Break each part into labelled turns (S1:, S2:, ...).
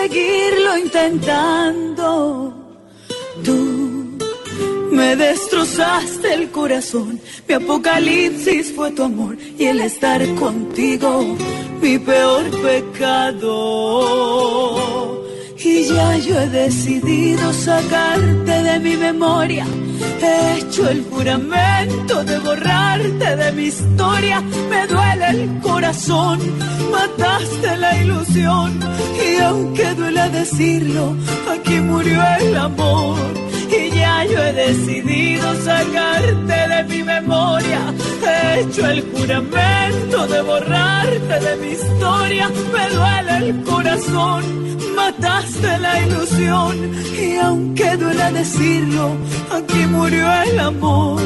S1: Seguirlo intentando. Tú me destrozaste el corazón, mi apocalipsis fue tu amor y el estar contigo mi peor pecado. Y ya yo he decidido sacarte de mi memoria. He hecho el juramento de borrarte de mi historia. Me duele el corazón, mataste la ilusión. Y aunque duele decirlo, aquí murió el amor. Y ya yo he decidido sacarte de mi memoria. He hecho el juramento de borrarte de mi historia. Me duele el corazón, mataste la ilusión. Y aunque duele decirlo, aquí murió el amor.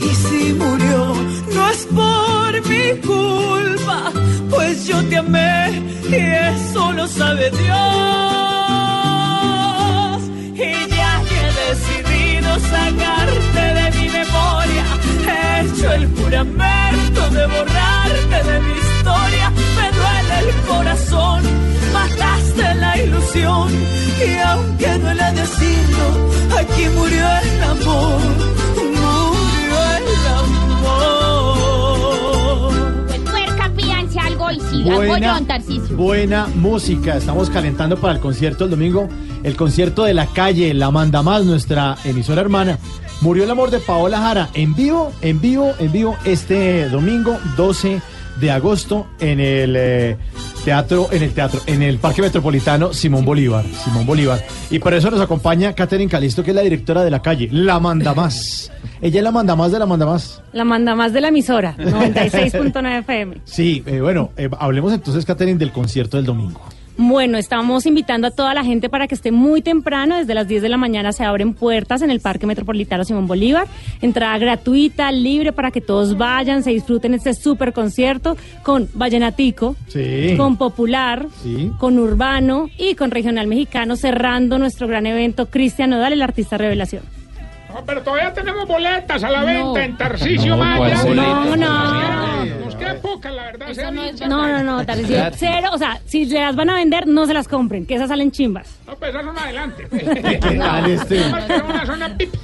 S1: Y si murió, no es por mi culpa, pues yo te amé y eso lo sabe Dios. Sacarte de mi memoria, he hecho el juramento de borrarte de mi historia. Me duele el corazón, mataste la ilusión. Y aunque duele decirlo, aquí murió el amor.
S2: Tarcisio.
S3: buena música. Estamos calentando para el concierto el domingo. El concierto de la calle, la manda más, nuestra emisora hermana. Murió el amor de Paola Jara en vivo, en vivo, en vivo este domingo 12 de agosto en el eh, teatro, en el teatro, en el Parque Metropolitano Simón Bolívar, Simón Bolívar. Y por eso nos acompaña Catherine Calisto, que es la directora de la calle, la manda más. Ella es la manda más de la manda más.
S4: La manda más de la emisora, 96.9 FM.
S3: Sí, eh, bueno, eh, hablemos entonces, Catherine, del concierto del domingo.
S4: Bueno, estamos invitando a toda la gente para que esté muy temprano, desde las 10 de la mañana se abren puertas en el Parque Metropolitano Simón Bolívar, entrada gratuita, libre para que todos vayan, se disfruten este súper concierto con Vallenatico,
S3: Sí.
S4: con Popular,
S3: Sí.
S4: con Urbano y con Regional Mexicano, cerrando nuestro gran evento Cristian Nodal, el artista revelación.
S5: No, pero todavía tenemos boletas a la
S4: No.
S5: venta en Tarcisio
S3: No.
S4: No, no.
S5: La verdad.
S4: No, no, no, Tarcisio, cero, o sea, si se las van a vender, no se las compren, que esas salen chimbas.
S5: No, pues esas son adelante.
S3: tal este?
S5: Nada más que son una zona pip.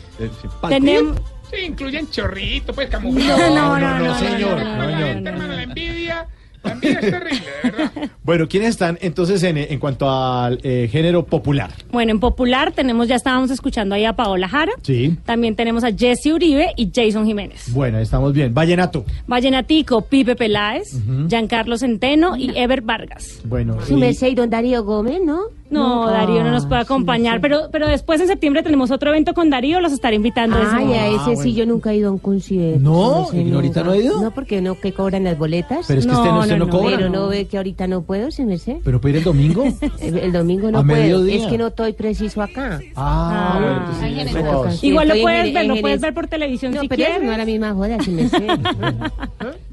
S4: Tenemos...
S5: Sí, incluyen chorrito, pues camuflaje.
S4: No, no,
S3: no,
S4: no,
S3: no, señor,
S4: no,
S3: no,
S5: la
S3: señor.
S5: gente, hermano, la envidia. La envidia es terrible, de verdad.
S3: Bueno, ¿quiénes están entonces en, en cuanto al eh, género popular?
S4: Bueno, en Popular tenemos, ya estábamos escuchando ahí a Paola Jara.
S3: Sí.
S4: También tenemos a Jesse Uribe y Jason Jiménez.
S3: Bueno, estamos bien. Vallenato.
S4: Vallenatico, Pipe Peláez, Giancarlo Centeno y Ever Vargas.
S3: Bueno,
S2: Su
S3: y-
S2: merced y don Darío Gómez, ¿no?
S4: No, Darío no nos puede acompañar, pero, pero después en septiembre tenemos otro evento con Darío, los estaré invitando. ese
S2: Ay, a ese
S3: Ah,
S2: sí yo nunca he ido a un concierto.
S3: ¿No?
S2: sé,
S3: ¿Y ahorita no ha ido?
S2: No, porque no, que cobran las boletas.
S3: pero es que
S4: No,
S3: usted no, usted
S4: no,
S3: no
S4: no,
S3: cobra.
S2: Pero no ve que ahorita no puedo, se me sé.
S3: ¿Pero puede ir el domingo?
S2: El, el domingo no
S3: ¿A
S2: puedo.
S3: mediodía?
S2: Es que no estoy preciso acá.
S3: Ah,
S4: Ah.
S3: bueno, entonces
S2: Ay, toca. Sí,
S4: Igual lo
S2: en
S4: puedes ver, lo
S2: en
S4: puedes ver por televisión
S2: No,
S4: si
S2: pero
S4: quieres.
S2: no es la misma joda, si me sé.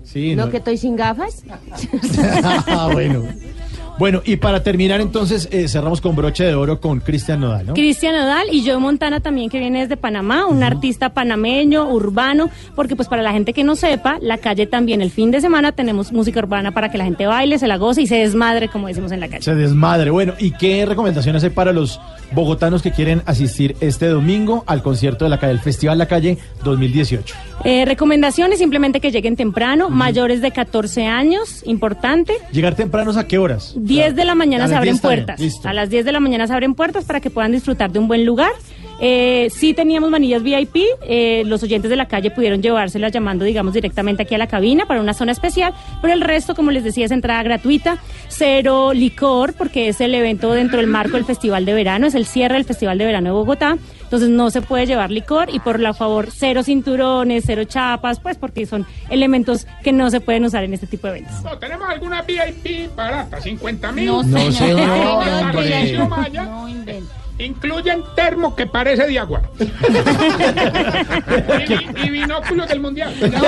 S3: Sí,
S2: no
S3: no.
S2: que estoy sin gafas.
S3: Ah, bueno. Bueno, y para terminar entonces eh, cerramos con broche de oro con Cristian Nodal, ¿no?
S4: Cristian Nodal y Joe Montana también que viene desde Panamá, un artista panameño, urbano, porque pues para la gente que no sepa, la calle también el fin de semana tenemos música urbana para que la gente baile, se la goce y se desmadre como decimos en la calle.
S3: Se desmadre. Bueno, ¿y qué recomendaciones hay para los bogotanos que quieren asistir este domingo al concierto de la calle, el Festival La Calle 2018?
S4: Eh, recomendaciones simplemente que lleguen temprano, mayores de 14 años, importante.
S3: ¿Llegar tempranos a qué horas?
S4: 10 de la mañana se abren
S3: 10
S4: puertas. A las 10 de la mañana se abren puertas para que puedan disfrutar de un buen lugar. Eh, sí teníamos manillas VIP, eh, los oyentes de la calle pudieron llevárselas llamando, digamos, directamente aquí a la cabina para una zona especial, pero el resto, como les decía, es entrada gratuita, cero licor, porque es el evento dentro del marco del Festival de Verano, es el cierre del Festival de Verano de Bogotá, entonces no se puede llevar licor y por la favor, cero cinturones, cero chapas, pues porque son elementos que no se pueden usar en este tipo de eventos.
S6: No, tenemos alguna VIP barata, 50 mil.
S7: No,
S3: No,
S7: señor. No.
S6: Incluyen termo que parece de agua. y, y binóculos del mundial. No,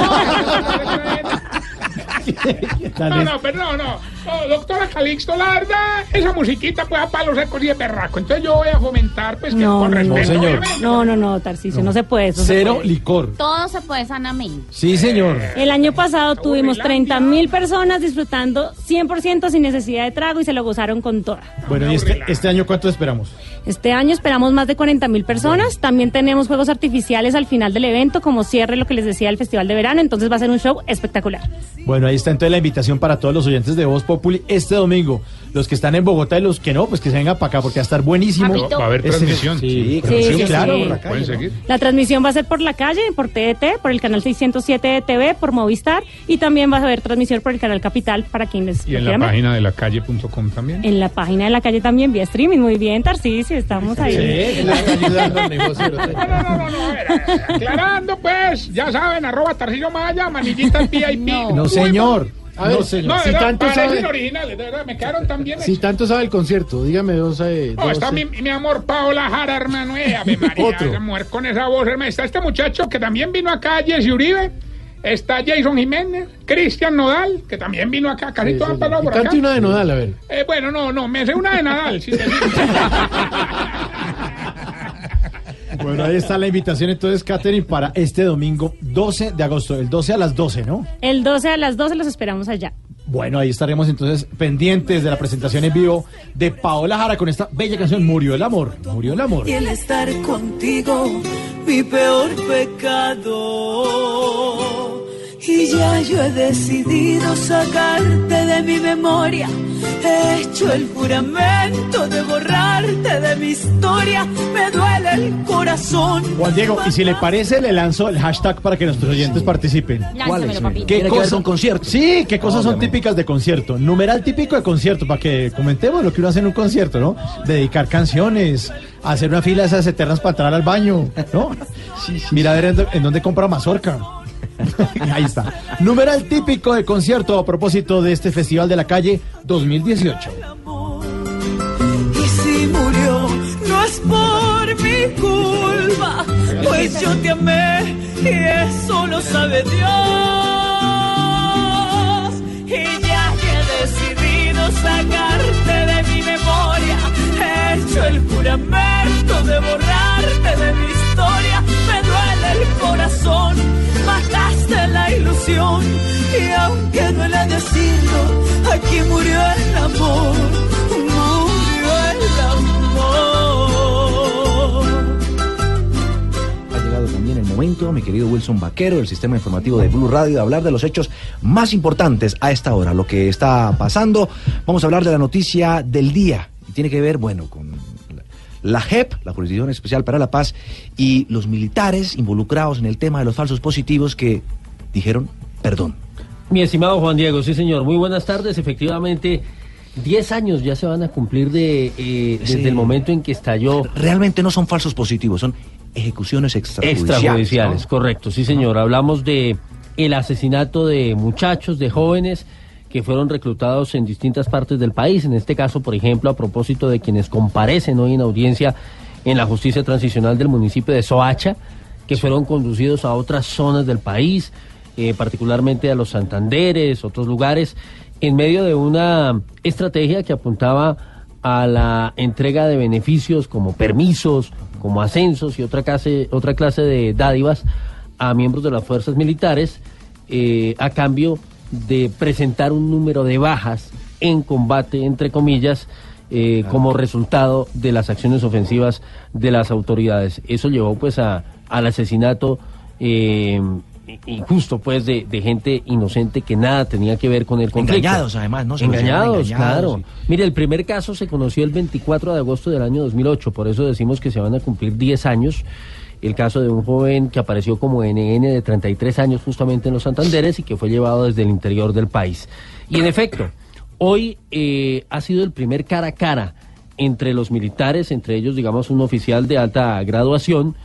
S6: no, pero no, no. No, doctora Calixto, la verdad, esa musiquita pues a palos secos y de perraco. Entonces yo voy a fomentar pues que
S4: No,
S6: con
S4: no,
S6: respeto.
S3: no, señor.
S4: No, no, no, Tarcisio, no, se puede. eso se
S3: Cero
S4: puede.
S3: licor.
S7: Todo se puede sanamente.
S3: Sí, señor.
S4: El año pasado tuvimos
S6: Burrilandia.
S4: 30 mil personas disfrutando 100% sin necesidad de trago y se lo gozaron con toda.
S3: Bueno, ¿y este, este año cuánto esperamos?
S4: Este año esperamos más de 40 mil personas. También tenemos juegos artificiales al final del evento, como cierre lo que les decía el Festival de Verano. Entonces va a ser un show espectacular.
S3: Bueno, ahí está entonces la invitación para todos los oyentes de Voz Populi este domingo. Los que están en Bogotá y los que no, pues que se vengan para acá porque va a estar buenísimo.
S6: Va a haber
S3: Este-
S6: transmisión.
S3: Sí, claro, por la calle.
S6: Pueden
S3: ¿no?
S6: seguir.
S4: La transmisión va a ser por la calle, por TDT, por el canal 607 de TV, por Movistar y también va a haber transmisión por el canal Capital para quienes
S6: Y en la página de la calle.com también.
S4: En la página de la calle también vía streaming. Muy bien, Tarcisio, estamos ahí.
S3: Sí, claro, ayudando al negocio.
S6: No, no, no, no, no, a ver, a ver, aclarando pues, ya saben, arroba Tarcillo Maya, manillitas VIP.
S7: No.
S3: No,
S6: Muy
S3: señor.
S8: A ver,
S3: no, señor.
S6: No,
S8: Si tanto sabe-
S6: originales, de verdad, me quedaron tan bien
S8: Si tanto sabe el concierto, dígame dos. Eh,
S6: No,
S8: dos,
S6: está
S8: eh.
S6: mi, mi amor Paola Jara, hermano, eh, Ave María,
S8: Otro.
S6: esa mujer con esa voz, hermano. Está este muchacho que también vino acá, Jesse Uribe. Está Jason Jiménez, Cristian Nodal, que también vino acá, casi
S8: Sí,
S6: todo
S8: sí,
S6: han pasado
S8: sí.
S6: por acá.
S8: una de Nodal, a ver.
S6: Eh, bueno, no, no, me sé una de Nadal, sin decir.
S3: Bueno, ahí está la invitación entonces, Catherine, para este domingo 12 de agosto, el 12 a las 12, ¿no?
S4: El 12 a las 12 los esperamos allá.
S3: Bueno, ahí estaremos entonces pendientes de la presentación en vivo de Paola Jara con esta bella canción Murió el amor. Murió el amor.
S1: y el estar contigo mi peor pecado. Y ya yo he decidido sacarte de mi memoria. He hecho el juramento de borrarte de mi historia. Me duele el corazón.
S3: Juan Diego, y si le parece, le lanzo el hashtag para que nuestros oyentes participen.
S7: Papito.
S3: ¿Qué cosas
S9: con concierto.
S3: Sí, ¿qué cosas son típicas de concierto? Numeral típico de concierto, para que comentemos lo que uno hace en un concierto, ¿no? Dedicar canciones, hacer una fila de esas eternas para entrar al baño, ¿no? Mira a ver en, en dónde compra mazorca. Ahí está. Numeral típico de concierto a propósito de este Festival de la Calle 2018.
S1: Y si murió, no es por mi culpa, pues yo te amé y eso lo sabe Dios. Y ya que he decidido sacarte de mi memoria, he hecho el juramento de borrarte de mi historia. Me duele el corazón, mataste la ilusión. Y aunque decirlo, aquí murió el amor, murió el amor.
S9: Ha llegado también el momento, mi querido Wilson Vaquero, del sistema informativo de Blue Radio, de hablar de los hechos más importantes a esta hora, lo que está pasando. Vamos a hablar de la noticia del día. Y tiene que ver, bueno, con la- JEP, la Jurisdicción Especial para la Paz, y los militares involucrados en el tema de los falsos positivos que dijeron perdón.
S10: Mi estimado Juan Diego, sí señor, muy buenas tardes. Efectivamente, 10 años ya se van a cumplir de, eh, desde el momento en que estalló
S9: Realmente no son falsos positivos, son ejecuciones extrajudiciales.
S10: extrajudiciales,
S9: ¿no?
S10: correcto, sí señor. Hablamos de el asesinato de muchachos, de jóvenes que fueron reclutados en distintas partes del país. En este caso, por ejemplo, a propósito de quienes comparecen hoy en audiencia en la justicia transicional del municipio de Soacha, que fueron conducidos a otras zonas del país, eh, particularmente a los Santanderes, otros lugares, en medio de una estrategia que apuntaba a la entrega de beneficios como permisos, como ascensos y otra clase, otra clase de dádivas a miembros de las fuerzas militares eh, a cambio presentar un número de bajas en combate, entre comillas, eh, como resultado de las acciones ofensivas de las autoridades. Eso llevó pues a, al asesinato eh, injusto, pues, de, de gente inocente que nada tenía que ver con el conflicto.
S9: Engañados, además, ¿no? Se
S10: Engañados,
S9: engañados,
S10: claro. Mire, el primer caso se conoció el 24 de agosto del año 2008, por eso decimos que se van a cumplir 10 años. El caso de un joven que apareció como NN de 33 años justamente en los Santanderes y que fue llevado desde el interior del país. Y en efecto, hoy eh, ha sido el primer cara a cara entre los militares, entre ellos, digamos, un oficial de alta graduación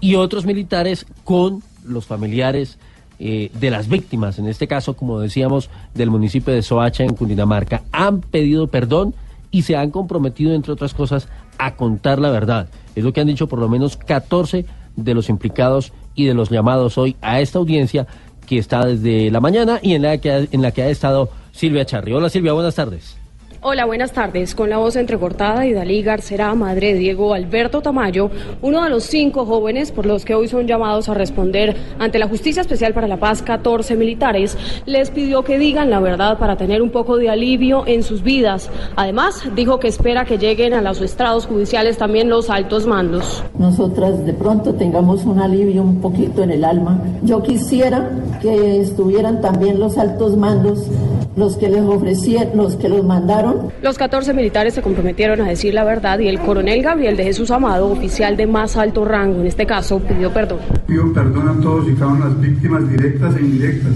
S10: y otros militares con los familiares eh, de las víctimas, en este caso, como decíamos, del municipio de Soacha en Cundinamarca. Han pedido perdón y se han comprometido, entre otras cosas, a contar la verdad. Es lo que han dicho por lo menos 14 de los implicados y de los llamados hoy a esta audiencia que está desde la mañana y en la que ha, en la que ha estado Silvia Charri. Hola Silvia, buenas tardes.
S11: Hola, buenas tardes. Con la voz entrecortada y Dalí Garcera, madre de Diego Alberto Tamayo, uno de los cinco jóvenes por los que hoy son llamados a responder ante la Justicia Especial para la Paz, 14 militares, les pidió que digan la verdad para tener un poco de alivio en sus vidas. Además, dijo que espera que lleguen a los estrados judiciales también los altos mandos.
S12: nosotras de pronto tengamos un alivio un poquito en el alma. Yo quisiera que estuvieran también los altos mandos, los que les ofrecieron, los que los mandaron.
S11: Los 14 militares se comprometieron a decir la verdad y el coronel Gabriel de Jesús Amado, oficial de más alto rango en este caso, pidió perdón.
S13: Pido perdón a todos y cada una de las víctimas directas e indirectas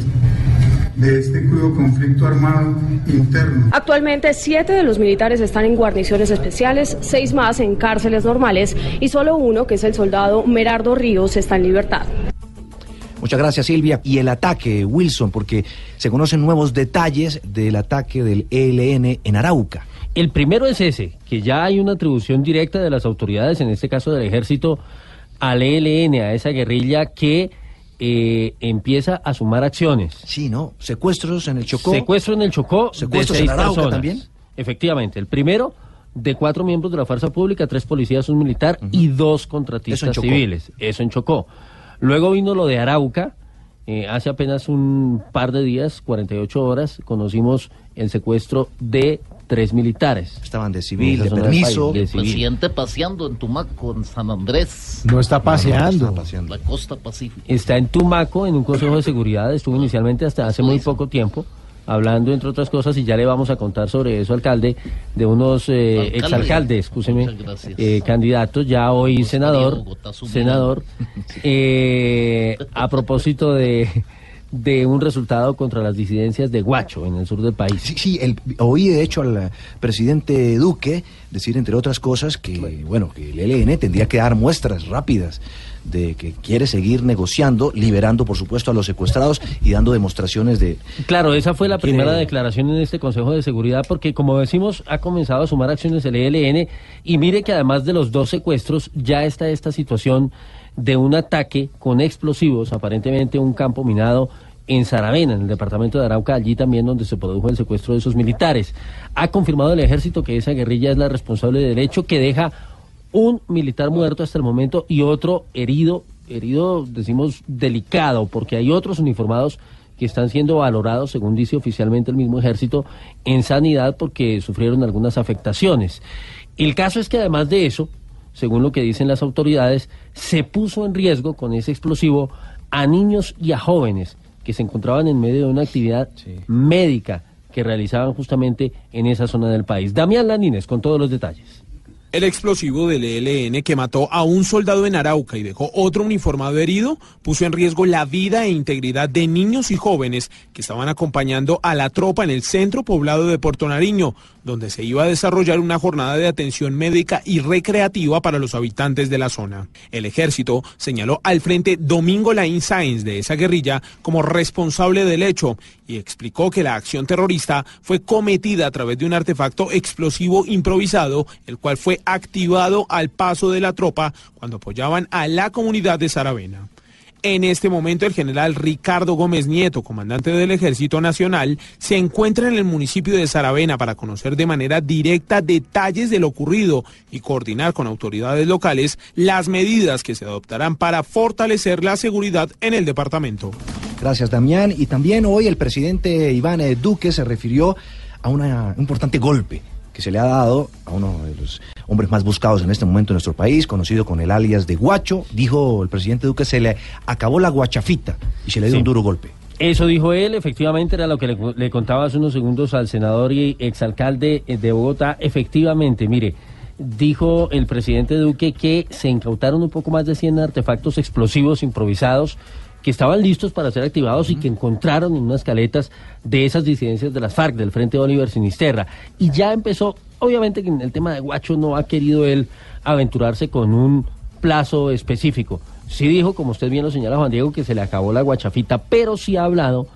S13: de este crudo conflicto armado interno.
S11: Actualmente, siete de los militares están en guarniciones especiales, seis más en cárceles normales y solo uno, que es el soldado Merardo Ríos, está en libertad.
S9: Muchas gracias, Silvia. Y el ataque, Wilson, porque se conocen nuevos detalles del ataque del ELN en Arauca.
S10: El primero es ese, que ya hay una atribución directa de las autoridades, en este caso del ejército, al ELN, a esa guerrilla que eh, empieza a sumar acciones.
S9: Sí, ¿no? Secuestros en el Chocó.
S10: Secuestro en el Chocó
S9: Secuestros
S10: de
S9: en Arauca
S10: personas.
S9: también.
S10: Efectivamente, el primero de cuatro miembros de la fuerza pública, tres policías, un militar y dos contratistas civiles. Eso en Chocó. Luego vino lo de Arauca. eh, hace apenas un par de días, 48 horas, conocimos el secuestro de tres militares.
S9: Estaban de civil, de permiso.
S10: país, de civil.
S14: Presidente paseando en Tumaco, en San Andrés.
S3: No está paseando.
S14: La costa pacífica.
S10: Está en Tumaco, en un consejo de seguridad. Estuvo inicialmente hasta hace muy poco tiempo, hablando, entre otras cosas, y ya le vamos a contar sobre eso, alcalde, de unos eh,
S14: Alcalde.
S10: exalcaldes, escúcheme, eh, candidatos, ya hoy senador,
S14: Bogotá subió.
S10: senador, eh, a propósito de, de un resultado contra las disidencias de Guacho, en el sur del país.
S9: Sí, sí, el- oí de hecho al presidente Duque decir, entre otras cosas, que bueno, que el ELN tendría que dar muestras rápidas de que quiere seguir negociando, liberando, por supuesto, a los secuestrados y dando demostraciones de...
S10: Claro, esa fue la
S9: Quiere-
S10: primera declaración en este Consejo de Seguridad porque, como decimos, ha comenzado a sumar acciones el ELN y mire que además de los dos secuestros ya está esta situación de un ataque con explosivos, aparentemente un campo minado en Saravena, en el departamento de Arauca, allí también donde se produjo el secuestro de esos militares. Ha confirmado el ejército que esa guerrilla es la responsable del hecho que deja un militar muerto hasta el momento y otro herido, herido decimos delicado, porque hay otros uniformados que están siendo valorados, según dice oficialmente el mismo ejército, en sanidad porque sufrieron algunas afectaciones. El caso es que además de eso, según lo que dicen las autoridades, se puso en riesgo con ese explosivo a niños y a jóvenes que se encontraban en medio de una actividad médica que realizaban justamente en esa zona del país. Damián Landines con todos los detalles.
S15: El explosivo del ELN que mató a un soldado en Arauca y dejó otro uniformado herido puso en riesgo la vida e integridad de niños y jóvenes que estaban acompañando a la tropa en el centro poblado de Puerto Nariño, donde se iba a desarrollar una jornada de atención médica y recreativa para los habitantes de la zona. El ejército señaló al frente Domingo Laín Sáenz de esa guerrilla como responsable del hecho y explicó que la acción terrorista fue cometida a través de un artefacto explosivo improvisado, el cual fue activado al paso de la tropa cuando apoyaban a la comunidad de Saravena. En este momento el general Ricardo Gómez Nieto, comandante del Ejército Nacional, se encuentra en el municipio de Saravena para conocer de manera directa detalles de lo ocurrido y coordinar con autoridades locales las medidas que se adoptarán para fortalecer la seguridad en el departamento.
S9: Gracias, Damián. Y también hoy el presidente Iván Duque se refirió a un importante golpe que se le ha dado a uno de los hombres más buscados en este momento en nuestro país, conocido con el alias de Guacho. Dijo el presidente Duque, se le acabó la guachafita y se le dio
S10: Sí.
S9: un duro golpe.
S10: Eso dijo él, efectivamente era lo que le, le contaba hace unos segundos al senador y exalcalde eh, de Bogotá. Efectivamente, mire, dijo el presidente Duque que se incautaron un poco más de 100 artefactos explosivos improvisados que estaban listos para ser activados y que encontraron en unas caletas de esas disidencias de las FARC, del Frente Oliver Sinisterra. Y ya empezó, obviamente que en el tema de Guacho no ha querido él aventurarse con un plazo específico. Sí dijo, como usted bien lo señala Juan Diego, que se le acabó la guachafita, pero sí ha hablado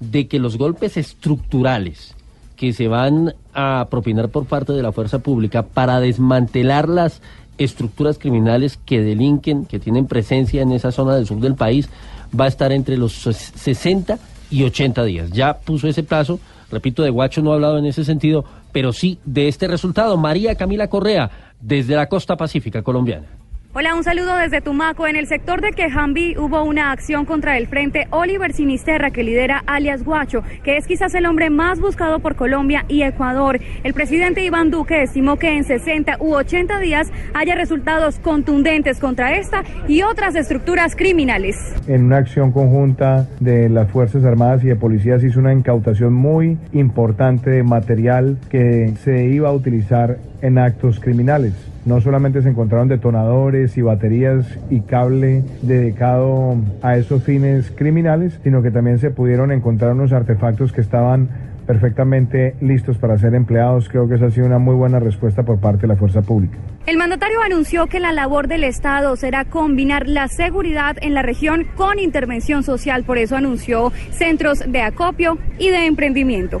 S10: de que los golpes estructurales que se van a propinar por parte de la fuerza pública para desmantelar las estructuras criminales que delinquen, que tienen presencia en esa zona del sur del país, va a estar entre los ses- 60 y 80 días. Ya puso ese plazo, repito, de Guacho no ha hablado en ese sentido, pero sí de este resultado. María Camila Correa, desde la costa pacífica colombiana.
S16: Hola, un saludo desde Tumaco. En el sector de Quejambi hubo una acción contra el frente Oliver Sinisterra que lidera alias Guacho, que es quizás el hombre más buscado por Colombia y Ecuador. El presidente Iván Duque estimó que en 60 u 80 días haya resultados contundentes contra esta y otras estructuras criminales.
S17: En una acción conjunta de las Fuerzas Armadas y de Policías hizo una incautación muy importante de material que se iba a utilizar en actos criminales. No solamente se encontraron detonadores y baterías y cable dedicado a esos fines criminales, sino que también se pudieron encontrar unos artefactos que estaban perfectamente listos para ser empleados. Creo que esa ha sido una muy buena respuesta por parte de la fuerza pública.
S16: El mandatario anunció que la labor del Estado será combinar la seguridad en la región con intervención social. Por eso anunció centros de acopio y de emprendimiento.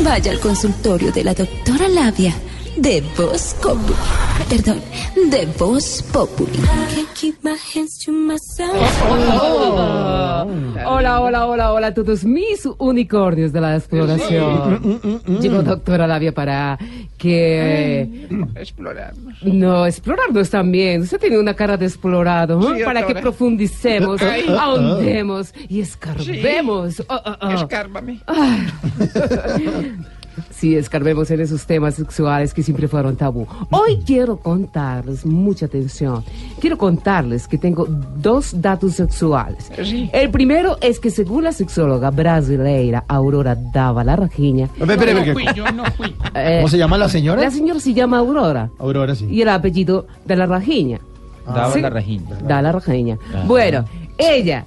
S18: Vaya al consultorio de la doctora Labia de Voz Populi. Perdón, de Voz Populi.
S15: Hola, hola, hola, hola a todos mis unicornios de la exploración. Llegó doctora Labia para que...
S6: Explorarnos.
S15: No, explorarnos también. Usted tiene una cara de explorado. ¿eh?
S6: Sí,
S15: para que profundicemos,
S6: Ay.
S15: ahondemos y escarbemos. Oh, oh, oh.
S6: Escárbame.
S15: Sí, escarbemos en esos temas sexuales que siempre fueron tabú. Hoy quiero contarles, mucha atención, quiero contarles que tengo dos datos sexuales. El primero es que según la sexóloga brasileira Aurora Dava la Rajiña...
S3: Espera, espera,
S6: No
S3: espera.
S6: fui, yo no fui.
S15: eh,
S3: ¿Cómo se llama la señora?
S15: La señora se llama Aurora
S3: Aurora, sí.
S15: y el apellido de la Rajiña.
S19: Daba
S15: Sí.
S19: la rajina.
S15: Da la Rajiña.
S19: Ah.
S15: Bueno, ella...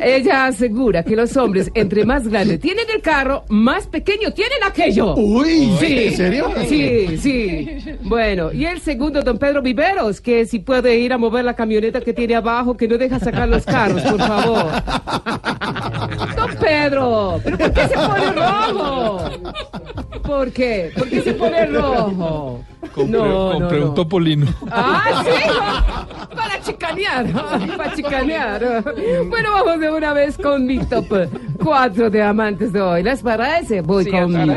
S15: Ella asegura que los hombres, entre más grande tienen el carro, más pequeño tienen aquello.
S3: Uy,
S15: sí.
S3: ¿en serio?
S15: Sí, sí. Bueno, y el segundo, don Pedro Viveros, que si puede ir a mover la camioneta que tiene abajo, que no deja sacar los carros, por favor. Don Pedro, ¿pero por qué se pone rojo? ¿Por qué? ¿Por qué se pone rojo?
S19: Compré,
S15: No, no,
S19: compré
S15: no.
S19: un topolino.
S15: Ah, sí, para chicanear, para chicanear. Bueno, vamos de una vez con mi top 4 de amantes de hoy. ¿Les parece? Voy
S6: Sí,
S15: con mi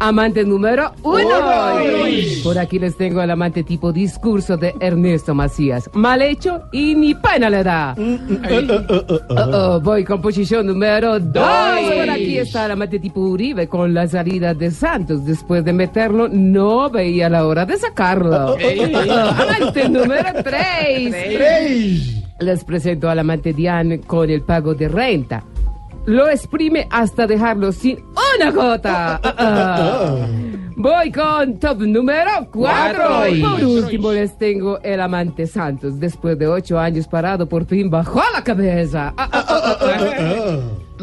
S15: amante número uno.
S6: Uy.
S15: Por aquí les tengo el amante tipo discurso de Ernesto Macías. Mal hecho y ni pena le da. Voy con posición número 2. Por aquí está el amante tipo Uribe con la salida de Santos. Después de meterlo, no veía la hora de sacarlo. amante número 3. Les presento al amante Diane con el pago de renta. Lo exprime hasta dejarlo sin una gota. Ah, ah. Voy con top número 4.
S6: Cuatro.
S15: Por último les tengo el amante Santos. Después de ocho años parado, por fin bajó la cabeza.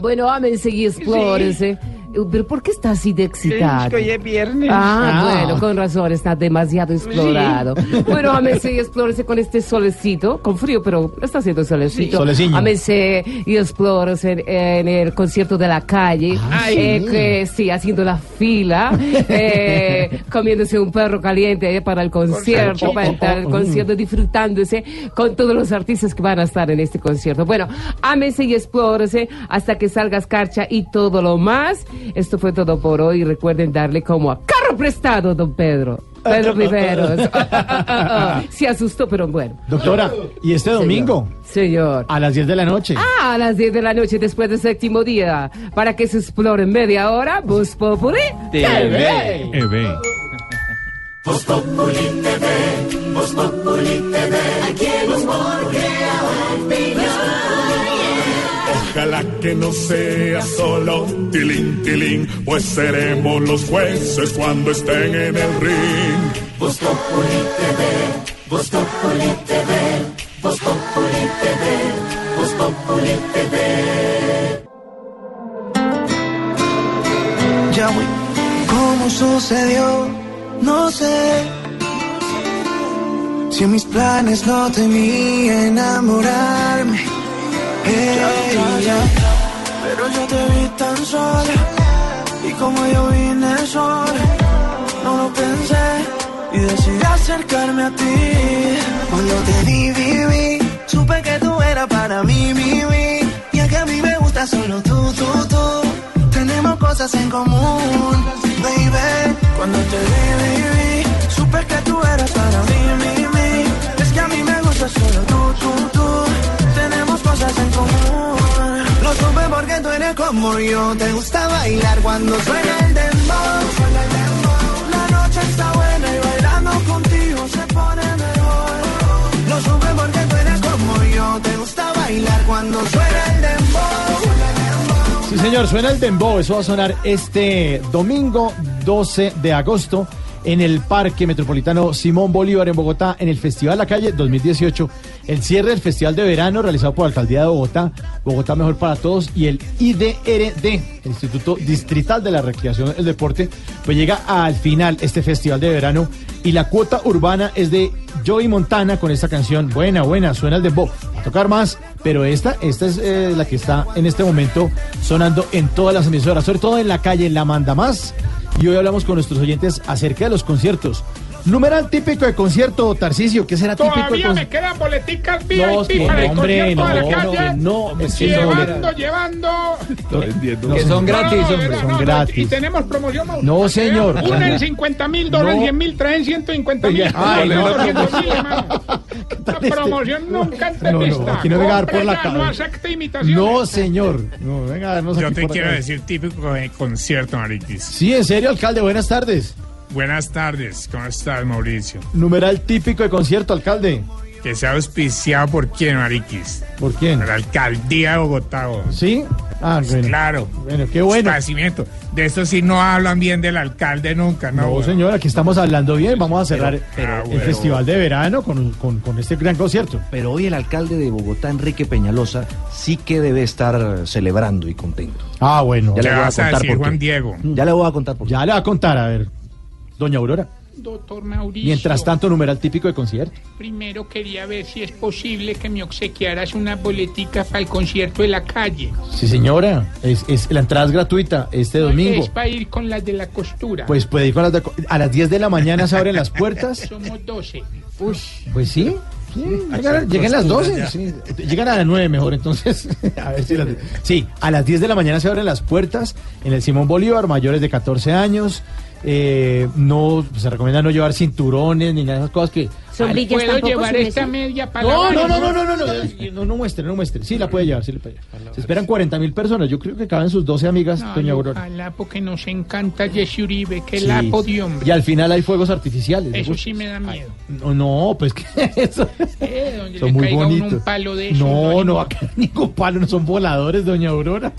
S15: Bueno, ámense y explórense. ¿Pero por qué está así de excitado?
S6: Es que hoy es viernes.
S15: Ah,
S6: Ah.
S15: bueno, con razón, está demasiado explorado. Bueno, ámese y explórese con este solecito, con frío, pero está haciendo solecito.
S3: Sí.
S15: Ámese y explórese en, en el concierto de la calle,
S6: Ay.
S15: eh, que sí, haciendo la fila, eh, comiéndose un perro caliente eh, para el concierto, para entrar al concierto, disfrutándose con todos los artistas que van a estar en este concierto. Bueno, ámese y explórese hasta que salga escarcha y todo lo más. Esto fue todo por hoy. Recuerden darle como a carro prestado, don Pedro. Pedro Riveros. Se asustó, pero bueno.
S3: Doctora, ¿y este domingo?
S15: Señor.
S3: A las 10 de la noche.
S15: Ah, a las 10 de la noche después del séptimo día. Para que se explore en media hora, Bus Populi TV.
S20: Voz Populi TV, Voz Populi TV, aquí en Voz
S21: Ojalá que no sea solo tilín, tilín, pues seremos los jueces cuando estén en el ring.
S20: Voz Populi TV, Voz Populi TV, Voz Populi TV, Voz Populi TV.
S22: Ya, güey. ¿Cómo sucedió? No sé. Si en mis planes no tenía enamorarme. Ella. Pero yo te vi tan sola. Y como yo vine sola, no lo pensé. Y decidí acercarme a ti. Cuando te vi, viví. Supe que tú eras para mí, mi, mi. Y es que a mí me gusta solo tú, tú, tú. Tenemos cosas en común, baby. Cuando te vi, vi, vi, supe que tú eras para mí, mi, mi. Es que a mí me gusta solo tú, tú, tú. Cosas en común. Lo supe porque tú eres como yo. Te gusta bailar cuando suena el dembow. La noche está buena y bailando contigo se pone mejor. Lo supe porque tú eres como yo. Te gusta bailar cuando suena el dembow.
S3: Sí, señor, suena el dembow. Eso va a sonar este domingo 12 de agosto en el Parque Metropolitano Simón Bolívar en Bogotá, en el Festival La Calle 2018. El cierre del Festival de Verano realizado por la Alcaldía de Bogotá, Bogotá Mejor para Todos y el IDRD, el Instituto Distrital de la Recreación del Deporte, pues llega al final este Festival de Verano y la cuota urbana es de Joey Montana con esta canción. Buena, buena, suena el dembow. Va a tocar más, pero esta, esta es eh, la que está en este momento sonando en todas las emisoras, sobre todo en la calle La Manda Más. Y hoy hablamos con nuestros oyentes acerca de los conciertos. Numeral típico de concierto, Tarcisio, ¿qué será típico de
S6: Todavía me
S3: concierto?
S6: quedan boleticas
S3: No,
S6: VIP
S3: sí,
S6: para el
S3: hombre,
S6: concierto de
S3: no,
S6: la
S3: no,
S6: calle.
S3: no, es que no,
S6: llevando, llevando.
S3: Que son gratis,
S6: No, no,
S3: hombre, son
S6: No, no,
S3: gratis.
S6: Y tenemos promoción.
S3: No, señor.
S6: Una en 50 mil dólares,
S3: No.
S6: 100 mil, traen 150 mil.
S3: Ay, no,
S6: La promoción nunca
S3: No, no,
S6: entrevista.
S3: aquí no venga a dar por la
S6: ya, No acepte imitaciones.
S3: No, señor. No, venga a darnos
S23: Yo te quiero
S3: acá.
S23: decir típico de concierto, Mariquis.
S3: Sí, en serio, alcalde, buenas tardes.
S23: Buenas tardes, ¿cómo estás, Mauricio?
S3: Numeral típico de concierto, alcalde.
S23: Que sea auspiciado por quién, Mariquis.
S3: ¿Por quién?
S23: Por la alcaldía de Bogotá.
S3: ¿Sí? Ah, bueno.
S23: Claro.
S3: Bueno, qué bueno.
S23: Esparcimiento. De eso sí no hablan bien del alcalde nunca, ¿no?
S3: No,
S23: güey?
S3: señor, aquí estamos hablando bien. Vamos a cerrar
S23: pero,
S3: el
S23: bueno.
S3: festival de verano con, con- con este gran concierto.
S9: Pero hoy el alcalde de Bogotá, Enrique Peñalosa, sí que debe estar celebrando y contento.
S3: Ah, bueno.
S9: Ya le
S23: ¿Qué
S9: voy a contar
S23: decir,
S9: por
S23: Juan
S9: qué.
S23: Diego?
S9: Ya le voy a contar por qué.
S3: Ya le va a contar, a ver, doña Aurora.
S6: Doctor Mauricio.
S3: Mientras tanto, numeral típico de concierto.
S6: Primero quería ver si es posible que me obsequiaras una boletica para el concierto de la calle.
S3: Sí, señora. Es, es- la entrada es gratuita este domingo.
S6: Es para ir con las de la costura.
S3: Pues puede ir con las de- a las 10 de la mañana se abren las puertas.
S6: Somos 12.
S3: Pues sí. sí, llegan, llegan las 12. sí. Llegan a las 9 mejor, entonces. a ver si las- sí, a las 10 de la mañana se abren las puertas en el Simón Bolívar, mayores de 14 años. Eh, no se recomienda no llevar cinturones ni nada de esas cosas que
S24: Sombrillas
S6: ¿Puedo
S24: tampoco,
S6: llevar esta
S24: eso?
S6: media para
S3: no, no, no, no, no, no, no, no, no muestre, no muestre. Sí, la puede llevar, sí la puede llevar. Se esperan 40 mil personas. Yo creo que caben sus 12 amigas,
S6: Ay,
S3: doña Aurora.
S6: Ojalá, porque nos encanta Jesse Uribe, que
S3: Sí.
S6: la de hombre.
S3: Y al final hay fuegos artificiales. ¿le
S6: Eso sí me da miedo.
S3: No, no, pues que eso.
S6: Eh, donde
S3: Son
S6: le
S3: muy bonitos.
S6: un palo de eso.
S3: No, no, acá ningún palo, no son voladores, doña Aurora.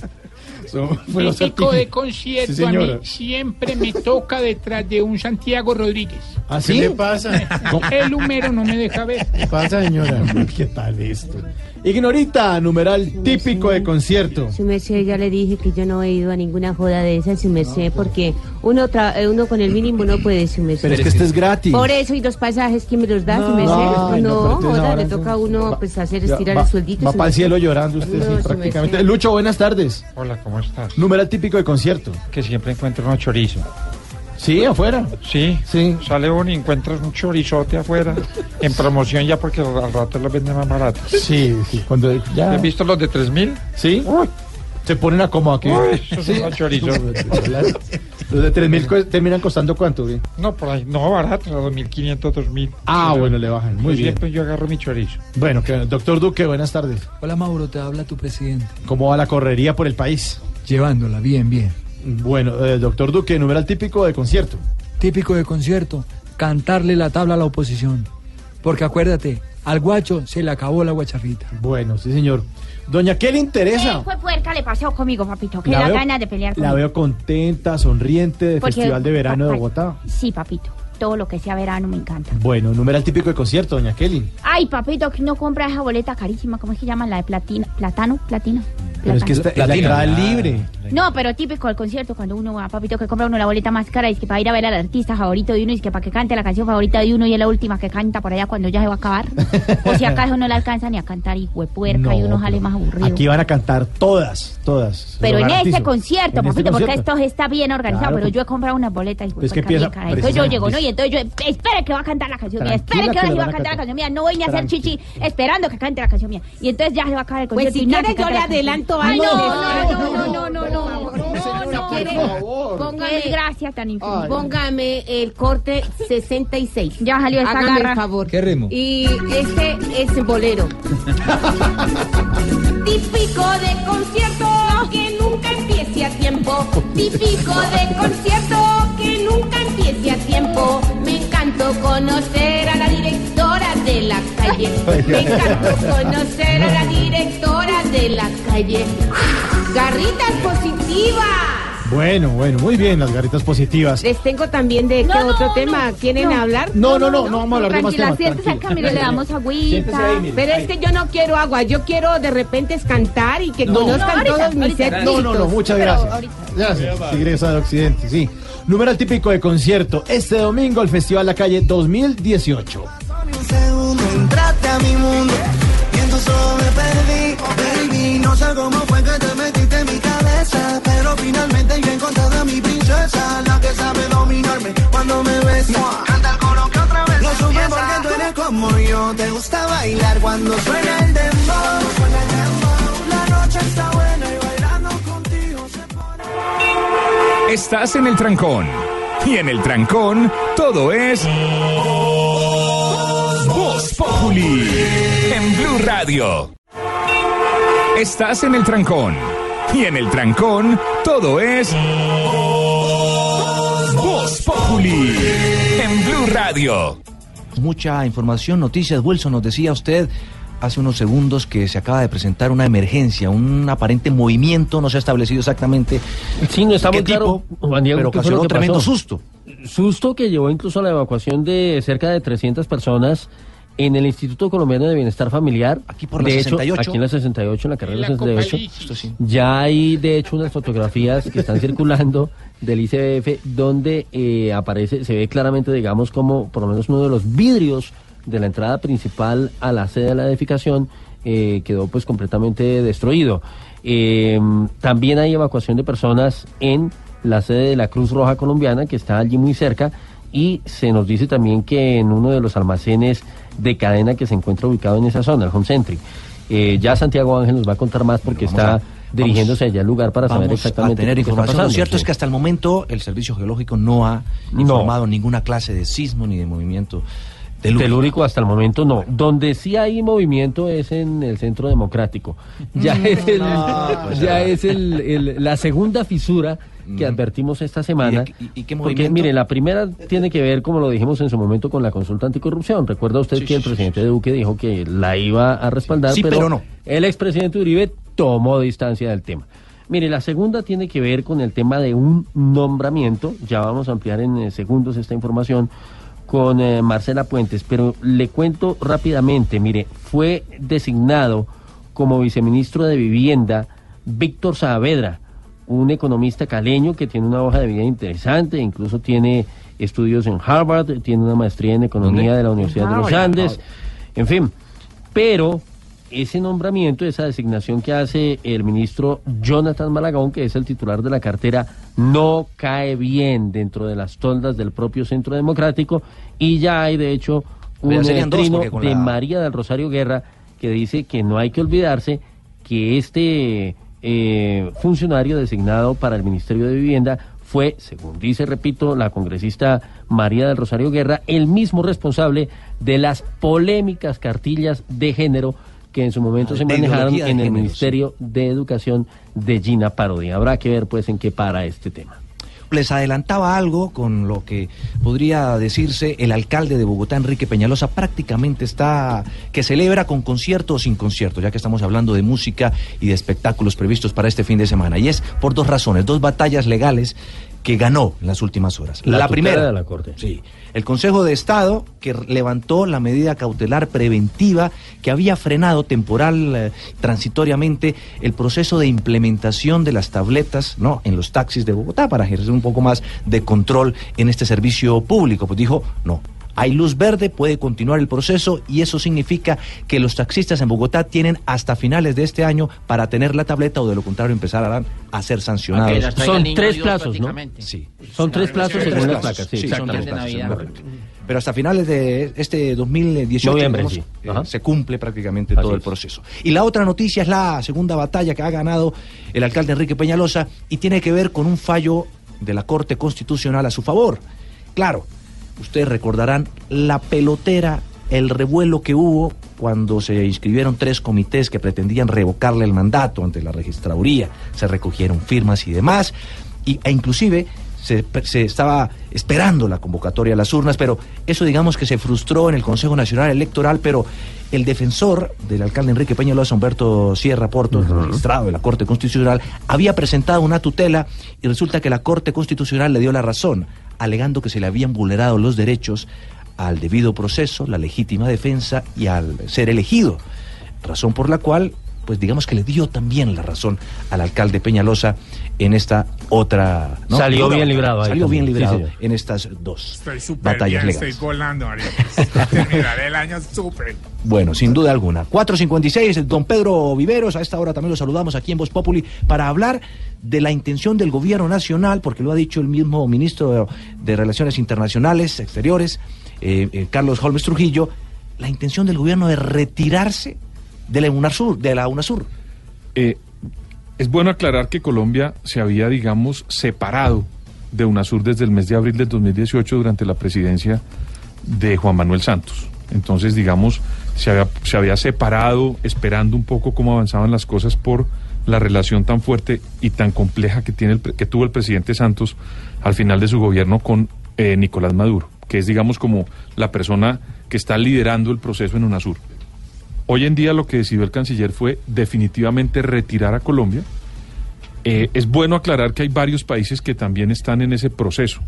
S6: Típico de concierto,
S3: Sí,
S6: a mí siempre me toca detrás de un Santiago Rodríguez.
S3: ¿Ah, sí?
S6: El humero no me deja ver.
S3: ¿Qué pasa, señora? ¿Qué tal esto? Ignorita, numeral típico de concierto.
S25: Su merced, ya le dije que yo no he ido a ninguna joda de esas, su merced, porque uno tra- eh, uno con el mínimo no puede, su merced.
S3: Pero es que este es gratis.
S25: Por eso, y los pasajes, ¿quién me los da, su merced? No,
S3: no, pero entonces
S25: joda, le toca a uno pues hacer estirar
S3: va,
S25: el sueldito.
S3: Va para el cielo llorando usted,
S25: No,
S3: sí, prácticamente. Lucho, buenas tardes.
S26: Hola, ¿cómo estás?
S3: Numeral típico de concierto.
S26: Que siempre encuentro uno chorizo.
S3: Sí, afuera.
S26: Sí,
S3: sí.
S26: Sale uno y encuentras un chorizote afuera. En promoción ya porque al rato los venden más baratos.
S3: Sí, sí. Cuando ya.
S26: ¿Has visto los de 3000?
S3: Sí. Se ponen a como aquí.
S26: Uy, esos son los chorizos.
S3: Los de 3000 cu- terminan costando cuánto, bien?
S26: No, por ahí, no barato, a 2500, 2000.
S3: Ah, bueno, le bajan. Muy
S26: Pues
S3: bien.
S26: Siempre yo agarro mi chorizo.
S3: Bueno, que, doctor Duque, buenas tardes.
S27: Hola Mauro, te habla tu presidente.
S3: ¿Cómo va la correría por el país?
S27: Llevándola, bien, bien.
S3: Bueno, eh, doctor Duque, numeral típico de concierto.
S27: Típico de concierto, cantarle la tabla a la oposición. Porque acuérdate, al guacho se le acabó la guacharrita.
S3: Bueno, sí, señor. Doña, ¿qué le interesa?
S2: Fue puerca le pasó conmigo, papito. Que
S3: La
S2: la
S3: veo-
S2: ganas de pelear
S3: La
S2: conmigo.
S3: veo contenta, sonriente del
S2: Porque-
S3: Festival de Verano de Bogotá.
S2: Sí, papito. Todo lo que sea verano me encanta.
S3: Bueno, numeral típico de concierto, doña Kelly.
S2: Ay, papito, que no compra esa boleta carísima. ¿Cómo es que llaman? La de platina. ¿Platano? ¿Platino?
S3: Pero es que esta, es la
S9: Platina.
S3: entrada
S9: Ah.
S3: libre.
S2: No, pero típico del concierto cuando uno va, papito, que compra uno la boleta más cara y es que para ir a ver al artista favorito de uno y es que para que cante la canción favorita de uno y es la última que canta por allá cuando ya se va a acabar. o si acaso no le alcanza ni a cantar y huepuerca y uno sale más aburrido.
S3: Aquí van a cantar todas, todas.
S2: Pero en este concierto,
S3: En este
S2: papito, porque
S3: concierto.
S2: esto está bien organizado,
S3: Claro,
S2: pero
S3: pues-
S2: yo he comprado una boleta y
S3: Es que empieza
S2: cara. Entonces yo llego, ¿no? Y entonces yo, espere que va a cantar la canción mía, espere que ahora
S3: que
S2: va a cantar la canción mía, no voy ni a hacer chichi esperando que cante la canción mía. Y entonces ya se va a acabar el
S25: Pues
S2: concierto.
S25: si quiere
S2: que
S25: yo le adelanto algo.
S2: no, no, no, no, no, no, no.
S25: Póngame,
S2: Qué gracia tan infinita.
S25: póngame el corte 66.
S2: Ya salió esta
S25: Hágame
S2: garra.
S25: el favor.
S27: ¿Qué ritmo?
S25: Y este es bolero. Típico de concierto que nunca empiece a tiempo. Típico de concierto nunca empiece a tiempo. Me encantó conocer a la directora de la calle. Me encantó conocer a la directora de la calle. Garritas positivas.
S3: Bueno, bueno, muy bien, las garritas positivas.
S25: Les tengo también de qué otro tema. ¿Quieren hablar?
S3: No, no, no, no vamos a hablar de más
S2: Tranquila,
S3: temas.
S2: siéntese acá, mire, le damos agüita.
S3: ahí, mire.
S25: Pero es que yo no quiero agua, yo quiero de repente es cantar y que
S3: No.
S25: conozcan
S2: No, ahorita,
S25: todos mis éxitos.
S3: No, no, no, muchas gracias.
S2: ahorita.
S3: Gracias, Tigresa de Occidente, sí. Numeral típico de concierto. Este domingo el Festival La Calle 2018.
S28: un segundo entraste a mi mundo y en tus ojos me perdí, baby. No sé cómo fue que te metiste finalmente yo he encontrado a mi princesa, la que sabe dominarme cuando me besa. Canta el coro que otra vez Lo supe porque tú eres como yo, te gusta bailar cuando suena el dembow. Suena el dembow. La noche está buena y bailando contigo se pone.
S29: Estás en el trancón. Y en el trancón, todo es. Voz Populi. En Blue Radio. Estás en el trancón. Y en el trancón, todo es. Voz Populi. En Blue Radio.
S9: Mucha información, noticias. Wilson, nos decía usted hace unos segundos que se acaba de presentar una emergencia, un aparente movimiento, no se ha establecido exactamente.
S10: Sí, no está muy claro, Juan Diego,
S9: pero ocasionó
S10: que
S9: tremendo
S10: pasó.
S9: susto.
S10: Susto que llevó incluso a la evacuación de cerca de 300 personas en el Instituto Colombiano de Bienestar Familiar. Aquí
S9: por la
S10: de
S9: 68.
S10: Hecho, aquí en la 68, en la carrera
S9: En la
S10: 68.
S9: Copalisis. Esto sí.
S10: Ya hay, de hecho, unas fotografías que están circulando del ICBF donde eh, aparece, se ve claramente, digamos, como por lo menos uno de los vidrios de la entrada principal a la sede de la edificación eh, quedó pues completamente destruido. Eh, también hay evacuación de personas en la sede de la Cruz Roja Colombiana, que está allí muy cerca, y se nos dice también que en uno de los almacenes de cadena que se encuentra ubicado en esa zona, el Home Centric. Eh, ya Santiago Ángel nos va a contar más porque
S9: Vamos
S10: está
S9: a-
S10: dirigiéndose allá al lugar para saber
S9: Vamos
S10: exactamente
S9: a tener
S10: qué está
S9: información. Lo
S10: pasando.
S9: cierto
S10: Sí.
S9: es que hasta el momento el Servicio Geológico no ha
S10: No.
S9: informado ninguna clase de sismo ni de movimiento telúrico.
S10: Telúrico hasta el momento no. Donde sí hay movimiento es en el Centro Democrático. Ya es, el,
S9: pues
S10: ya es el- el- la segunda fisura que advertimos esta semana.
S9: ¿Y- y- y qué
S10: Porque mire, la primera tiene que ver, como lo dijimos en su momento, con la consulta anticorrupción. Recuerda usted que el presidente Duque dijo que la iba a respaldar,
S9: Sí, pero no.
S10: el expresidente Uribe tomó distancia del tema. Mire, la segunda tiene que ver con el tema de un nombramiento. Ya vamos a ampliar en eh, segundos esta información con eh, Marcela Puentes, pero le cuento rápidamente. Mire, fue designado como viceministro de Vivienda Víctor Saavedra, un economista caleño que tiene una hoja de vida interesante, incluso tiene estudios en Harvard, tiene una maestría en economía
S9: ¿Dónde?
S10: de la Universidad de
S9: Ah,
S10: los. Andes, en fin. Pero ese nombramiento, esa designación que hace el ministro Jonathan Malagón, que es el titular de la cartera, no cae bien dentro de las toldas del propio Centro Democrático. Y ya hay de hecho un trino de
S9: la-
S10: María del Rosario Guerra que dice que no hay que olvidarse que este eh, funcionario designado para el Ministerio de Vivienda fue, según dice, repito, la congresista María del Rosario Guerra, el mismo responsable de las polémicas cartillas de género que en su momento
S9: Ah,
S10: se manejaron en el
S9: género,
S10: Ministerio de Educación de Gina Parodi. Habrá que ver pues en qué para este tema.
S9: Les adelantaba algo con lo que podría decirse el alcalde de Bogotá, Enrique Peñalosa, prácticamente está que celebra con concierto o sin concierto, ya que estamos hablando de música y de espectáculos previstos para este fin de semana. Y es por dos razones, dos batallas legales que ganó en las últimas horas.
S10: La
S9: La, primera,
S10: de la Corte.
S9: sí, el Consejo de Estado que levantó la medida cautelar preventiva que había frenado temporal eh, transitoriamente el proceso de implementación de las tabletas, ¿no? en los taxis de Bogotá para ejercer un poco más de control en este servicio público. Pues dijo, no, hay luz verde, puede continuar el proceso y eso significa que los taxistas en Bogotá tienen hasta finales de este año para tener la tableta o de lo contrario empezarán a ser sancionados.
S10: Son tres Dios plazos, ¿no?
S9: Sí.
S10: Son tres plazos
S9: Tres
S10: según las placas, sí,
S9: sí, son
S10: exactamente.
S9: tres plazos,
S10: Navidad.
S9: correcto. Pero hasta finales de este 2018
S10: Noviembre,
S9: digamos,
S10: sí.
S9: eh,
S10: Ajá.
S9: se cumple prácticamente
S10: Así
S9: todo el
S10: es.
S9: proceso. Y la otra noticia es la segunda batalla que ha ganado el alcalde Enrique Peñalosa y tiene que ver con un fallo de la Corte Constitucional a su favor. Claro, ustedes recordarán la pelotera, el revuelo que hubo cuando se inscribieron tres comités que pretendían revocarle el mandato ante la registraduría, se recogieron firmas y demás, y, e inclusive se, se estaba esperando la convocatoria a las urnas, pero eso digamos que se frustró en el Consejo Nacional Electoral, pero el defensor del alcalde Enrique Peñalosa, Humberto Sierra Porto, registrado de la Corte Constitucional, había presentado una tutela y resulta que la Corte Constitucional le dio la razón, alegando que se le habían vulnerado los derechos al debido proceso, la legítima defensa y al ser elegido. Razón por la cual, pues digamos que le dio también la razón al alcalde Peñalosa en esta otra... ¿no?
S10: Salió bien librado ahí
S9: Salió bien
S10: también,
S9: librado en estas dos
S30: Estoy súper
S9: batallas
S30: bien,
S9: legales.
S30: estoy volando, María. Terminaré el año súper.
S9: Bueno, sin duda alguna. 456, don Pedro Viveros, a esta hora también lo saludamos aquí en Voz Populi para hablar de la intención del gobierno nacional, porque lo ha dicho el mismo ministro de Relaciones Internacionales, Exteriores, eh, eh, Carlos Holmes Trujillo, la intención del gobierno de retirarse de la UNASUR.
S19: Eh, es bueno aclarar que Colombia se había, digamos, separado de UNASUR desde el mes de abril del 2018 durante la presidencia de Juan Manuel Santos. Entonces, digamos, se había, se había separado esperando un poco cómo avanzaban las cosas por la relación tan fuerte y tan compleja que, tiene el que tuvo el presidente Santos al final de su gobierno con eh, Nicolás Maduro, que es, digamos, como la persona que está liderando el proceso en UNASUR. Hoy en día lo que decidió el canciller fue definitivamente retirar a Colombia. Eh, es bueno aclarar que hay varios países que también están en ese proceso.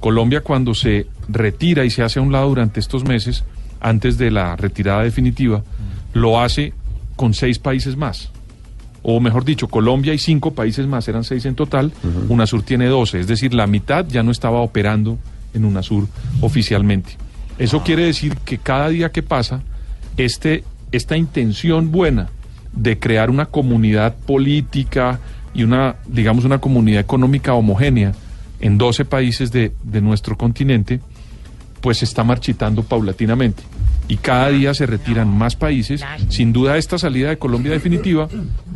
S19: Colombia cuando se retira y se hace a un lado durante estos meses, antes de la retirada definitiva, lo hace con seis países más. O mejor dicho, Colombia y cinco países más, eran seis en total, UNASUR tiene doce, es decir, la mitad ya no estaba operando en UNASUR oficialmente. Eso quiere decir que cada día que pasa, este, esta intención buena de crear una comunidad política y una, digamos, una comunidad económica homogénea en 12 países de, de nuestro continente, pues se está marchitando paulatinamente. Y cada día se retiran más países. Sin duda esta salida de Colombia definitiva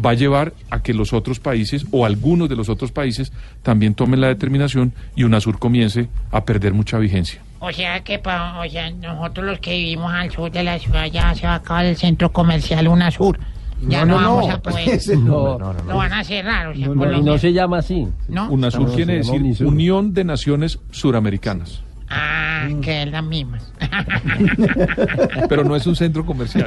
S19: va a llevar a que los otros países o algunos de los otros países también tomen la determinación y UNASUR comience a perder mucha vigencia.
S5: O sea que pa- o sea, nosotros los que vivimos al sur de la ciudad ya se va a acabar el centro comercial UNASUR. Ya no,
S10: No, no,
S5: vamos
S10: no.
S5: a poder.
S10: No. No, no, no.
S5: Lo van a cerrar, o sea,
S10: no se llama así.
S5: ¿No?
S19: UNASUR quiere decir
S10: UNISUR.
S19: Unión de Naciones Suramericanas.
S5: Ah, que es la misma.
S19: Pero no es un centro comercial.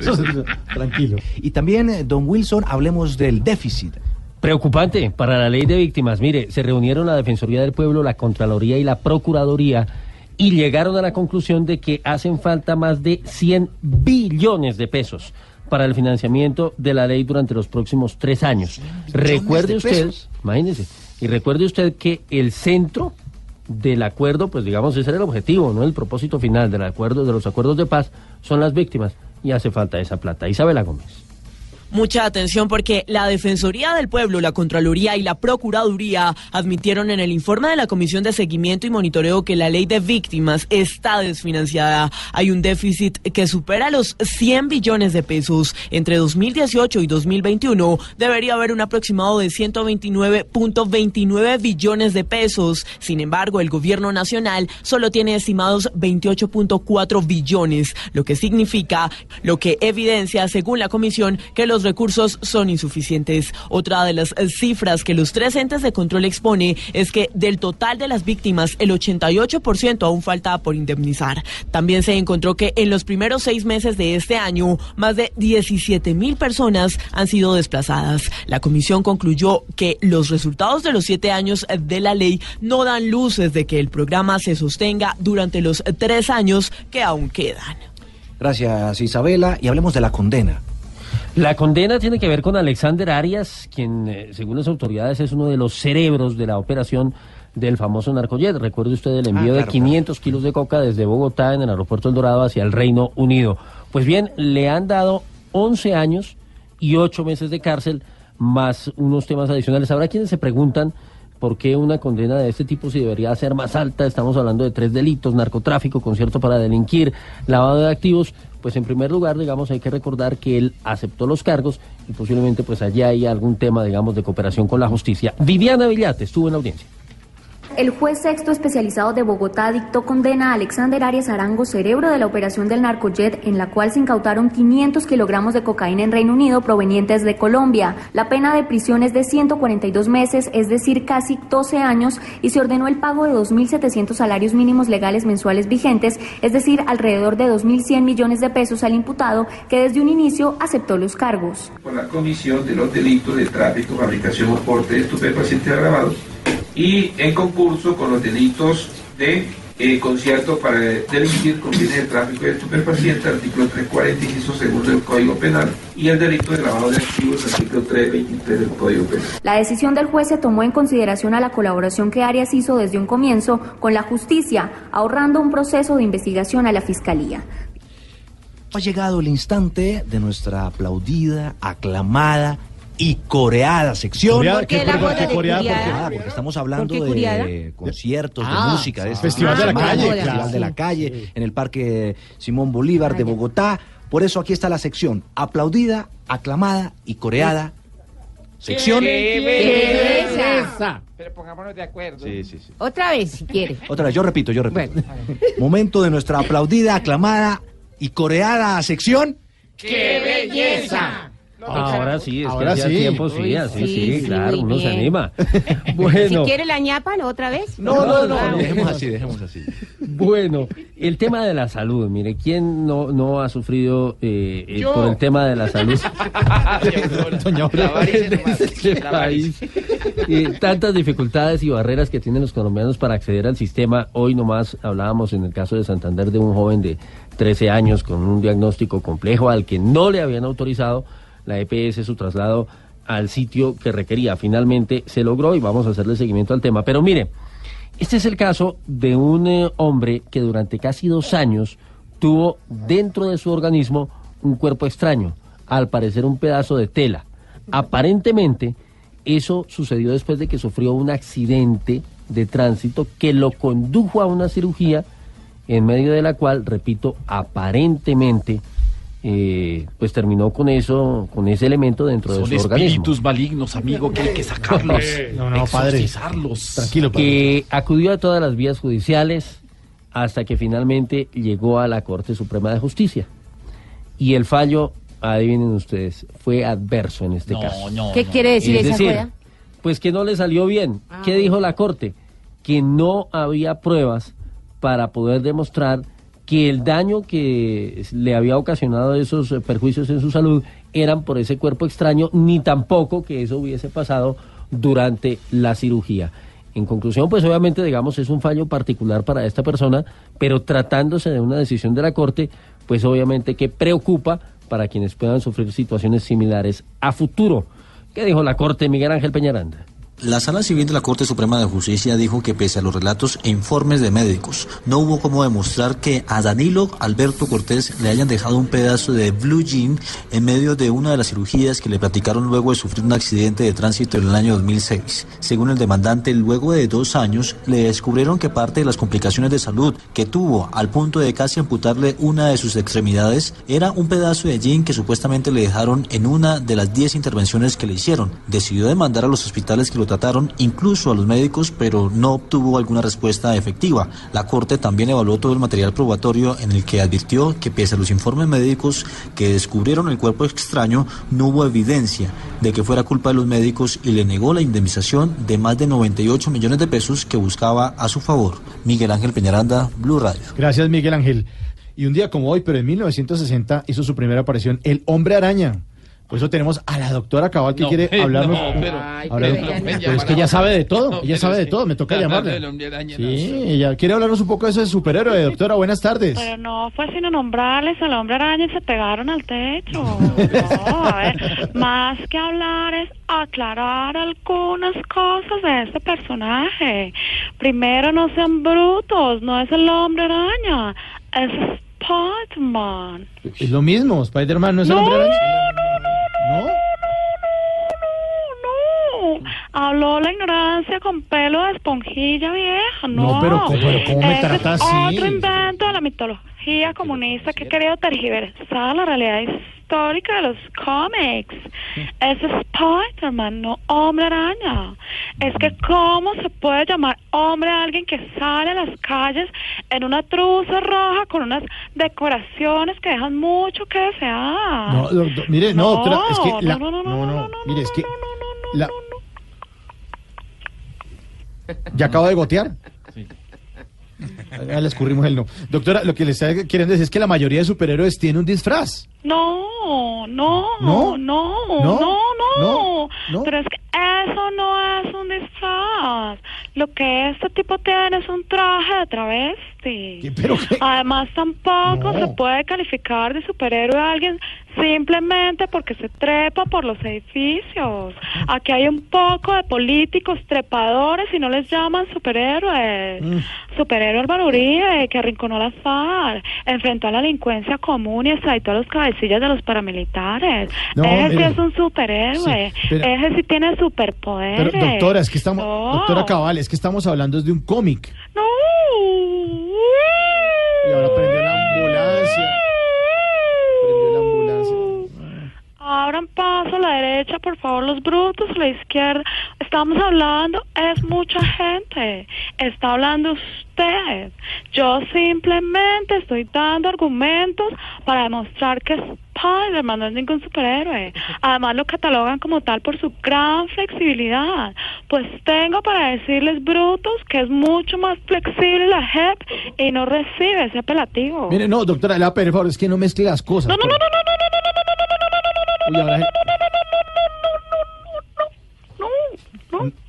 S9: Tranquilo. Y también, eh, don Wilson, hablemos del déficit.
S10: Preocupante para la ley de víctimas. Mire, se reunieron la Defensoría del Pueblo, la Contraloría y la Procuraduría y llegaron a la conclusión de que hacen falta más de 100 billones de pesos para el financiamiento de la ley durante los próximos tres años. Recuerde
S9: de
S10: usted, imagínese, y recuerde usted que el centro del acuerdo, pues digamos, ese era el objetivo, no el propósito final del acuerdo, de los acuerdos de paz, son las víctimas y hace falta esa plata. Isabela Gómez.
S31: Mucha atención porque la Defensoría del Pueblo, la Contraloría y la Procuraduría admitieron en el informe de la Comisión de Seguimiento y Monitoreo que la ley de víctimas está desfinanciada. Hay un déficit que supera los 100 billones de pesos. Entre 2018 y 2021 debería haber un aproximado de 129.29 billones de pesos. Sin embargo, el gobierno nacional solo tiene estimados 28.4 billones, lo que significa, lo que evidencia, según la comisión, que los recursos son insuficientes. Otra de las eh, cifras que los tres entes de control expone es que del total de las víctimas, el 88% aún falta por indemnizar. También se encontró que en los primeros seis meses de este año, más de 17 mil personas han sido desplazadas. La comisión concluyó que los resultados de los siete años de la ley no dan luces de que el programa se sostenga durante los tres años que aún quedan.
S9: Gracias, Isabela. Y hablemos de la condena.
S10: La condena tiene que ver con Alexander Arias, quien, eh, según las autoridades, es uno de los cerebros de la operación del famoso narcojet. Recuerde usted el envío
S9: Ah,
S10: de
S9: claro,
S10: 500 kilos de coca desde Bogotá en el aeropuerto El Dorado hacia el Reino Unido. Pues bien, le han dado 11 años y 8 meses de cárcel, más unos temas adicionales. Habrá quienes se preguntan por qué una condena de este tipo si debería ser más alta. Estamos hablando de tres delitos, narcotráfico, concierto para delinquir, lavado de activos. Pues en primer lugar, digamos, hay que recordar que él aceptó los cargos y posiblemente pues allá hay algún tema, digamos, de cooperación con la justicia. Viviana Villate estuvo en la audiencia.
S32: El juez sexto especializado de Bogotá dictó condena a Alexander Arias Arango, cerebro de la operación del narcojet, en la cual se incautaron 500 kilogramos de cocaína en Reino Unido provenientes de Colombia. La pena de prisión es de 142 meses, es decir, casi 12 años, y se ordenó el pago de 2.700 salarios mínimos legales mensuales vigentes, es decir, alrededor de 2.100 millones de pesos al imputado, que desde un inicio aceptó los cargos.
S33: por la comisión de los delitos de tráfico, fabricación o porte de estupefacientes agravados y en concurso con los delitos de eh, concierto para delinquir con fines de tráfico de estupefacientes, artículo 340, inciso segundo del Código Penal, y el delito de lavado de activos, artículo 323 del Código Penal.
S32: La decisión del juez se tomó en consideración a la colaboración que Arias hizo desde un comienzo con la justicia, ahorrando un proceso de investigación a la fiscalía.
S9: Ha llegado el instante de nuestra aplaudida, aclamada y coreada sección.
S3: ¿Coreada? ¿Qué, ¿Por qué la perdón, boda qué de coreada?
S9: Ah, porque estamos hablando
S3: ¿Por qué
S9: de conciertos,
S3: Ah,
S9: de música, de
S3: ah, Festival de la
S9: semana,
S3: Calle,
S9: Festival
S3: claro.
S9: de la calle, en el Parque Simón Bolívar de Bogotá. Por eso aquí está la sección aplaudida, aclamada y coreada. Sección.
S30: ¡Qué
S26: belleza! Pero pongámonos de acuerdo.
S9: Sí, sí, sí.
S15: Otra vez, si quiere.
S9: Otra vez, yo repito, yo repito. Momento de nuestra aplaudida, aclamada y coreada sección.
S30: ¡Qué belleza!
S10: Ahora sí, es
S3: Ahora
S10: que hacía
S3: sí.
S10: tiempo sí,
S15: Uy,
S10: así
S15: sí,
S10: sí,
S15: sí,
S10: claro, uno se anima.
S15: Si
S10: Bueno,
S15: quiere la ñapa, ¿no? ¿Otra vez?
S9: No, no, no,
S15: Ah,
S9: dejemos así, dejemos así.
S10: bueno, el tema de la salud, mire, ¿quién no, no ha sufrido eh, eh, por el tema de la salud?
S3: Doña
S10: este país. Eh, tantas dificultades y barreras que tienen los colombianos para acceder al sistema. Hoy nomás hablábamos en el caso de Santander de un joven de 13 años con un diagnóstico complejo al que no le habían autorizado la EPS su traslado al sitio que requería. Finalmente se logró y vamos a hacerle seguimiento al tema. Pero mire, este es el caso de un eh, hombre que durante casi dos años tuvo dentro de su organismo un cuerpo extraño, al parecer un pedazo de tela. Aparentemente, eso sucedió después de que sufrió un accidente de tránsito que lo condujo a una cirugía en medio de la cual, repito, aparentemente, eh, pues terminó con eso, con ese elemento dentro
S34: Son
S10: de su organismo.
S34: espíritus malignos, amigo, que hay que sacarlos.
S3: No, no, padre. Tranquilo, padre.
S10: que acudió a todas las vías judiciales hasta que finalmente llegó a la Corte Suprema de Justicia. Y el fallo, adivinen ustedes, fue adverso en este
S34: No,
S10: caso.
S34: no,
S15: ¿Qué quiere decir
S10: Es
S15: esa
S10: decir, pues que no le salió bien.
S15: Ah.
S10: ¿Qué dijo la Corte? Que no había pruebas para poder demostrar que el daño que le había ocasionado esos eh, perjuicios en su salud eran por ese cuerpo extraño, ni tampoco que eso hubiese pasado durante la cirugía. En conclusión, pues obviamente, digamos, es un fallo particular para esta persona, pero tratándose de una decisión de la Corte, pues obviamente que preocupa para quienes puedan sufrir situaciones similares a futuro. ¿Qué dijo la Corte Miguel Ángel Peñaranda?
S35: La Sala Civil de la Corte Suprema de Justicia dijo que pese a los relatos e informes de médicos, no hubo como demostrar que a Danilo Alberto Cortés le hayan dejado un pedazo de blue jean en medio de una de las cirugías que le practicaron luego de sufrir un accidente de tránsito en el año 2006. Según el demandante, luego de dos años le descubrieron que parte de las complicaciones de salud que tuvo al punto de casi amputarle una de sus extremidades era un pedazo de jean que supuestamente le dejaron en una de las 10 intervenciones que le hicieron. Decidió demandar a los hospitales que lo trataron, incluso a los médicos, pero no obtuvo alguna respuesta efectiva. La Corte también evaluó todo el material probatorio en el que advirtió que pese a los informes médicos que descubrieron el cuerpo extraño, no hubo evidencia de que fuera culpa de los médicos y le negó la indemnización de más de 98 millones de pesos que buscaba a su favor. Miguel Ángel Peñaranda, Blue Radio.
S3: Gracias, Miguel Ángel. Y un día como hoy, pero en 1960, hizo su primera aparición El Hombre Araña. Por eso tenemos a la doctora Cabal que
S34: No,
S3: quiere
S34: eh,
S3: hablarnos.
S34: no, pero-
S3: Ay,
S34: pero-
S3: pero-
S34: pero-
S3: pero es que ella sabe de todo,
S34: No,
S3: ella sabe de todo, me toca llamarle.
S34: del hombre araña,
S3: Sí, ella quiere hablarnos un poco de ese superhéroe, doctora. Buenas tardes.
S36: Pero no fue sino nombrarles al hombre araña y se pegaron al techo. No, a ver, más que hablar es aclarar algunas cosas de este personaje. Primero, no sean brutos, no es el hombre araña, es Spider-Man.
S3: Es lo mismo, Spider-Man no es el hombre araña. ¿No?
S36: No, habló la ignorancia con pelo de esponjilla vieja, no.
S3: No, pero ¿cómo- pero cómo me
S36: Ese
S3: trata
S36: es
S3: así?
S36: otro invento de la mitología comunista que ha querido tergiversar la realidad histórica de los cómics. Es Spider-Man, no hombre araña. Es que cómo se puede llamar hombre a alguien que sale a las calles en una truza roja con unas decoraciones que dejan mucho que desear.
S3: No, mire, no,
S36: No,
S3: es que la,
S36: no, no,
S3: no, no, mire, es que la, ya acabo de gotear. Ya le escurrimos el no. Doctora, lo que le está queriendo decir es que la mayoría de superhéroes tiene un disfraz.
S36: No, no,
S3: ¿No?
S36: no, no,
S3: ¿No?
S36: no,
S3: ¿No?
S36: Pero es que eso no es un disfraz. Lo que este tipo tiene es un traje de travesti.
S3: ¿Pero qué?
S36: Además, tampoco
S3: No.
S36: se puede calificar de superhéroe a alguien simplemente porque se trepa por los edificios. Aquí hay un poco de políticos trepadores y no les llaman superhéroes.
S3: Mm.
S36: Superhéroe Álvaro Uribe, que arrinconó las FARC, enfrentó a la delincuencia común y extraditó a los cabecillas de los paramilitares.
S3: No,
S36: Ese sí es un superhéroe.
S3: Sí, pero-
S36: Ese sí tiene superpoderes.
S3: Pero doctora, es que estamos,
S36: No.
S3: doctora Cabal, es que estamos hablando de un cómic.
S36: No.
S3: Y ahora prendió la ambulancia. Prendió la ambulancia.
S36: Abran paso a la derecha, por favor, los brutos, a la izquierda. Estamos hablando, es mucha gente. Está hablando usted. Yo simplemente estoy dando argumentos para demostrar que Spider-Man no es ningún superhéroe. Además, lo catalogan como tal por su gran flexibilidad. Pues tengo para decirles, brutos, que es mucho más flexible la JEP y no recibe ese apelativo.
S3: Mire, no, doctora, le va a pedir el favor, es que no mezcle las cosas.
S36: No, no, no, no, no, no,
S3: Uy, ahora-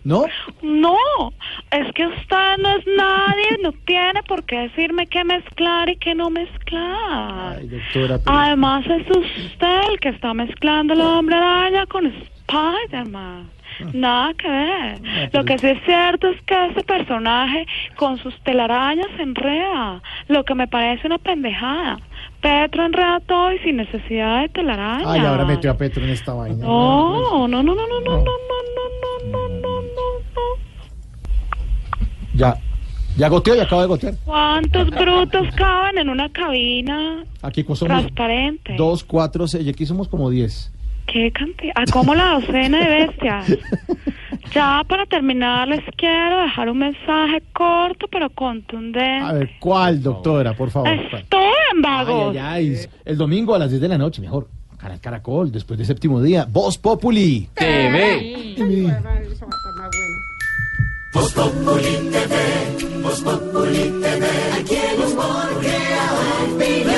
S3: ¿No?
S36: No, es que usted no es nadie, no tiene por qué decirme qué mezclar y qué no mezclar.
S3: Doctora, pero-
S36: Además es usted el que está mezclando el hombre araña con Spider-Man. Nada que ver. Lo que sí es cierto es que ese personaje con sus telarañas enreda. Lo que me parece una pendejada. Petro enreda todo y sin necesidad de telaraña.
S3: Ay, ahora metió a Petro en esta vaina.
S36: No, no, no, no, no, no, no, no.
S3: Ya, ya goteó y acaba de gotear.
S36: ¿Cuántos brutos caben en una cabina
S3: Aquí pues somos
S36: transparente?
S3: dos, cuatro, seis, y aquí somos como diez.
S36: ¿Qué cantidad? Ah, ¿Cómo la docena de bestias? Ya para terminar les quiero dejar un mensaje corto pero contundente.
S3: A ver, ¿cuál, doctora, por favor?
S36: Estoy en
S3: Ay,
S36: vagos.
S3: ay, ay, el domingo a las 10 de la noche, mejor. Canal Caracol, después de séptimo día. Voz Populi.
S34: TV.
S28: Voz Populi TV, Voz Populi TV, aquí el humor
S21: al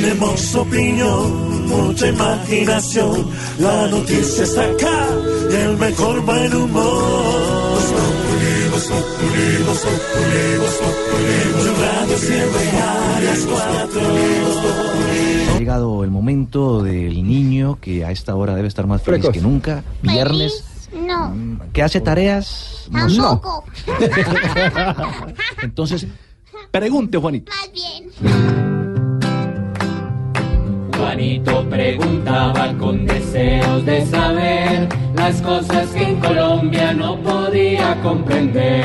S37: tenemos opinión, mucha imaginación. La noticia está acá y el mejor buen humor. Voz Populi, Voz Populi, Voz Populi, Voz Populi. Blue Radio siempre a las cuatro.
S9: Ha llegado el momento del niño que a esta hora debe estar más feliz
S38: Precoz.
S9: que nunca. Viernes.
S39: No,
S9: ¿Que hace tareas? No
S39: tampoco.
S9: Entonces, pregunte, Juanito.
S39: Más bien.
S40: Juanito preguntaba con deseos de saber las cosas que en Colombia no podía comprender.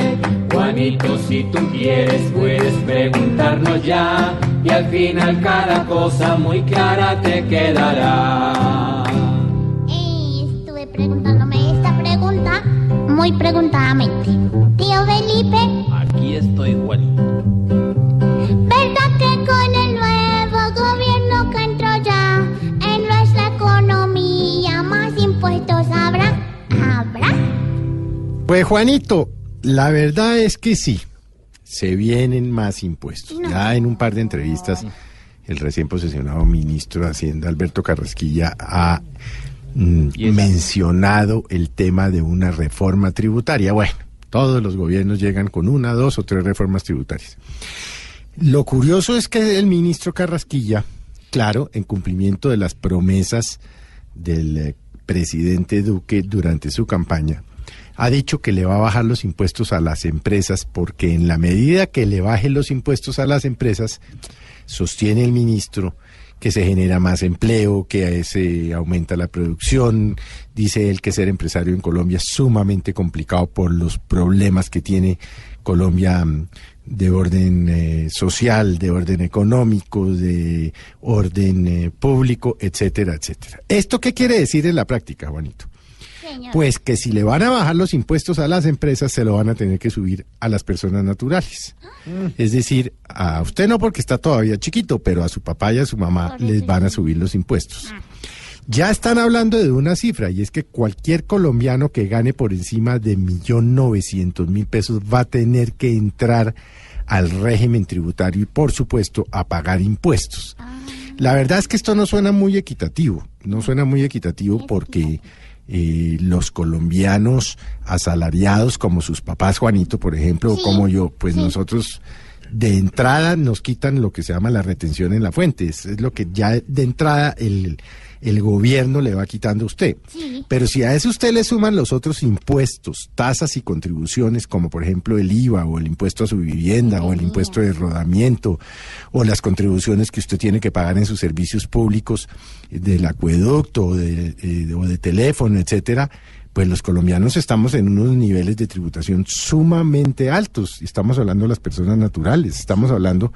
S40: Juanito, si tú quieres, puedes preguntarnos ya y al final cada cosa muy clara te quedará.
S39: Estuve preguntándome esta pregunta muy preguntadamente. Tío Felipe,
S41: Aquí estoy, Juanito.
S38: Pues Juanito, la verdad es que sí, se vienen más impuestos. Ya en un par de entrevistas, el recién posesionado ministro de Hacienda, Alberto Carrasquilla, ha mm, mencionado el tema de una reforma tributaria. Bueno, todos los gobiernos llegan con una, dos o tres reformas tributarias. Lo curioso es que el ministro Carrasquilla, claro, en cumplimiento de las promesas del eh, presidente Duque durante su campaña, ha dicho que le va a bajar los impuestos a las empresas porque en la medida que le baje los impuestos a las empresas, sostiene el ministro que se genera más empleo, que se aumenta la producción. Dice él que ser empresario en Colombia es sumamente complicado por los problemas que tiene Colombia mm, de orden eh, social, de orden económico, de orden eh, público, etcétera, etcétera. ¿Esto qué quiere decir en la práctica, Juanito? Pues que si le van a bajar los impuestos a las empresas, se lo van a tener que subir a las personas naturales. Es decir, a usted no porque está todavía chiquito, pero a su papá y a su mamá les van a subir los impuestos. Ya están hablando de una cifra y es que cualquier colombiano que gane por encima de millón novecientos mil pesos va a tener que entrar al régimen tributario y por supuesto a pagar impuestos. La verdad es que esto no suena muy equitativo, no suena muy equitativo porque eh, los colombianos asalariados como sus papás, Juanito, por ejemplo, o como yo, pues nosotros de entrada nos quitan lo que se llama la retención en la fuente. Es, es lo que ya de entrada el, el gobierno le va quitando a usted. Pero si a eso usted le suman los otros impuestos, tasas y contribuciones, como por ejemplo el IVA o el impuesto a su vivienda o el impuesto de rodamiento o las contribuciones que usted tiene que pagar en sus servicios públicos del acueducto o de, eh, o de teléfono, etcétera, pues los colombianos estamos en unos niveles de tributación sumamente altos. Estamos hablando de las personas naturales, estamos hablando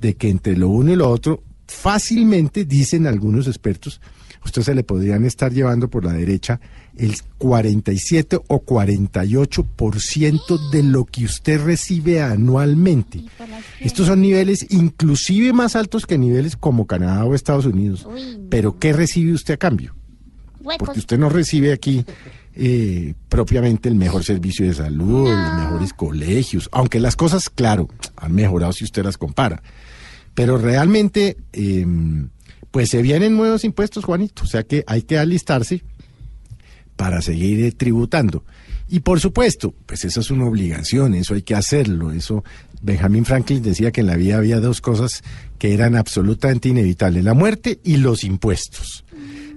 S38: de que entre lo uno y lo otro, fácilmente, dicen algunos expertos, usted se le podrían estar llevando por la derecha el 47 o 48% de lo que usted recibe anualmente. Estos son niveles inclusive más altos que niveles como Canadá o Estados Unidos. Pero ¿qué recibe usted a cambio? Porque usted no recibe aquí eh, propiamente el mejor servicio de salud, los mejores colegios, aunque las cosas, claro, han mejorado si usted las compara. Pero realmente, eh, pues se vienen nuevos impuestos, Juanito, o sea que hay que alistarse para seguir eh, tributando. Y por supuesto, pues eso es una obligación, eso hay que hacerlo, eso Benjamin Franklin decía que en la vida había dos cosas que eran absolutamente inevitables, la muerte y los impuestos.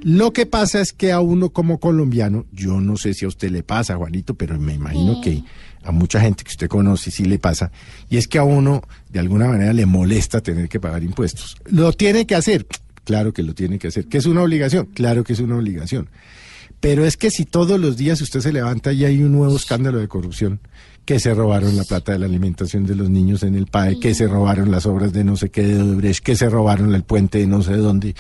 S38: Lo que pasa es que a uno como colombiano, yo no sé si a usted le pasa, Juanito, pero me imagino que a mucha gente que usted conoce sí le pasa, y es que a uno de alguna manera le molesta tener que pagar impuestos. ¿Lo tiene que hacer? Claro que lo tiene que hacer. ¿Que es una obligación? Claro que es una obligación. Pero es que si todos los días usted se levanta y hay un nuevo escándalo de corrupción, que se robaron la plata de la alimentación de los niños en el PAE, que se robaron las obras de no sé qué de Odebrecht, que se robaron el puente de no sé dónde,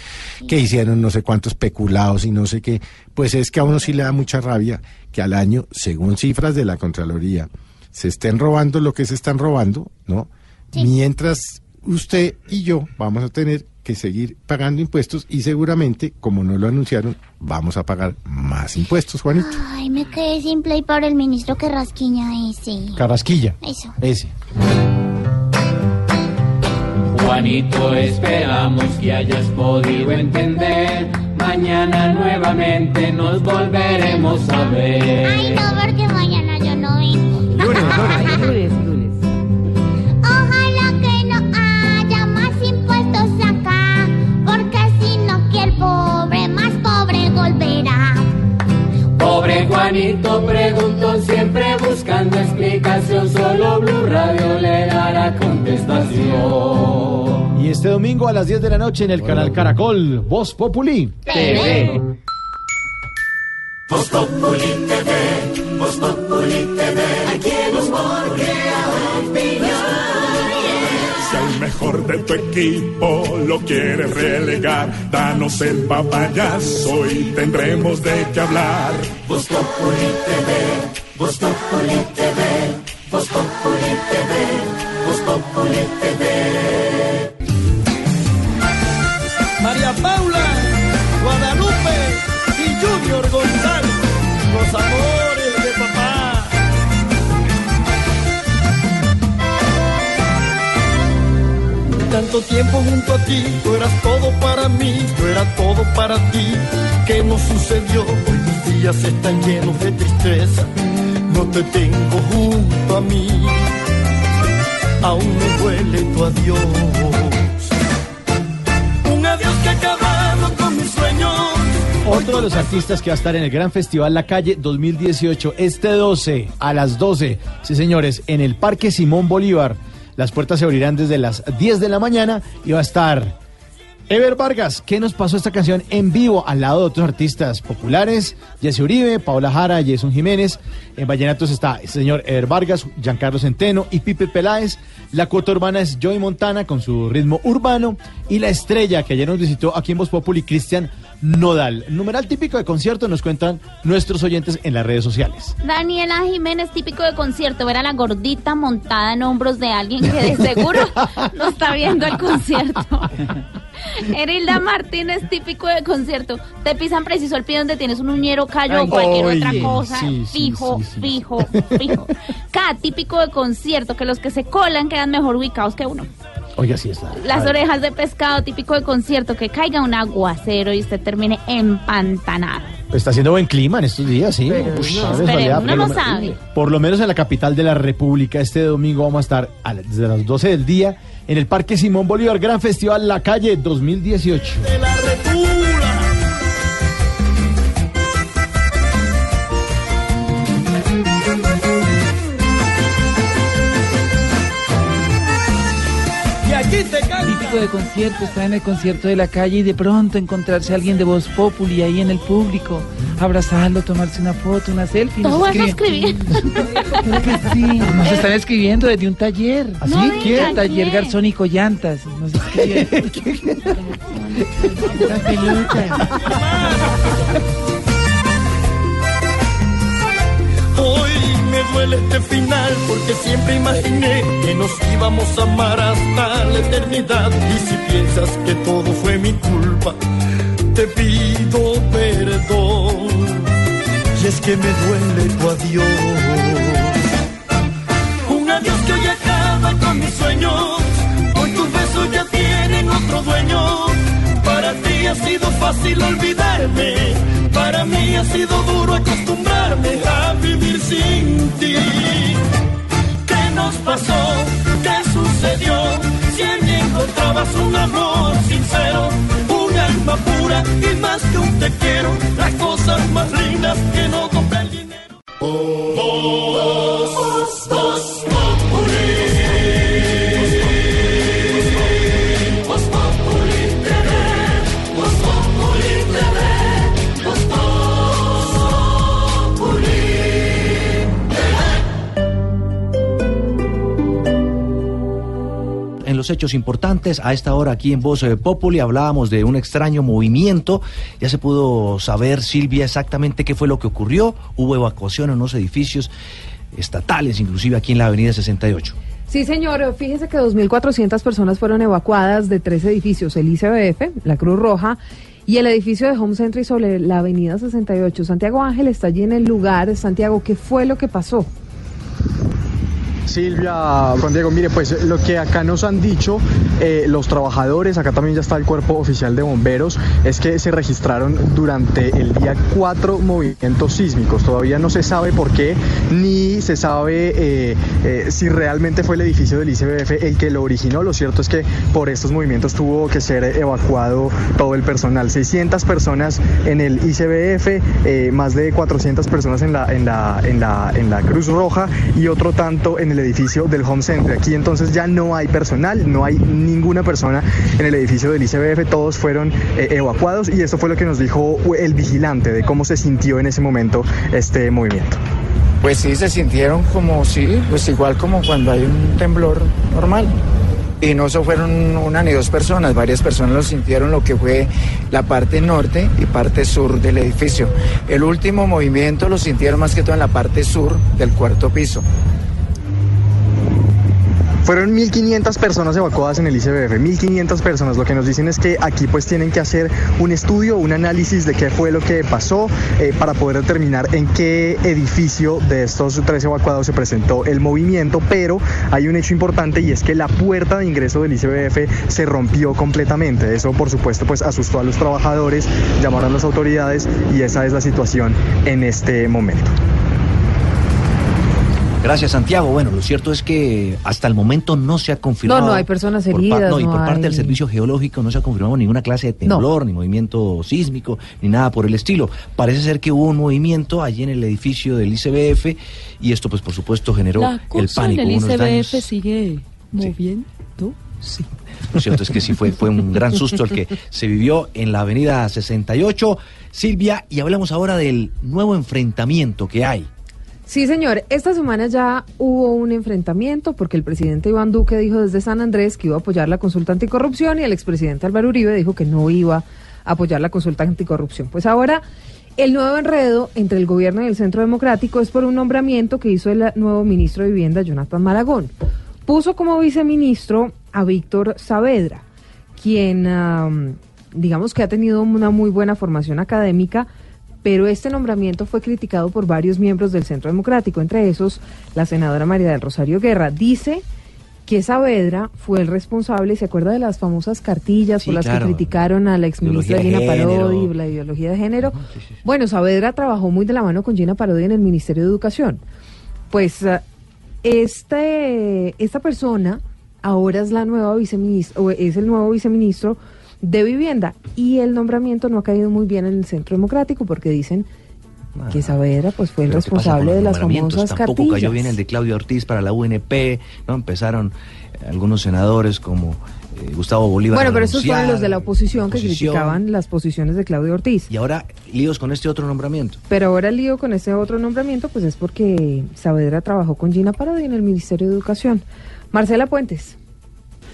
S38: que hicieron no sé cuántos peculados y no sé qué, pues es que a uno sí le da mucha rabia que al año, según cifras de la Contraloría, se estén robando lo que se están robando, ¿no? Mientras usted y yo vamos a tener que seguir pagando impuestos y seguramente, como no lo anunciaron, vamos a pagar más impuestos, Juanito.
S39: Ay, me quedé sin play para el ministro que rasquiña ese.
S38: Carrasquilla.
S39: Eso.
S38: Ese.
S40: Juanito, esperamos que hayas podido entender. Mañana nuevamente nos volveremos a ver.
S25: Ay, no, porque mañana yo no vengo.
S15: Lunes, lunes, lunes.
S40: Juanito preguntó siempre buscando explicación. Solo Blue Radio le dará contestación.
S3: Y este domingo a las 10 de la noche en el canal Caracol, Voz Populi.
S40: TV.
S21: Voz Populi TV, Voz Populi TV, aquí en crea opinión. Si al mejor de tu equipo lo quieres relegar, danos el papayazo y tendremos de qué hablar. Voz Populi TV, Voz Populi TV, Voz Populi TV, Voz Populi TV.
S42: María Paula, Guadalupe y Junior González, los amores Tanto tiempo junto a ti, tú eras todo para mí, yo era todo para ti. ¿Qué nos sucedió? Hoy mis días están llenos de tristeza, no te tengo junto a mí. Aún me duele tu adiós. Un adiós que ha acabado con mis sueños.
S3: Otro de los artistas que va a estar en el Gran Festival La Calle 2018 este 12 a las 12, sí señores, en el Parque Simón Bolívar. Las puertas se abrirán desde las 10 de la mañana y va a estar Ever Vargas. ¿Qué nos pasó esta canción en vivo al lado de otros artistas populares? Jesse Uribe, Paola Jara, Jason Jiménez. En Vallenatos está el señor Ever Vargas, Giancarlo Centeno y Pipe Peláez. La cuota urbana es Joey Montana con su ritmo urbano. Y la estrella que ayer nos visitó aquí en Voz Populi, Cristian Nodal. Numeral típico de concierto nos cuentan nuestros oyentes en las redes sociales.
S2: Daniela Jiménez, típico de concierto, ver a la gordita montada en hombros de alguien que de seguro no está viendo el concierto. Erilda Martínez, típico de concierto. Te pisan preciso el pie donde tienes un uñero, callo o cualquier
S3: oye,
S2: otra cosa.
S3: sí,
S2: fijo,
S3: sí, sí.
S2: fijo, fijo. K, típico de concierto, que los que se colan quedan mejor ubicados que uno.
S3: Oiga, sí está.
S2: Las orejas de pescado, típico de concierto, que caiga un aguacero y usted termine empantanado.
S3: Pues está haciendo buen clima en estos días, sí. Ush,
S2: no. uno no sabe.
S3: Por lo menos en la capital de la República, este domingo vamos a estar a las- desde las 12 del día en el Parque Simón Bolívar, Gran Festival La Calle 2018.
S43: Típico de concierto, estar en el concierto de la calle y de pronto encontrarse a alguien de Voz Populi ahí en el público, abrazarlo, tomarse una foto, una selfie.
S2: Todo vas
S43: que sí, nos están escribiendo desde un taller.
S2: ¿Así? No
S43: ¿Quién?
S2: diga,
S43: Taller. Garzón y Collantas. Nos escriben.
S42: duele este final porque siempre imaginé que nos íbamos a amar hasta la eternidad. Y si piensas que todo fue mi culpa, te pido perdón. Y es que me duele tu adiós. Un adiós que hoy acaba con mis sueños. Hoy tus besos ya tienen otro dueño. Para ti ha sido fácil olvidarme. Para mí ha sido duro acostumbrarme a vivir sin ti. ¿Qué nos pasó? ¿Qué sucedió? Si en encontrabas un amor sincero, un alma pura y más que un te quiero, las cosas más lindas que no compra el dinero. Voz, voz, voz,
S9: Hechos importantes, a esta hora aquí en Voz eh, Populi hablábamos de un extraño movimiento. Ya se pudo saber, Silvia, exactamente qué fue lo que ocurrió. Hubo evacuación en unos edificios estatales, inclusive aquí en la Avenida 68.
S15: Sí, señor. Fíjese que 2.400 personas fueron evacuadas de tres edificios, el ICBF, la Cruz Roja y el edificio de Home Century sobre la Avenida 68. Santiago Ángel está allí en el lugar. Santiago, ¿qué fue lo que pasó?
S17: Silvia, Juan Diego, mire, pues lo que acá nos han dicho eh, los trabajadores, acá también ya está el cuerpo oficial de bomberos, es que se registraron durante el día cuatro movimientos sísmicos. Todavía no se sabe por qué, ni se sabe eh, eh, si realmente fue el edificio del ICBF el que lo originó. Lo cierto es que por estos movimientos tuvo que ser evacuado todo el personal. 600 personas en el ICBF, más de 400 personas en la, en, la, en, la, en la Cruz Roja y otro tanto en el edificio del Home Center. Aquí entonces ya no hay personal, no hay ninguna persona en el edificio del ICBF, todos fueron eh, evacuados y eso fue lo que nos dijo el vigilante de cómo se sintió en ese momento este movimiento.
S42: Pues sí, se sintieron como, sí, pues igual como cuando hay un temblor normal. Y no solo fueron una ni dos personas, varias personas lo sintieron lo que fue la parte norte y parte sur del edificio. El último movimiento lo sintieron más que todo en la parte sur del cuarto piso.
S17: Fueron 1.500 personas evacuadas en el ICBF, 1.500 personas. Lo que nos dicen es que aquí pues tienen que hacer un estudio, un análisis de qué fue lo que pasó eh, para poder determinar en qué edificio de estos tres evacuados se presentó el movimiento, pero hay un hecho importante y es que la puerta de ingreso del ICBF se rompió completamente. Eso por supuesto pues asustó a los trabajadores, llamaron a las autoridades y esa es la situación en este momento.
S9: Gracias, Santiago. Bueno, lo cierto es que hasta el momento no se ha confirmado.
S44: No, no hay personas
S9: por
S44: heridas.
S9: no, y
S44: no
S9: por parte
S44: hay-
S9: del Servicio Geológico no se ha confirmado ninguna clase de temblor, ni movimiento sísmico, ni nada por el estilo. Parece ser que hubo un movimiento allí en el edificio del ICBF y esto, pues, por supuesto, generó
S40: La
S9: el pánico.
S40: el
S9: daños.
S40: ICBF sigue moviendo. Sí.
S9: Lo cierto es que sí fue, fue un gran susto el que se vivió en la avenida 68. Silvia, y hablamos ahora del nuevo enfrentamiento que hay.
S44: Sí, señor. Esta semana ya hubo un enfrentamiento porque el presidente Iván Duque dijo desde San Andrés que iba a apoyar la consulta anticorrupción y el expresidente Álvaro Uribe dijo que no iba a apoyar la consulta anticorrupción. Pues ahora el nuevo enredo entre el gobierno y el Centro Democrático es por un nombramiento que hizo el nuevo ministro de Vivienda, Jonathan Malagón. Puso como viceministro a Víctor Saavedra, quien am, digamos que ha tenido una muy buena formación académica, pero este nombramiento fue criticado por varios miembros del Centro Democrático, entre esos la senadora María del Rosario Guerra. Dice que Saavedra fue el responsable, ¿se acuerda de las famosas cartillas
S9: Sí,
S44: por las
S9: claro.
S44: que criticaron a la exministra Gina. Parodi, la ideología de género? Bueno, Saavedra trabajó muy de la mano con Gina Parodi en el Ministerio de Educación. Pues ah, este, esta persona ahora es la nueva viceministra, o es el nuevo viceministro de Vivienda y el nombramiento no ha caído muy bien en el Centro Democrático porque dicen que Saavedra pues fue el
S9: Pero ¿qué pasa con
S44: responsable de las famosas
S9: Tampoco
S44: cartillas.
S9: cayó bien el de Claudio Ortiz para la UNP, ¿no? Empezaron eh, algunos senadores como eh, Gustavo Bolívar.
S44: Bueno, pero esos fueron los de la oposición que
S9: oposición.
S44: criticaban las posiciones de Claudio Ortiz.
S9: Y ahora líos con este otro nombramiento.
S44: Pero ahora el lío con ese otro nombramiento pues es porque Saavedra trabajó con Gina Parodi en el Ministerio de Educación. Marcela Puentes.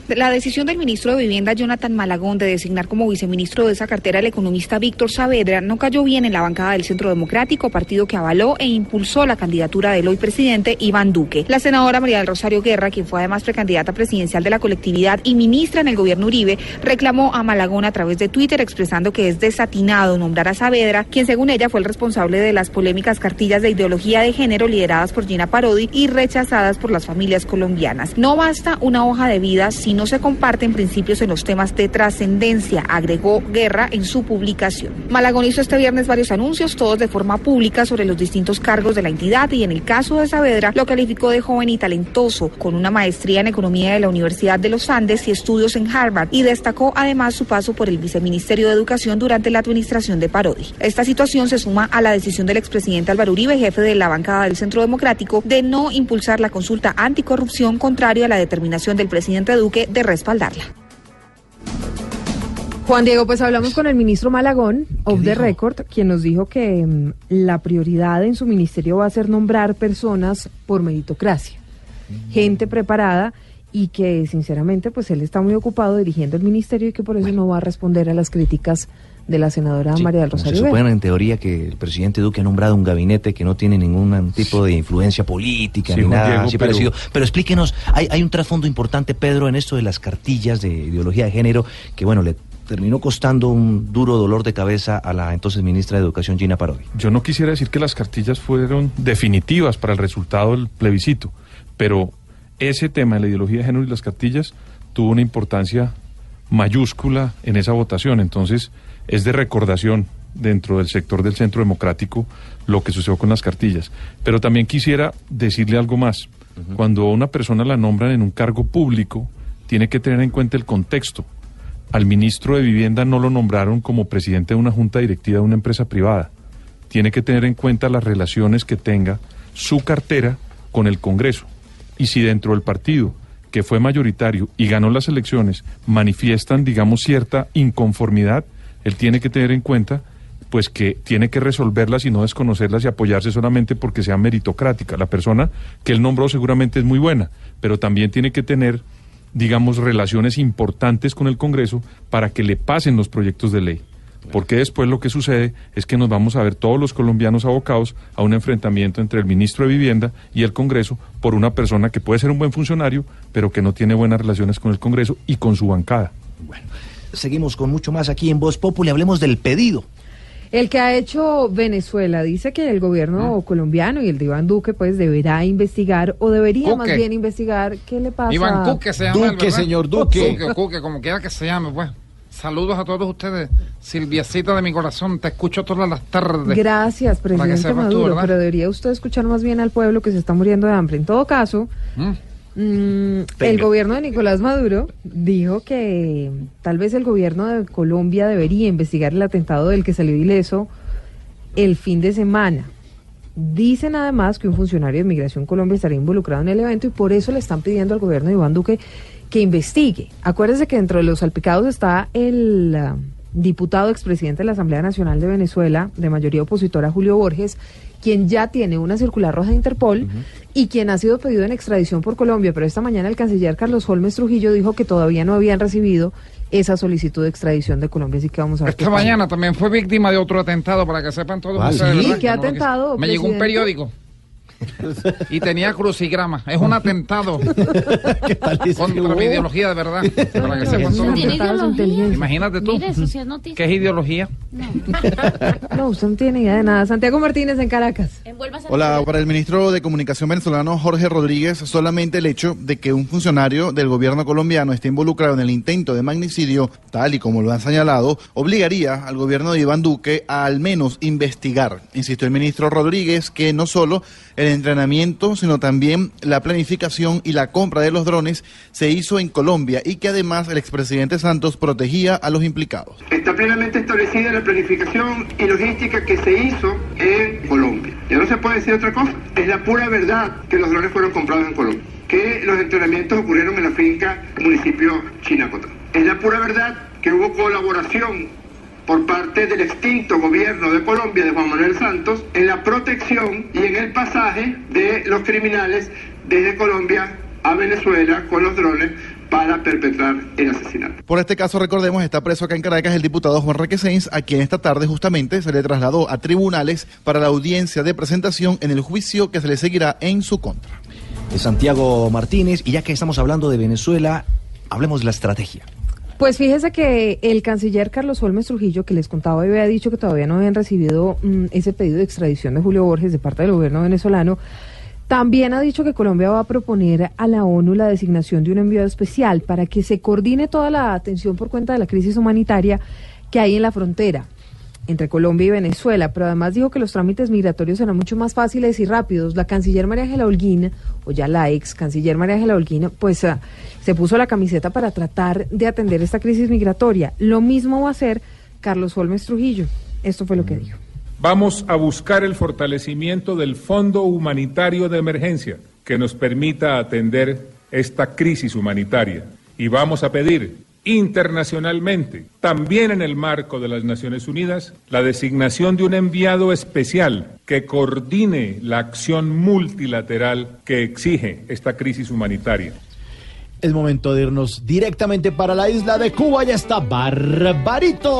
S45: La decisión del ministro de Vivienda, Jonathan Malagón, de designar como viceministro de esa cartera al economista Víctor Saavedra no cayó bien en la bancada del Centro Democrático, partido que avaló e impulsó la candidatura del hoy presidente Iván Duque. La senadora María del Rosario Guerra, quien fue además precandidata presidencial de la colectividad y ministra en el gobierno Uribe, reclamó a Malagón a través de Twitter expresando que es desatinado nombrar a Saavedra, quien según ella fue el responsable de las polémicas cartillas de ideología de género lideradas por Gina Parodi y rechazadas por las familias colombianas. No basta una hoja de vida no se comparten principios en los temas de trascendencia, agregó Guerra en su publicación. Malagón hizo este viernes varios anuncios, todos de forma pública, sobre los distintos cargos de la entidad y en el caso de Saavedra lo calificó de joven y talentoso, con una maestría en economía de la Universidad de los Andes y estudios en Harvard, y destacó además su paso por el viceministerio de Educación durante la administración de Parodi. Esta situación se suma a la decisión del expresidente Álvaro Uribe, jefe de la bancada del Centro Democrático, de no impulsar la consulta anticorrupción contrario a la determinación del presidente Duque de respaldarla.
S44: Juan Diego, pues hablamos con el ministro Malagón, off the record, quien nos dijo que mm, la prioridad en su ministerio va a ser nombrar personas por meritocracia, gente preparada y que sinceramente pues él está muy ocupado dirigiendo el ministerio y que por eso no va a responder a las críticas de la senadora María del
S9: Se
S44: Rosario.
S9: supone
S44: Vera.
S9: en teoría que el presidente Duque ha nombrado un gabinete que no tiene ningún tipo de influencia política
S19: Sí,
S9: ni nada
S19: Diego,
S9: así
S19: pero-
S9: parecido. Pero explíquenos, hay, hay un trasfondo importante, Pedro, en esto de las cartillas de ideología de género, que bueno, le terminó costando un duro dolor de cabeza a la entonces ministra de Educación, Gina Parodi.
S19: Yo no quisiera decir que las cartillas fueron definitivas para el resultado del plebiscito, pero ese tema de la ideología de género y las cartillas tuvo una importancia mayúscula en esa votación. Entonces, es de recordación dentro del sector del centro democrático lo que sucedió con las cartillas. Pero también quisiera decirle algo más. Cuando a una persona la nombran en un cargo público, tiene que tener en cuenta el contexto. Al ministro de Vivienda no lo nombraron como presidente de una junta directiva de una empresa privada. Tiene que tener en cuenta las relaciones que tenga su cartera con el Congreso. Y si dentro del partido, que fue mayoritario y ganó las elecciones, manifiestan, digamos, cierta inconformidad, él tiene que tener en cuenta pues que tiene que resolverlas y no desconocerlas y apoyarse solamente porque sea meritocrática. La persona que él nombró seguramente es muy buena, pero también tiene que tener, digamos, relaciones importantes con el Congreso para que le pasen los proyectos de ley. Porque después lo que sucede es que nos vamos a ver todos los colombianos abocados a un enfrentamiento entre el ministro de Vivienda y el Congreso por una persona que puede ser un buen funcionario, pero que no tiene buenas relaciones con el Congreso y con su bancada.
S9: Seguimos con mucho más aquí en Voz Populi. Hablemos del pedido.
S44: El que ha hecho Venezuela dice que el gobierno colombiano y el de Iván Duque pues deberá investigar o debería más bien investigar qué le pasa.
S46: Iván Cuque se llama.
S3: Duque,
S46: ¿verdad?
S3: señor Duque.
S46: Cuque, Cuque, como quiera que se llame, pues. Saludos a todos ustedes. Silviacita de mi corazón, te escucho todas las tardes.
S44: Gracias,
S46: Para que
S44: presidente
S46: tú,
S44: Maduro,
S46: ¿verdad?
S44: pero debería usted escuchar más bien al pueblo que se está muriendo de hambre. En todo caso,
S46: Mm.
S44: Mm, el gobierno de Nicolás Maduro dijo que tal vez el gobierno de Colombia debería investigar el atentado del que salió ileso el fin de semana. Dicen además que un funcionario de Migración Colombia estaría involucrado en el evento y por eso le están pidiendo al gobierno de Iván Duque que investigue. Acuérdese que dentro de los salpicados está el ah, diputado expresidente de la Asamblea Nacional de Venezuela, de mayoría opositora, Julio Borges, quien ya tiene una circular roja de Interpol y quien ha sido pedido en extradición por Colombia. Pero esta mañana el canciller Carlos Holmes Trujillo dijo que todavía no habían recibido esa solicitud de extradición de Colombia. Así que vamos a ver.
S46: Esta
S44: pasa.
S46: mañana también fue víctima de otro atentado, para que sepan todos.
S44: Sí. ¿qué
S46: No lo que-
S44: atentado,
S46: Me llegó un periódico. Y tenía crucigrama. Es un atentado contra mi ideología de verdad. Para que sepan todos.
S47: Tiene ideología.
S46: Imagínate tú.
S47: Mire, eso sí es noticia.
S46: ¿Qué es ideología?
S44: No, usted no tiene idea de nada. Santiago Martínez en Caracas.
S48: Hola, para el ministro de Comunicación venezolano Jorge Rodríguez, solamente el hecho de que un funcionario del gobierno colombiano esté involucrado en el intento de magnicidio, tal y como lo han señalado, obligaría al gobierno de Iván Duque a al menos investigar. Insistió el ministro Rodríguez que no solo el entrenamiento, sino también la planificación y la compra de los drones se hizo en Colombia y que además el expresidente Santos protegía a los implicados.
S42: Está plenamente establecida la planificación y logística que se hizo en Colombia. Ya no se puede decir otra cosa. Es la pura verdad que los drones fueron comprados en Colombia. Que los entrenamientos ocurrieron en la finca municipio Chinacota. Es la pura verdad que hubo colaboración por parte del extinto gobierno de Colombia de Juan Manuel Santos en la protección y en el pasaje de los criminales desde Colombia a Venezuela con los drones para perpetrar el asesinato.
S48: Por este caso, recordemos, está preso acá en Caracas el diputado Juan Requesens, a quien esta tarde justamente se le trasladó a tribunales para la audiencia de presentación en el juicio que se le seguirá en su contra.
S9: de Santiago Martínez. Y ya que estamos hablando de Venezuela, hablemos de la estrategia.
S44: Pues fíjese que el canciller Carlos Holmes Trujillo, que les contaba, había dicho que todavía no habían recibido mm, ese pedido de extradición de Julio Borges de parte del gobierno venezolano. También ha dicho que Colombia va a proponer a la ONU la designación de un enviado especial para que se coordine toda la atención por cuenta de la crisis humanitaria que hay en la frontera entre Colombia y Venezuela, pero además dijo que los trámites migratorios serán mucho más fáciles y rápidos. La canciller María Ángela Holguín, o ya la ex canciller María Ángela Holguín, pues ah, se puso la camiseta para tratar de atender esta crisis migratoria. Lo mismo va a hacer Carlos Holmes Trujillo. Esto fue lo que dijo.
S49: Vamos a buscar el fortalecimiento del Fondo Humanitario de Emergencia que nos permita atender esta crisis humanitaria. Y vamos a pedir internacionalmente, también en el marco de las Naciones Unidas, la designación de un enviado especial que coordine la acción multilateral que exige esta crisis humanitaria.
S3: Es momento de irnos directamente para la isla de Cuba. Ya está Barbarito.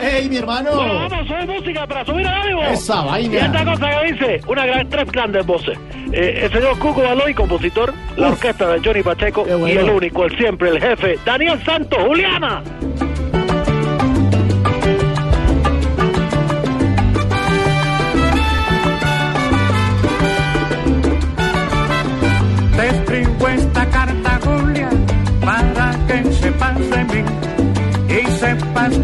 S3: ¡Ey, mi hermano!
S16: Vamos, soy música para subir a ánimo.
S3: Esa vaina.
S16: Y esta cosa que dice, una gran, tres grandes voces. Eh, el señor Cuco Baloy, compositor, la orquesta de Johnny Pacheco y
S3: bueno.
S16: el único, el siempre, el jefe, Daniel Santos, Juliana.
S42: Sepas.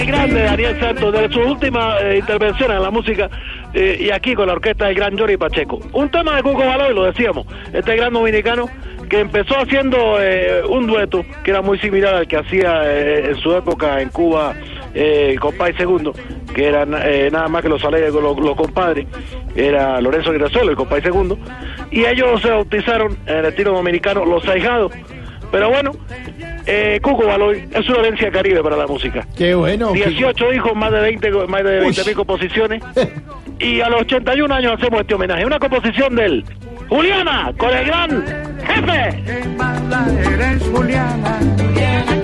S16: El grande Daniel Santos, de su última eh, intervención en la música, eh, y aquí con la orquesta del gran Johnny Pacheco. Un tema de Cuco Baloy, lo decíamos, este gran dominicano que empezó haciendo eh, un dueto que era muy similar al que hacía eh, en su época en Cuba con Pai Segundo, que era eh, nada más que los alegres los, los compadres, era Lorenzo Girasolo y Compay Segundo, y ellos se bautizaron en el estilo dominicano Los Ahijados. Pero bueno, eh, Cuco Baloy es una herencia caribe para la música.
S3: Qué bueno.
S16: 18 hijos, más de 20, co- más de 20 mil composiciones. y a los 81 años hacemos este homenaje. Una composición del Juliana con el gran jefe.
S42: Qué mala eres, Juliana.
S25: Juliana,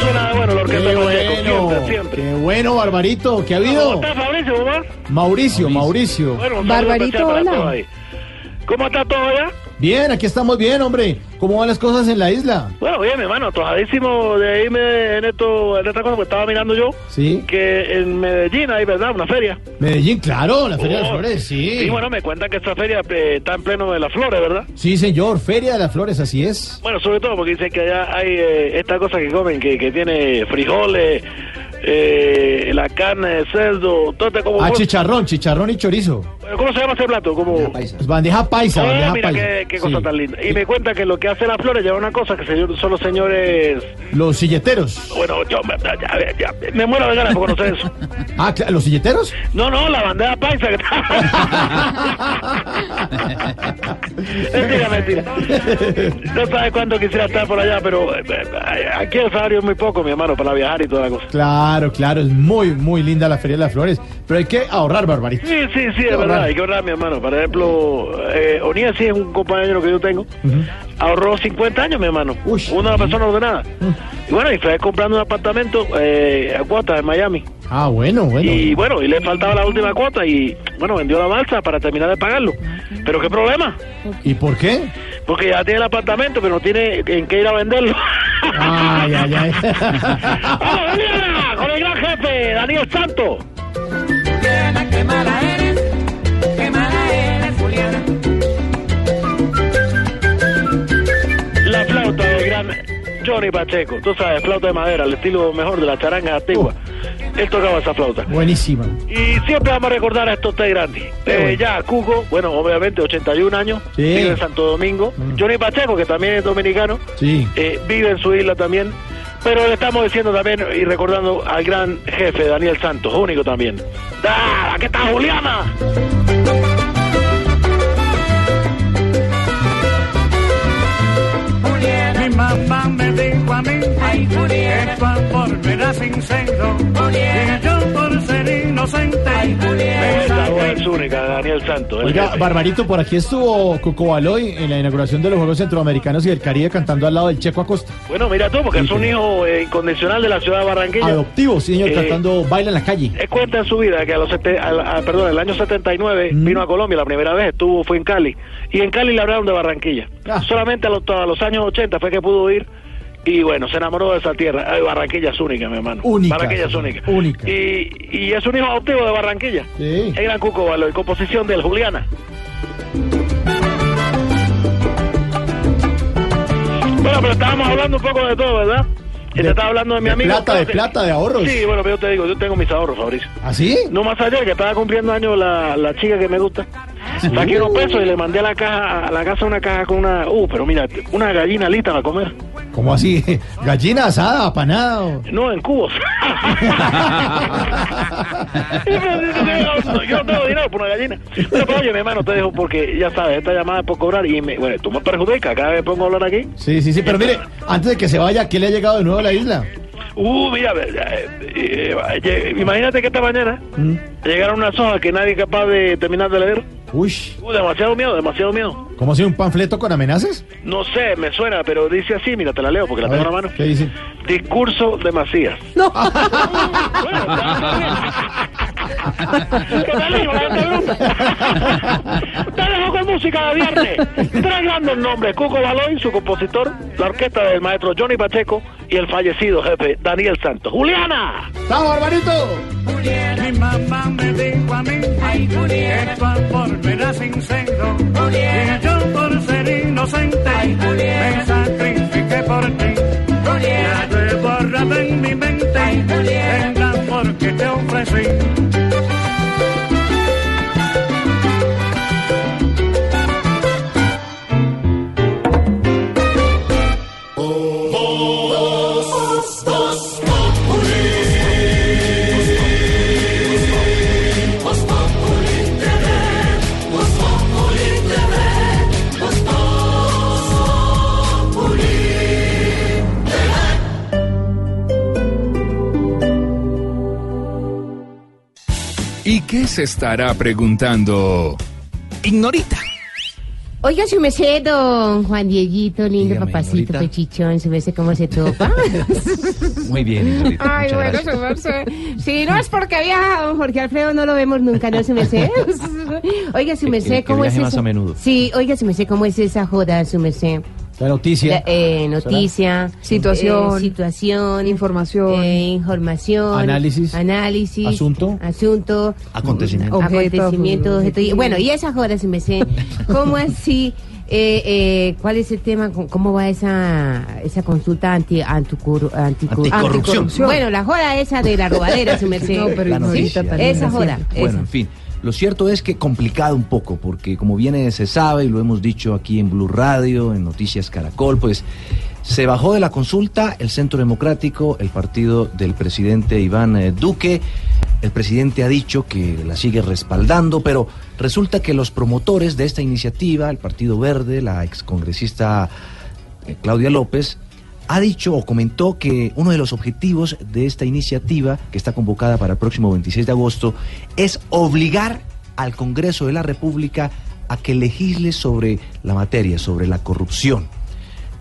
S16: suena bueno la orquesta
S3: Qué
S16: Pacheco?
S3: bueno,
S16: Siempre, siempre.
S3: qué bueno, Barbarito, ¿qué ha
S16: ¿Cómo
S3: habido?
S16: está Fabricio, mamá?
S3: Mauricio, Mauricio.
S16: Bueno, especial para todos ahí. ¿Cómo está todo allá?
S3: Bien, aquí estamos bien, hombre. ¿Cómo van las cosas en la isla?
S16: Bueno, bien, mi hermano, tojadísimo de irme en esto, en esta cosa que estaba mirando yo,
S3: Sí.
S16: que en Medellín hay, ¿verdad? Una feria.
S3: Medellín, claro, la Feria de las
S16: Oh,
S3: Flores, sí.
S16: Y bueno, me cuentan que esta feria eh, está en pleno de las flores, ¿verdad?
S3: Sí, señor, Feria de las Flores, así es.
S16: Bueno, sobre todo porque dicen que allá hay eh, esta cosa que comen, que, que tiene frijoles, eh, la carne de cerdo, todo este como...
S3: Ah, chicharrón, chicharrón y chorizo.
S16: ¿Cómo se llama ese plato? Como...
S3: Pues bandeja paisa,
S16: Oh,
S3: bandeja
S16: mira
S3: paisa.
S16: qué, qué
S3: Sí.
S16: cosa tan linda. Y me cuenta que lo que hace las flores lleva una cosa que se- son los señores...
S3: Los silleteros.
S16: Bueno, yo me, ya- ya- ya- me muero de ganas por conocer eso.
S3: Ah, ¿los silleteros?
S16: No, no, la bandeja paisa que mentira, mentira. No sabes cuánto quisiera estar por allá, pero eh, eh, aquí el salario es muy poco, mi hermano, para viajar y toda la cosa.
S3: Claro, claro, es muy, muy linda la Feria de las Flores. Pero hay que ahorrar, Barbarito.
S16: Sí, sí, sí, es verdad, hay que ahorrar, mi hermano. Por ejemplo, eh, Onía sí es un compañero que yo tengo. Ahorró 50 años, mi hermano. Una persona ordenada. Y bueno, y fue comprando un apartamento eh, a cuotas en Miami.
S3: Ah, bueno, bueno.
S16: Y bueno, y le faltaba la última cuota y bueno, vendió la balsa para terminar de pagarlo. Pero qué problema,
S3: ¿Y por qué?
S16: porque ya tiene el apartamento, pero no tiene en qué ir a venderlo.
S3: Ay, ay, ay.
S16: ¡Vamos! Con el gran jefe, Daniel Santos. Johnny Pacheco. Tú sabes, flauta de madera, el estilo mejor de la charanga antigua. Él tocaba esa flauta.
S3: Buenísima.
S16: Y siempre vamos a recordar a estos tres grandes. Eh, ya, Cuco, bueno, obviamente 81 años,
S3: Sí.
S16: vive en Santo Domingo. Johnny Pacheco, que también es dominicano,
S3: Sí.
S16: eh, vive en su isla también. Pero le estamos diciendo también y recordando al gran jefe Daniel Santos, único también. ¡Ah! ¿Qué tal, Juliana?
S42: Que tu amor me sincero y yo por ser inocente
S16: es única, Daniel Santos. el
S3: Oiga,
S16: jefe.
S3: Barbarito, por aquí estuvo Coco Baloy en la inauguración de los Juegos Centroamericanos y del Caribe cantando al lado del Checo Acosta.
S16: Bueno, mira tú, porque es un hijo eh, incondicional de la ciudad de Barranquilla.
S3: Adoptivo, sí, señor,
S16: Eh,
S3: cantando Baila en la calle.
S16: Él cuenta en su vida que a los sete- al- a- perdón, el año 79
S3: Mm.
S16: vino a Colombia la primera vez, estuvo fue en Cali y en Cali le hablaron de Barranquilla.
S3: Ah.
S16: Solamente a los, a los años 80 fue que pudo ir y bueno, se enamoró de esa tierra. Ay, Barranquilla es única, mi hermano.
S3: Única,
S16: Barranquilla es
S3: sí,
S16: única.
S3: única.
S16: Y, y es un hijo adoptivo de Barranquilla.
S3: Sí.
S16: El gran Cuco Baloy, composición del Juliana. Bueno, pero estábamos hablando un poco de todo, ¿verdad? Y te estaba hablando de mi
S3: de
S16: amigo.
S3: plata, de plata, de ahorros.
S16: Sí, bueno, pero yo te digo, yo tengo mis ahorros, Fabricio.
S3: ¿Así?
S16: No más allá que estaba cumpliendo años la, la chica que me gusta. Saqué unos pesos y le mandé a la caja, a la casa una caja con una, uh, pero mira, una gallina lista para comer.
S3: ¿Cómo así? Gallina asada, apanado.
S16: No, en cubos. yo no tengo dinero por una gallina. Pero, pero, oye, mi hermano, te dejo porque ya sabes, esta llamada es por cobrar y me, bueno, tú me perjudicas cada vez que pongo a hablar aquí.
S3: Sí, sí, sí, pero mire, antes de que se vaya, ¿qué le ha llegado de nuevo a la isla?
S16: Uh, mira, eh, eh, eh, imagínate que esta mañana
S3: Mm.
S16: llegaron unas hojas que nadie es capaz de terminar de leer.
S3: Uy,
S16: Uh, demasiado miedo, demasiado miedo.
S3: ¿cómo así un panfleto con amenazas?
S16: No sé, me suena, pero dice así, mira, te la leo porque la
S3: A
S16: tengo
S3: ver,
S16: en la mano.
S3: ¿Qué dice?
S16: Discurso de Macías.
S3: No.
S16: ¿Qué tal, hijo? La gente música de viernes. Tres grandes nombres, Cuco Baloy, su compositor, la orquesta del maestro Johnny Pacheco y el fallecido jefe Daniel Santos. ¡Juliana!
S3: ¡Vamos, hermanito!
S1: Mi mamá me dijo a mí que tu amor era sincero y yo por ser inocente me sacrifiqué por ti.
S42: Qué se estará preguntando? Ignorita.
S24: Oiga, su merced, don Juan Dieguito, lindo papacito, pechichón, su merced, ¿cómo se topa?
S9: Muy bien, Ignorita.
S24: Ay,
S9: muchas
S24: bueno,
S9: gracias.
S24: su merced. Si no es porque viaja don Jorge Alfredo, no lo vemos nunca, ¿no, su merced? Oiga, su
S9: Que-
S24: merced,
S9: que- que
S24: ¿cómo es
S9: viaje más
S24: eso?
S9: a menudo.
S24: Sí, oiga, su merced, ¿cómo es esa joda, su merced?
S3: La noticia.
S24: La, eh, noticia,
S44: Situación.
S24: eh, situación,
S44: Información.
S24: eh, información,
S3: Análisis.
S24: análisis,
S3: Asunto.
S24: asunto,
S9: Acontecimiento.
S44: Objeto,
S24: acontecimiento, objeto. Bueno, y esa joda, si me sé, ¿cómo así? Eh, eh, ¿Cuál es el tema? ¿Cómo- ¿Cómo va esa esa consulta anti anticor- anticor-
S9: Anticorrupción.
S24: Bueno, la joda esa de la robadera, si me sé.
S44: No, pero
S9: La noticia.
S44: también
S24: Esa
S44: es
S24: joda.
S9: Bueno,
S24: esa.
S9: en fin. Lo cierto es que complicado un poco, porque como bien se sabe y lo hemos dicho aquí en Blue Radio, en Noticias Caracol, pues se bajó de la consulta el Centro Democrático, el partido del presidente Iván eh, Duque. El presidente ha dicho que la sigue respaldando, pero resulta que los promotores de esta iniciativa, el Partido Verde, la excongresista eh, Claudia López, ha dicho o comentó que uno de los objetivos de esta iniciativa, que está convocada para el próximo 26 de agosto, es obligar al Congreso de la República a que legisle sobre la materia, sobre la corrupción.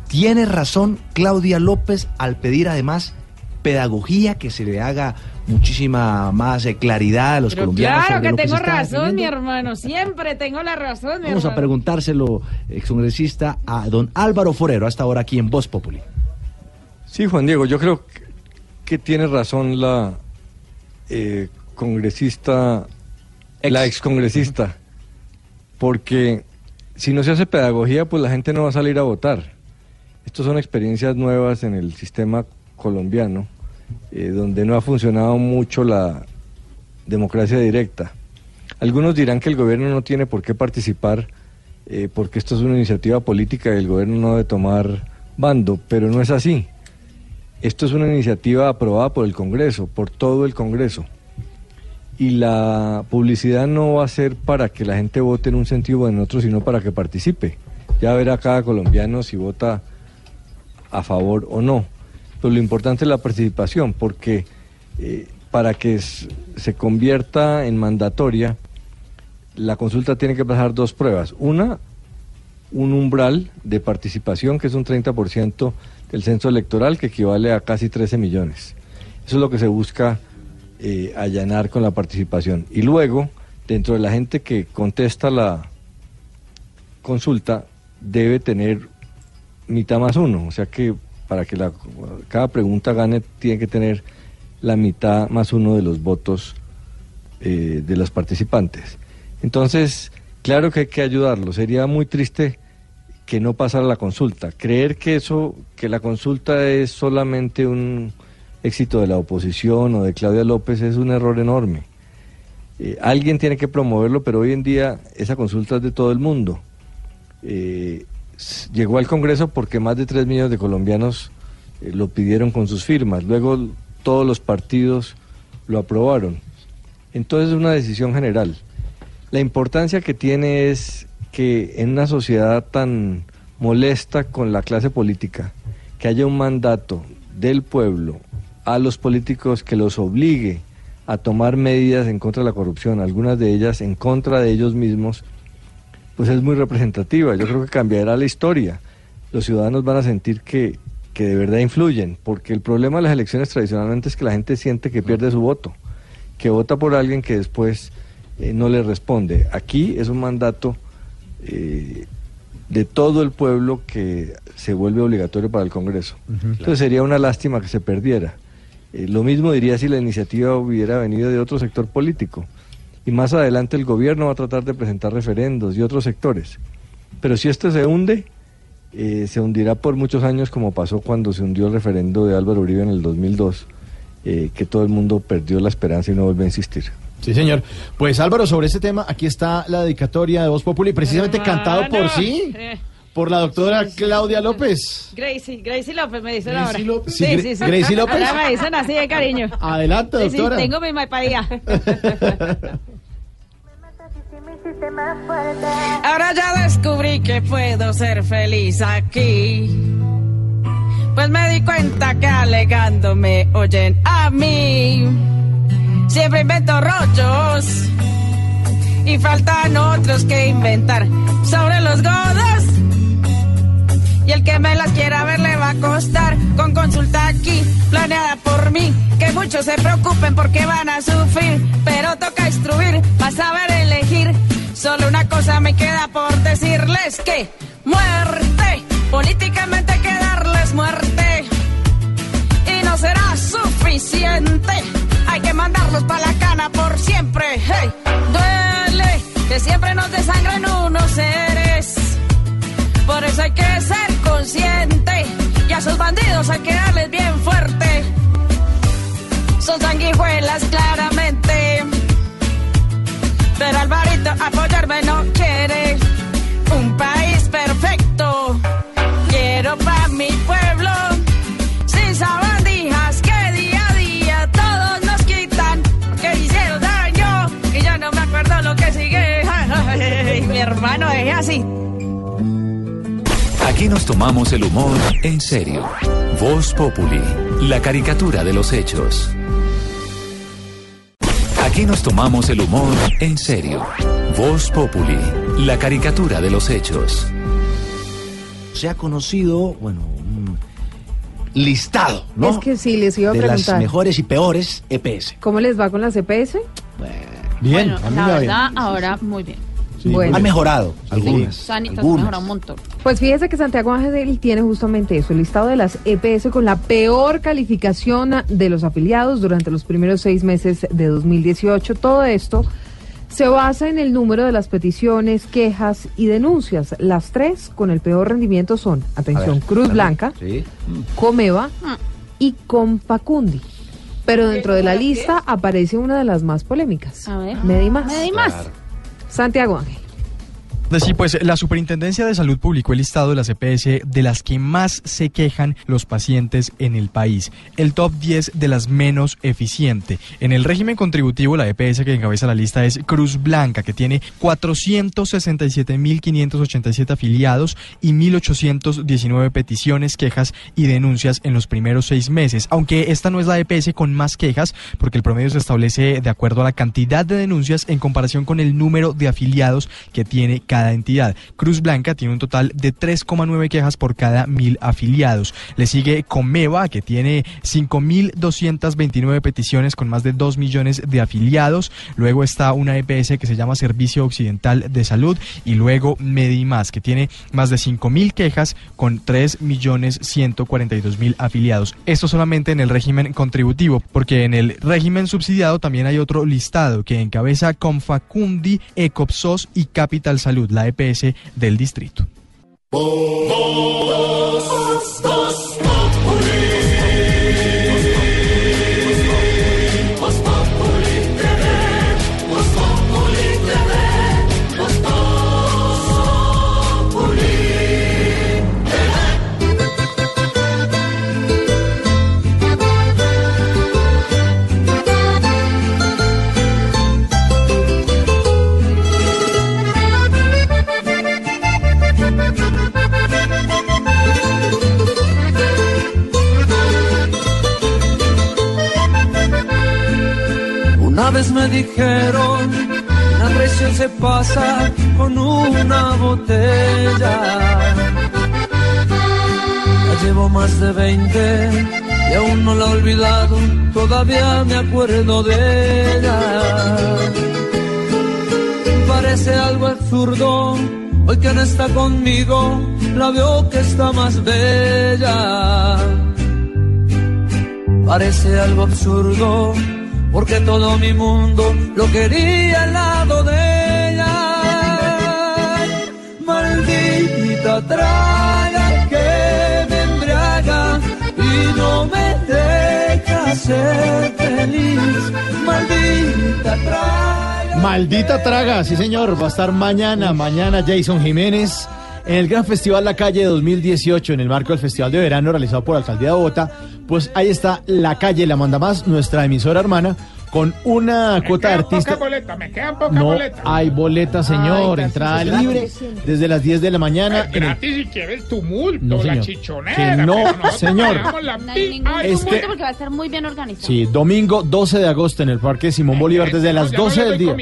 S9: Tiene razón Claudia López al pedir además pedagogía, que se le haga muchísima más eh, claridad a los
S25: Pero
S9: colombianos.
S25: claro que tengo razón, mi hermano. Siempre tengo la razón, mi
S9: Vamos a preguntárselo, excongresista, a don Álvaro Forero, hasta ahora aquí en Voz Populi.
S50: Sí, Juan Diego, yo creo que, tiene razón la eh, congresista, la excongresista, porque si no se hace pedagogía, pues la gente no va a salir a votar. Estas son experiencias nuevas en el sistema colombiano, eh, donde no ha funcionado mucho la democracia directa. Algunos dirán que el gobierno no tiene por qué participar eh, porque esto es una iniciativa política y el gobierno no debe tomar bando, pero no es así. Esto es una iniciativa aprobada por el Congreso, por todo el Congreso. Y la publicidad no va a ser para que la gente vote en un sentido o en otro, sino para que participe. Ya verá cada colombiano si vota a favor o no. Pero lo importante es la participación, porque eh, para que se convierta en mandatoria, la consulta tiene que pasar dos pruebas. Una, un umbral de participación, que es un 30% del censo electoral, que equivale a casi 13 millones. Eso es lo que se busca eh, allanar con la participación. Y luego, dentro de la gente que contesta la consulta, debe tener mitad más uno. O sea que para que la, cada pregunta gane, tiene que tener la mitad más uno de los votos eh, de los participantes. Entonces, claro que hay que ayudarlo. Sería muy triste que no pasara la consulta. Creer que eso, que la consulta es solamente un éxito de la oposición o de Claudia López es un error enorme. Eh, alguien tiene que promoverlo, pero hoy en día esa consulta es de todo el mundo. Eh, llegó al Congreso porque más de 3 millones de colombianos eh, lo pidieron con sus firmas. Luego todos los partidos lo aprobaron. Entonces es una decisión general. La importancia que tiene es que en una sociedad tan molesta con la clase política, que haya un mandato del pueblo a los políticos que los obligue a tomar medidas en contra de la corrupción, algunas de ellas en contra de ellos mismos, pues es muy representativa. Yo creo que cambiará la historia. Los ciudadanos van a sentir que, que de verdad influyen, porque el problema de las elecciones tradicionalmente es que la gente siente que pierde su voto, que vota por alguien que después eh, no le responde. Aquí es un mandato eh, de todo el pueblo que se vuelve obligatorio para el Congreso. Entonces sería una lástima que se perdiera. Eh, lo mismo diría si la iniciativa hubiera venido de otro sector político. Y más adelante el gobierno va a tratar de presentar referendos y otros sectores. Pero si esto se hunde, eh, se hundirá por muchos años como pasó cuando se hundió el referendo de Álvaro Uribe en el 2002, eh, que todo el mundo perdió la esperanza y no vuelve a insistir.
S3: Sí, señor. Pues Álvaro, sobre este tema, aquí está la dedicatoria de Voz Populi, precisamente cantado por sí,
S51: Eh,
S3: por la doctora Claudia López.
S51: Gracie, Gracie López me dicen
S3: Gracie
S51: ahora.
S3: López. Sí, Gra- Gracie López.
S51: Ahora me dicen así de cariño.
S3: Adelante,
S51: Sí, sí,
S3: doctora.
S51: tengo mi maipadía. Ahora ya descubrí que puedo ser feliz aquí. Pues me di cuenta que alegando me oyen a mí. Siempre invento rollos y faltan otros que inventar sobre los godos. Y el que me las quiera ver le va a costar con consulta aquí, planeada por mí. Que muchos se preocupen porque van a sufrir, pero toca instruir, para saber elegir. Solo una cosa me queda por decirles que muerte, políticamente hay que darles muerte. Y no será suficiente, hay que mandarlos para la cana por siempre. Hey, duele que siempre nos desangren unos seres. Por eso hay que ser consciente y a esos bandidos hay que darles bien fuerte. Son sanguijuelas claramente. Pero Alvarito apoyarme no así.
S52: Aquí nos tomamos el humor en serio. Voz Populi, la caricatura de los hechos. Aquí nos tomamos el humor en serio. Voz Populi, la caricatura de los hechos.
S9: Se ha conocido, bueno, un listado, ¿no?
S44: Es que sí, les iba a
S9: de las
S44: preguntar.
S9: mejores y peores EPS.
S44: ¿Cómo les va con las EPS?
S3: Bien,
S53: Bueno, la verdad, ahora muy bien.
S44: Bueno.
S9: Han mejorado algunas.
S53: Sanitas
S9: algunas.
S53: mejora un montón.
S44: Pues fíjese que Santiago Ángel tiene justamente eso, el listado de las EPS con la peor calificación de los afiliados durante los primeros seis meses de 2018. Todo esto se basa en el número de las peticiones, quejas y denuncias. Las tres con el peor rendimiento son, atención,
S9: ver,
S44: Cruz. Blanca,
S9: Sí.
S44: Comeva y Compacundi. Pero dentro de la lista aparece una de las más polémicas.
S53: A ver.
S44: Medimás.
S53: Medimás.
S44: Santiago Ángel.
S42: Sí, pues la Superintendencia de Salud publicó el listado de las EPS de las que más se quejan los pacientes en el país. El top 10 de las menos eficiente. En el régimen contributivo, la EPS que encabeza la lista es Cruz Blanca, que tiene 467.587 afiliados y 1.819 peticiones, quejas y denuncias en los primeros seis meses. Aunque esta no es la EPS con más quejas, porque el promedio se establece de acuerdo a la cantidad de denuncias en comparación con el número de afiliados que tiene cada entidad. Cruz Blanca tiene un total de 3,9 quejas por cada mil afiliados. Le sigue Comeva, que tiene 5.229 peticiones con más de 2 millones de afiliados. Luego está una EPS que se llama Servicio Occidental de Salud. Y luego Medimás, que tiene más de 5.000 quejas con 3 millones 142 mil afiliados. Esto solamente en el régimen contributivo, porque en el régimen subsidiado también hay otro listado que encabeza Confacundi, Ecopsos y Capital Salud, la EPS del distrito.
S1: Una vez me dijeron, la traición se pasa con una botella. Ya llevo más de 20 y aún no la he olvidado, todavía me acuerdo de ella. Parece algo absurdo Hoy que no está conmigo, la veo que está más bella. Parece algo absurdo, porque todo mi mundo lo quería al lado de ella. Maldita traga que me embriaga y no me deja ser feliz. Maldita traga.
S3: Maldita traga, sí señor, va a estar mañana, mañana Jason Jiménez en el Gran Festival La Calle 2018, en el marco del Festival de Verano realizado por la Alcaldía de Bogotá, pues ahí está La Calle La Manda Más, nuestra emisora hermana, con una cuota de artista.
S6: Poca boleta, me quedan poca
S3: No
S6: boleta.
S3: hay boleta, señor,
S6: Ay,
S3: entrada libre desde las 10 de la mañana. el-
S6: si quieres tumulto,
S3: No,
S6: la chichonera.
S3: Que no, señor.
S6: la
S53: No hay
S6: pi-
S53: ningún
S6: Ay,
S3: Este-
S53: tumulto porque va a estar muy bien organizado.
S3: Sí, domingo 12 de agosto en el Parque Simón Bolívar desde las
S6: ya no
S3: 12
S6: le
S3: del día.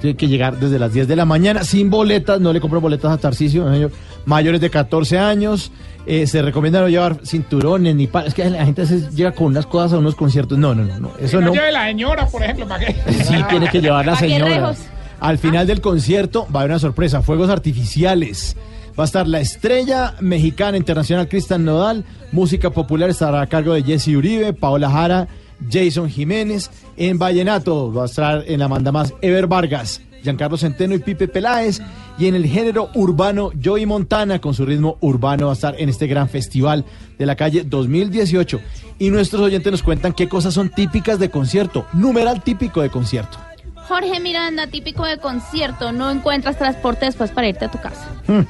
S3: Tiene que llegar desde las 10 de la mañana sin boletas, no le compro boletas a Tarcisio, señor. Mayores de 14 años, eh, se recomienda no llevar cinturones ni pa- Es que la gente veces llega con unas cosas a unos conciertos. No, no, no, no. Eso
S6: Que
S3: no.
S6: lleve la señora, por ejemplo, ¿para qué?
S3: Sí, tiene que llevar la
S6: ¿Pa' qué
S3: señora. Al final del concierto va a haber una sorpresa, fuegos artificiales. Va a estar la estrella mexicana internacional Cristian Nodal, música popular estará a cargo de Jesse Uribe, Paola Jara, Jason Jiménez. En Vallenato va a estar en la manda más Ever Vargas, Giancarlo Centeno y Pipe Peláez. Y en el género urbano, Joey Montana con su ritmo urbano va a estar en este gran festival de la calle 2018. Y nuestros oyentes nos cuentan qué cosas son típicas de concierto, numeral típico de concierto.
S53: Jorge Miranda, típico de concierto, no encuentras transporte después para irte a tu casa.
S3: Hmm.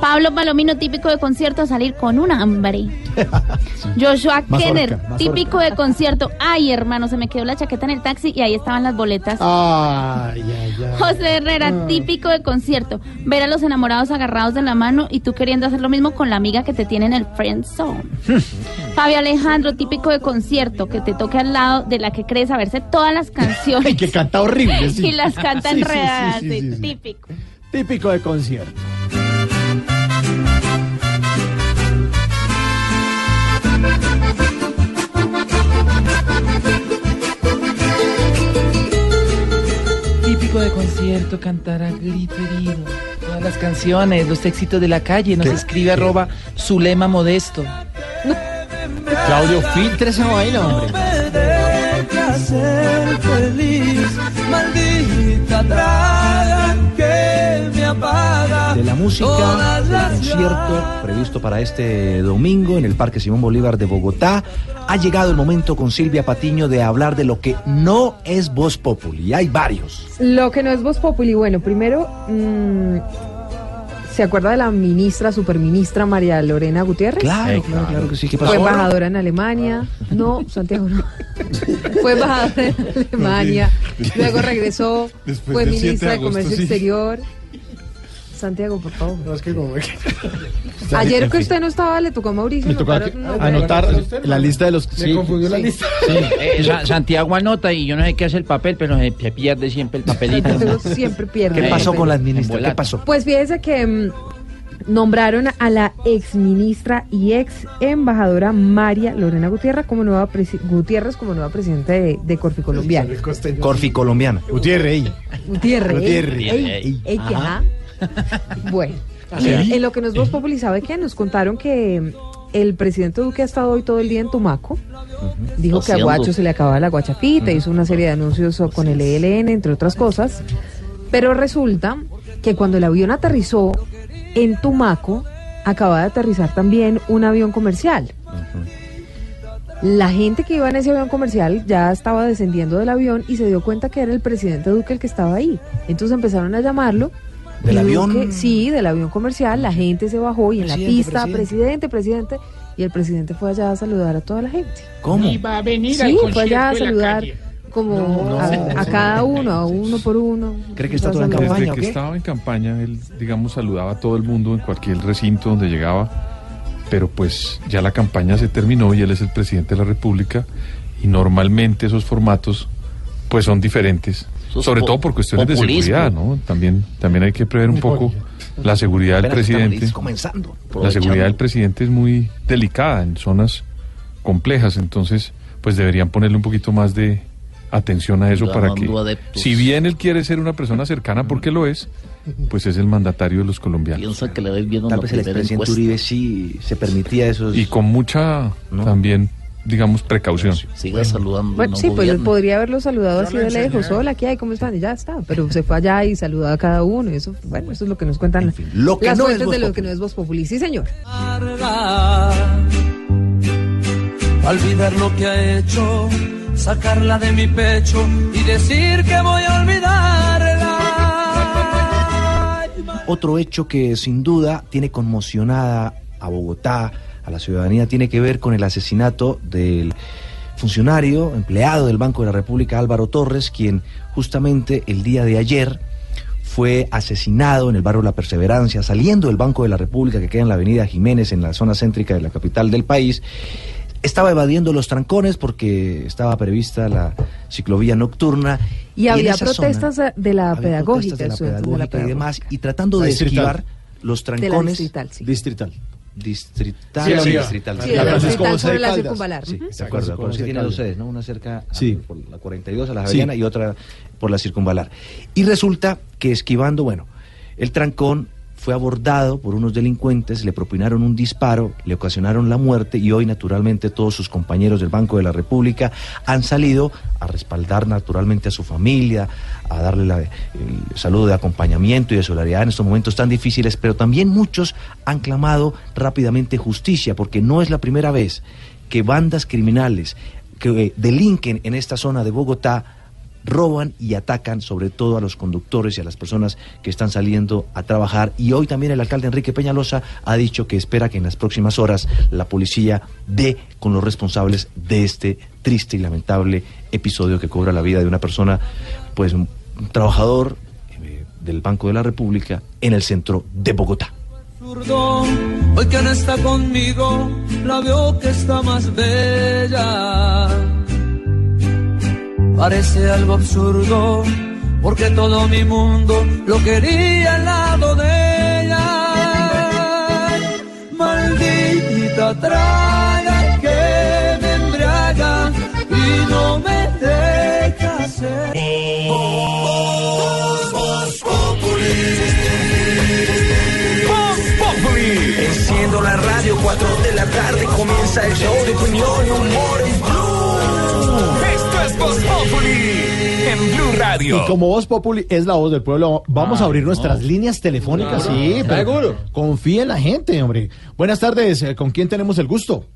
S53: Pablo Palomino, típico de concierto, salir con un hambre. Joshua Kenner, típico de concierto. Ay, hermano, se me quedó la chaqueta en el taxi y ahí estaban las boletas.
S3: Ay, ay, ay.
S53: José Herrera, típico de concierto. Ver a los enamorados agarrados de la mano y tú queriendo hacer lo mismo con la amiga que te tiene en el friend zone. Fabio Alejandro, típico de concierto, que te toque al lado de la que cree saberse todas las canciones.
S3: Y que canta horrible. sí.
S53: Y las canta
S3: Sí,
S53: enredadas,
S3: sí,
S53: sí. típico.
S3: Típico de concierto.
S51: De concierto, cantar a grito herido. Todas las canciones, los éxitos de la calle. Nos escribe arroba Zulema Modesto.
S3: Claudio, filtre esa vaina, hombre.
S1: ser feliz, maldita traga apaga.
S9: de la música del concierto previsto para este domingo en el Parque Simón Bolívar de Bogotá. Ha llegado el momento con Silvia Patiño de hablar de lo que no es Voz Populi. Hay varios.
S44: Lo que no es Voz Populi, bueno, primero, mm, ¿se acuerda de la ministra, superministra María Lorena Gutiérrez?
S9: Claro, claro, claro que sí. ¿Qué pasó?
S44: Fue embajadora en Alemania. No, Santiago no. Fue embajadora en Alemania. Luego regresó.
S3: Después
S44: fue
S3: del 7 de
S44: ministra de
S3: agosto,
S44: Comercio
S3: sí.
S44: Exterior. Santiago, por favor.
S3: No, es que como...
S44: Ayer que usted no estaba, le tocó a Mauricio.
S3: Me tocó
S44: anotar
S3: la lista de los...
S44: Me confundió la lista.
S41: Eh, Sa- Santiago anota y yo no sé qué hace el papel, pero se, se pierde siempre el papelito.
S44: Santiago siempre pierde.
S9: ¿Qué pasó con la administración? ¿Qué pasó?
S44: Pues fíjese que mm, nombraron a la ex ministra y ex embajadora María Lorena Gutiérrez como nueva presi- Gutiérrez como nueva presidenta de, de Corfi Colombiana.
S9: Corfi colombiana.
S3: Gutiérrez.
S44: Gutiérrez.
S3: Gutiérrez.
S44: Ey, Bueno,
S3: ¿Sí?
S44: en lo que nos vos Populi, ¿sabe qué? Nos contaron que mm, el presidente Duque ha estado hoy todo el día en Tumaco. Dijo que a. Guacho se le acababa la guachafita, hizo una serie de anuncios con el ELN, entre otras cosas. Pero resulta que cuando el avión aterrizó en Tumaco, acaba de aterrizar también un avión comercial. La gente que iba en ese avión comercial ya estaba descendiendo del avión y se dio cuenta que era el presidente Duque el que estaba ahí. Entonces empezaron a llamarlo.
S9: ¿Del avión?
S44: Duque- sí, del avión comercial. La gente se bajó y en la pista, presidente, presidente. Y el presidente fue allá a saludar a toda la gente.
S9: ¿Cómo?
S6: Y va a venir al
S44: Sí, fue allá a saludar como
S19: No,
S44: a,
S19: no,
S44: a cada uno, a uno por uno.
S9: ¿Cree que está todo en.
S19: Desde que estaba en campaña, él, digamos, saludaba a todo el mundo en cualquier recinto donde llegaba, pero pues ya la campaña se terminó y él es el presidente de la República y normalmente esos formatos pues son diferentes, sobre todo por cuestiones de seguridad, ¿no? También, también hay que prever un poco la seguridad del presidente.
S9: comenzando.
S19: La seguridad del presidente es muy delicada en zonas complejas, entonces pues deberían ponerle un poquito más de atención a eso para que,
S41: adeptos.
S19: si bien él quiere ser una persona cercana, porque lo es, pues es el mandatario de los colombianos.
S42: Piensa que le doy bien
S9: Tal vez el expresidente Uribe sí se permitía esos...
S19: Y con mucha, también, digamos, precaución.
S42: Siga saludando.
S44: Bueno, sí, pues podría haberlo saludado así de lejos. Hola, ¿qué hay? ¿Cómo están? Y ya está. Pero se fue allá y saludó a cada uno. y Eso, bueno, eso es lo que nos cuentan
S9: lo que
S44: las
S9: no es
S44: fuentes de lo que no es Voz Populi. Sí, señor.
S1: olvidar lo que ha hecho, sacarla de mi pecho y decir que voy a olvidarla.
S9: Otro hecho que sin duda tiene conmocionada a Bogotá, a la ciudadanía, tiene que ver con el asesinato del funcionario, empleado del Banco de la República, Álvaro Torres, quien justamente el día de ayer fue asesinado en el barrio La Perseverancia, saliendo del Banco de la República que queda en la avenida Jiménez, en la zona céntrica de la capital del país. Estaba evadiendo los trancones porque estaba prevista la ciclovía nocturna.
S44: Y había
S9: zona-
S44: protestas de la
S9: había
S44: pedagógica,
S9: protestas de la
S44: estudiantes de la
S9: pedagógica y demás, y tratando
S3: La
S9: de
S3: distrital.
S9: esquivar los
S44: De la
S9: trancones.
S44: distrital, sí.
S3: Distrital.
S9: Distrital,
S3: Sí,
S9: sí, distrital.
S44: Sí, la
S3: Francisco
S44: sobre la circunvalar.
S9: Sí, de acuerdo,
S3: José
S9: tiene dos sedes, ¿no? Una cerca a- por la 42 a la. Javeriana y otra por la circunvalar. Y resulta que esquivando, bueno, el trancón fue abordado por unos delincuentes, le propinaron un disparo, le ocasionaron la muerte y hoy naturalmente todos sus compañeros del Banco de la República han salido a respaldar naturalmente a su familia, a darle el saludo de acompañamiento y de solidaridad en estos momentos tan difíciles, pero también muchos han clamado rápidamente justicia, porque no es la primera vez que bandas criminales que eh, delinquen en esta zona de Bogotá roban y atacan sobre todo a los conductores y a las personas que están saliendo a trabajar. Y hoy también el alcalde Enrique Peñalosa ha dicho que espera que en las próximas horas la policía dé con los responsables de este triste y lamentable episodio que cobra la vida de una persona, pues un trabajador eh, del Banco de la República en el centro de Bogotá.
S1: Hoy que no está conmigo, la veo que está más bella. Parece algo absurdo, porque todo mi mundo lo quería al lado de ella. Maldita traga que me embriaga y no me deja ser.
S21: Enciendo la radio, 4 de la tarde comienza el show de opinión y humor. Esto es Voz Populi en Blue Radio.
S3: Y como Voz Populi es la voz del pueblo, vamos a abrir nuestras líneas telefónicas.
S21: Claro.
S3: Sí, pero
S21: Seguro.
S3: confía en la gente, hombre. Buenas tardes, eh, ¿con quién tenemos el gusto?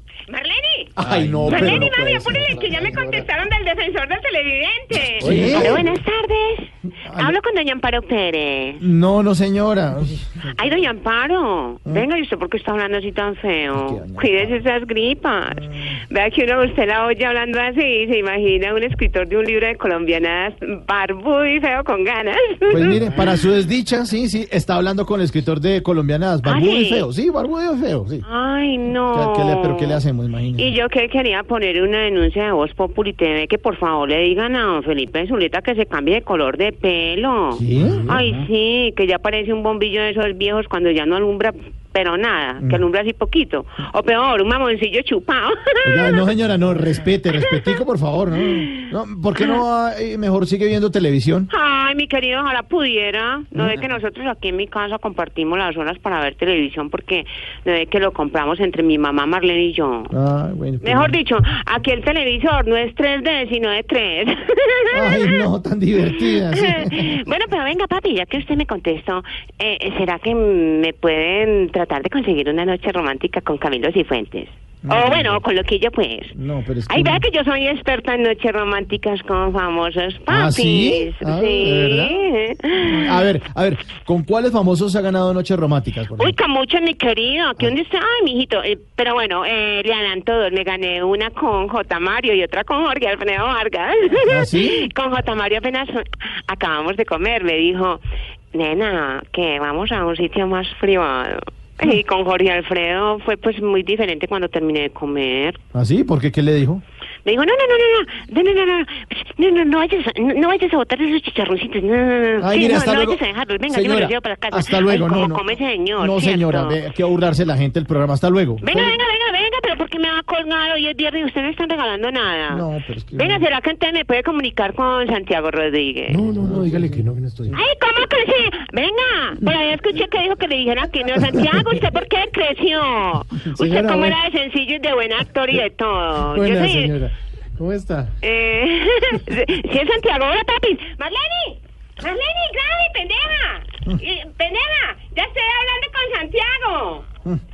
S3: Ay, no, pero puede
S54: apúrele, que ya me contestaron del defensor del televidente.
S3: ¿Qué?
S54: Aló, buenas tardes. Hablo con doña Amparo Pérez.
S3: No, no, señora.
S54: Ay, doña Amparo. Venga, ¿y usted por qué está hablando así tan feo? Cuídese esas gripas. Vea que uno usted la oye hablando así y se imagina un escritor de un libro de colombianas barbudo y feo con ganas.
S3: Pues mire, para su desdicha, sí, sí, está hablando con el escritor de Colombianas, Barbudo
S54: ¿Ah,
S3: y? Feo. Sí, Barbudo y Feo, sí.
S54: Ay, no.
S3: ¿Qué- qué le- ¿Pero qué le hacemos, imagínese?
S54: Y yo que quería poner una denuncia de Voz Populi TV que por favor le digan a don Felipe Zuleta que se cambie de color de pelo.
S3: ¿Sí?
S54: Ay, sí, que ya parece un bombillo de esos viejos cuando ya no alumbra, pero nada,
S3: Mm.
S54: que alumbra así poquito. O peor, un mamoncillo chupado.
S3: Oiga, no, señora, no, respete, respetico, por favor, ¿no? no ¿Por qué no eh, mejor sigue viendo televisión?
S54: Ay, mi querido, ojalá pudiera. No ve que nosotros aquí en mi casa compartimos las horas para ver televisión porque no ve que lo compramos entre mi mamá Marlene y yo.
S3: Ah, bueno. pues,
S54: Mejor dicho, aquí el televisor no es 3D, sino de 3.
S3: Ay, no, tan divertida. sí.
S54: bueno, pero venga, papi, ya que usted me contestó, eh, ¿será que me pueden tratar de conseguir una noche romántica con Camilo Cifuentes? O bueno, con Loquillo, pues.
S3: No, pero es que...
S54: Ay, vea que yo soy experta en noches románticas con famosos papis.
S3: ¿Ah, sí? Ah, ¿de A ver, a ver, ¿con cuáles famosos se ha ganado noches románticas? por
S54: Uy, con mucho, mi querido. Aquí donde está, ay, mijito. Eh, pero bueno, eh, le ganan todos. Me gané una con J. Mario y otra con Jorge Alfredo Vargas.
S3: ¿Ah, sí?
S54: con J. Mario apenas acabamos de comer. Me dijo, nena, que vamos a un sitio más privado. Y con Jorge Alfredo fue pues muy diferente cuando terminé de comer.
S3: ¿Ah, sí? ¿Por qué? ¿Qué le dijo?
S54: Me dijo, no, no, no, no, no, no, no, no, no, no, no vayas, a- no, no vayas a botar esos chicharroncitos, no, no, no,
S3: Ay,
S54: sí,
S3: mire,
S54: no,
S3: hasta
S54: no
S3: luego.
S54: vayas a dejarlos, venga, yo me
S3: Señora,
S54: los llevo para casa.
S3: Hasta luego,
S54: Ay,
S3: no,
S54: cómo
S3: no.
S54: come ese señor,
S3: No,
S54: ¿cierto?
S3: señora, hay que burlarse la gente el programa. Hasta luego.
S54: Venga, venga, venga, venga, pero ¿por qué me va a colgar? Hoy es viernes y ustedes no están regalando nada.
S8: No, pero es que...
S54: Venga, ¿será que entonces me puede comunicar con Santiago Rodríguez?
S8: No, no, no, dígale que no, que no estoy.
S54: Ay, ¿cómo sí? Venga, por ahí escuché que dijo que le dijera que no. Santiago, ¿usted por qué creció? ¿Usted
S8: Señora,
S54: cómo
S8: bueno.
S54: era de sencillo y de buen actor y de todo? Yo
S8: Buena,
S54: soy...
S8: señora. ¿Cómo está?
S54: Eh, si es Santiago, hola, papi. Marlene, Marlene, Gaby, pendeja. Y- pendeja, ya estoy hablando con Santiago.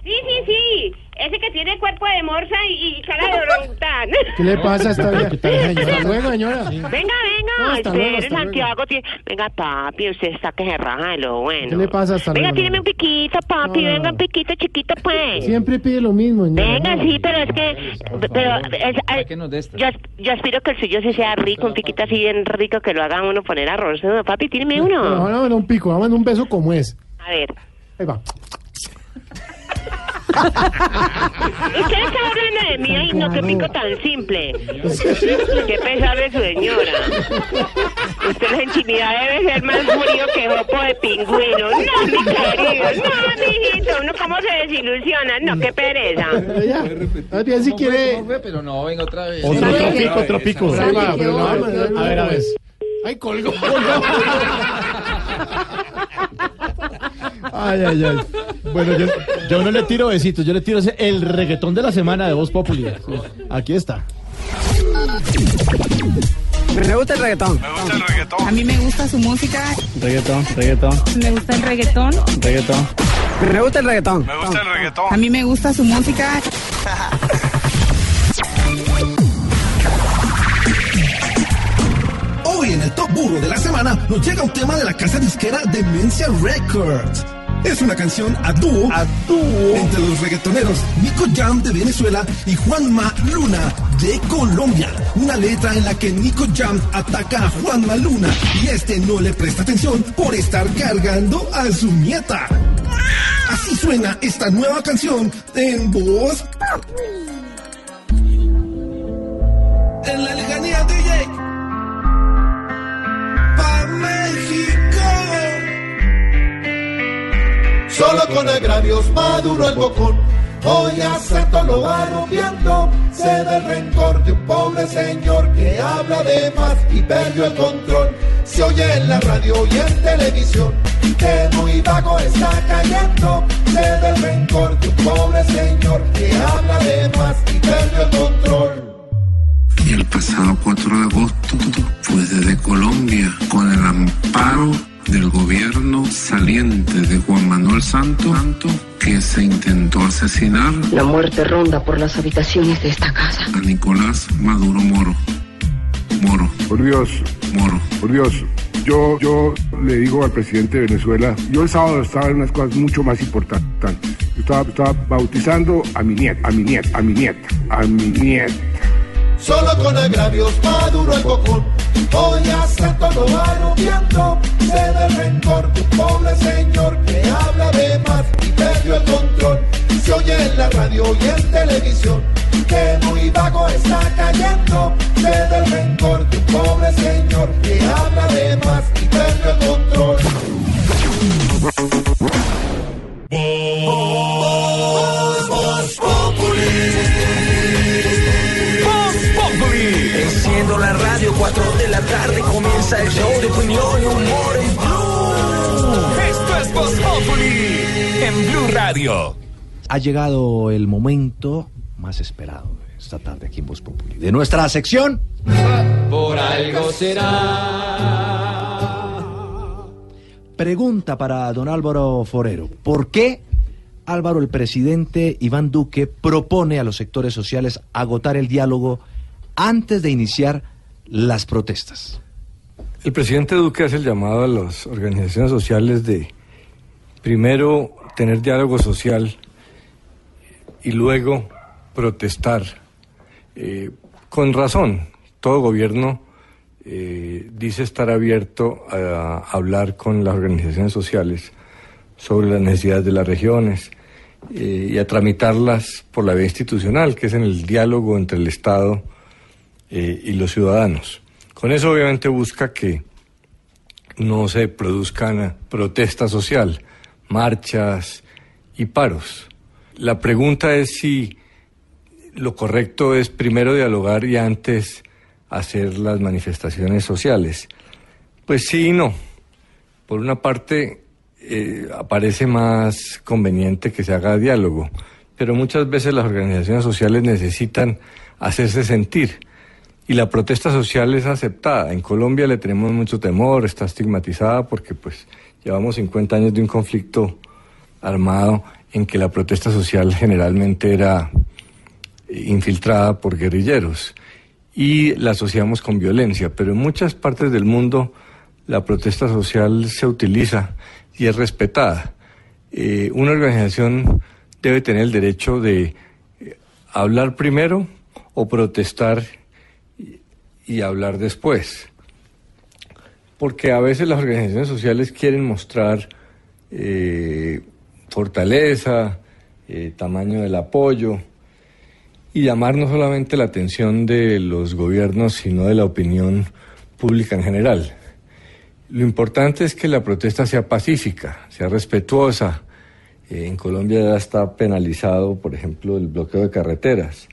S54: Sí, sí, sí. Ese que tiene cuerpo de morsa y, y cara de orangután.
S8: ¿Qué le pasa a esta vieja? ¿Qué tal, señora? Hasta luego, señora.
S54: Venga,
S8: No,
S54: venga,
S8: hasta luego,
S54: espere,
S8: hasta luego.
S54: Santiago. tiene- Venga, papi, usted está que se raja de lo bueno.
S8: ¿Qué le pasa? Hasta
S54: Venga,
S8: luego.
S54: tíreme un piquito, papi.
S8: No, no,
S54: Venga, un piquito chiquito, pues.
S8: Siempre pide lo mismo, señora.
S54: Venga,
S8: No.
S54: sí, pero es que... Pero es- ay, yo, yo aspiro que el suyo sí sea rico, un piquito así bien rico, que lo haga uno poner arroz. No, papi, tíreme uno.
S8: Ahora van a un pico, vamos a un beso como es.
S54: A ver.
S8: Ahí va.
S54: Usted está hablando de mí, ay, no, qué pico tan simple. Qué pesable señora. Usted la intimidad debe ser más frío que jopo de pingüino. No, mi querido, no, mijito, uno cómo se desilusiona. No, qué pereza.
S8: Más bien si quiere...
S41: Pero no, venga otra vez.
S8: Otro, otro pico, otro pico. A ver, a ver. Ay, colgó. Ay, ay, ay. Bueno, yo, yo no le tiro besitos, yo le tiro ese- el reggaetón de la semana de Voz Populi. Aquí está.
S55: Me gusta el reggaetón.
S56: Me gusta el reggaetón.
S57: A mí me gusta su música,
S55: Reggaetón, reggaetón,
S57: me gusta el reggaetón.
S55: reggaetón. Me gusta el reggaetón.
S56: Me gusta el reggaetón.
S57: A mí me gusta su música.
S58: Hoy en el Top Burro de la semana nos llega un tema de la casa disquera Demencia Records. Es una canción a dúo, entre los reggaetoneros Nico Jam de Venezuela y Juanma Luna de Colombia. Una letra en la que Nico Jam ataca a Juanma Luna y este no le presta atención por estar cargando a su nieta. Así suena esta nueva canción en voz en la lejanía DJ pa
S28: Solo con agravios maduro el bocón. Hoy a Santo lo va rompiendo. Se da el rencor de un pobre señor que habla de más y perdió el control. Se oye en la radio y en televisión que muy vago está cayendo. Se da el rencor de un pobre señor que habla de más y perdió el control.
S59: Y el pasado 4 de agosto fue desde Colombia con el amparo del gobierno saliente de Juan Manuel Santos Santo, que se intentó asesinar
S42: La muerte ronda por las habitaciones de esta casa.
S59: a Nicolás Maduro Moro. Moro.
S60: Por Dios.
S59: Moro.
S60: Por Dios. Yo, yo le digo al presidente de Venezuela, yo el sábado estaba en unas cosas mucho más importantes. Yo estaba, estaba bautizando a mi nieta, a mi nieta, a mi nieta, a mi nieta.
S28: Solo con agravios maduro el bocón. Hoy a Santo lo va rompiendo. Se da el rencor de pobre señor que habla de más y perdió el control. Se oye en la radio y en televisión que muy vago está cayendo. Se da el rencor de pobre señor que habla de más y perdió el control.
S61: Voz Populi. Enciendo la radio, 4 de la tarde comienza el show de opinión y humor en Blue.
S21: Esto es Voz Populi en Blue Radio.
S9: Ha llegado el momento más esperado de esta tarde aquí en Voz Populi. De nuestra sección.
S62: Por algo será.
S9: Pregunta para don Álvaro Forero. ¿Por qué Álvaro, el presidente Iván Duque, propone a los sectores sociales agotar el diálogo antes de iniciar las protestas?
S50: El presidente Duque hace el llamado a las organizaciones sociales de primero tener diálogo social y luego protestar. Eh, con razón, todo gobierno eh, dice estar abierto a, hablar con las organizaciones sociales sobre las necesidades de las regiones eh, y a tramitarlas por la vía institucional, que es en el diálogo entre el Estado eh, y los ciudadanos. Con eso obviamente busca que no se produzcan protesta social, marchas y paros. La pregunta es si lo correcto es primero dialogar y antes hacer las manifestaciones sociales. Pues sí y no. Por una parte, eh, aparece más conveniente que se haga diálogo, pero muchas veces las organizaciones sociales necesitan hacerse sentir y la protesta social es aceptada. En Colombia le tenemos mucho temor, está estigmatizada porque pues llevamos 50 años de un conflicto armado en que la protesta social generalmente era infiltrada por guerrilleros y la asociamos con violencia, pero en muchas partes del mundo la protesta social se utiliza y es respetada. Eh, una organización debe tener el derecho de eh, hablar primero o protestar y, hablar después. Porque a veces las organizaciones sociales quieren mostrar eh, fortaleza, eh, tamaño del apoyo y llamar no solamente la atención de los gobiernos, sino de la opinión pública en general. Lo importante es que la protesta sea pacífica, sea respetuosa. Eh, en Colombia ya está penalizado, por ejemplo, el bloqueo de carreteras.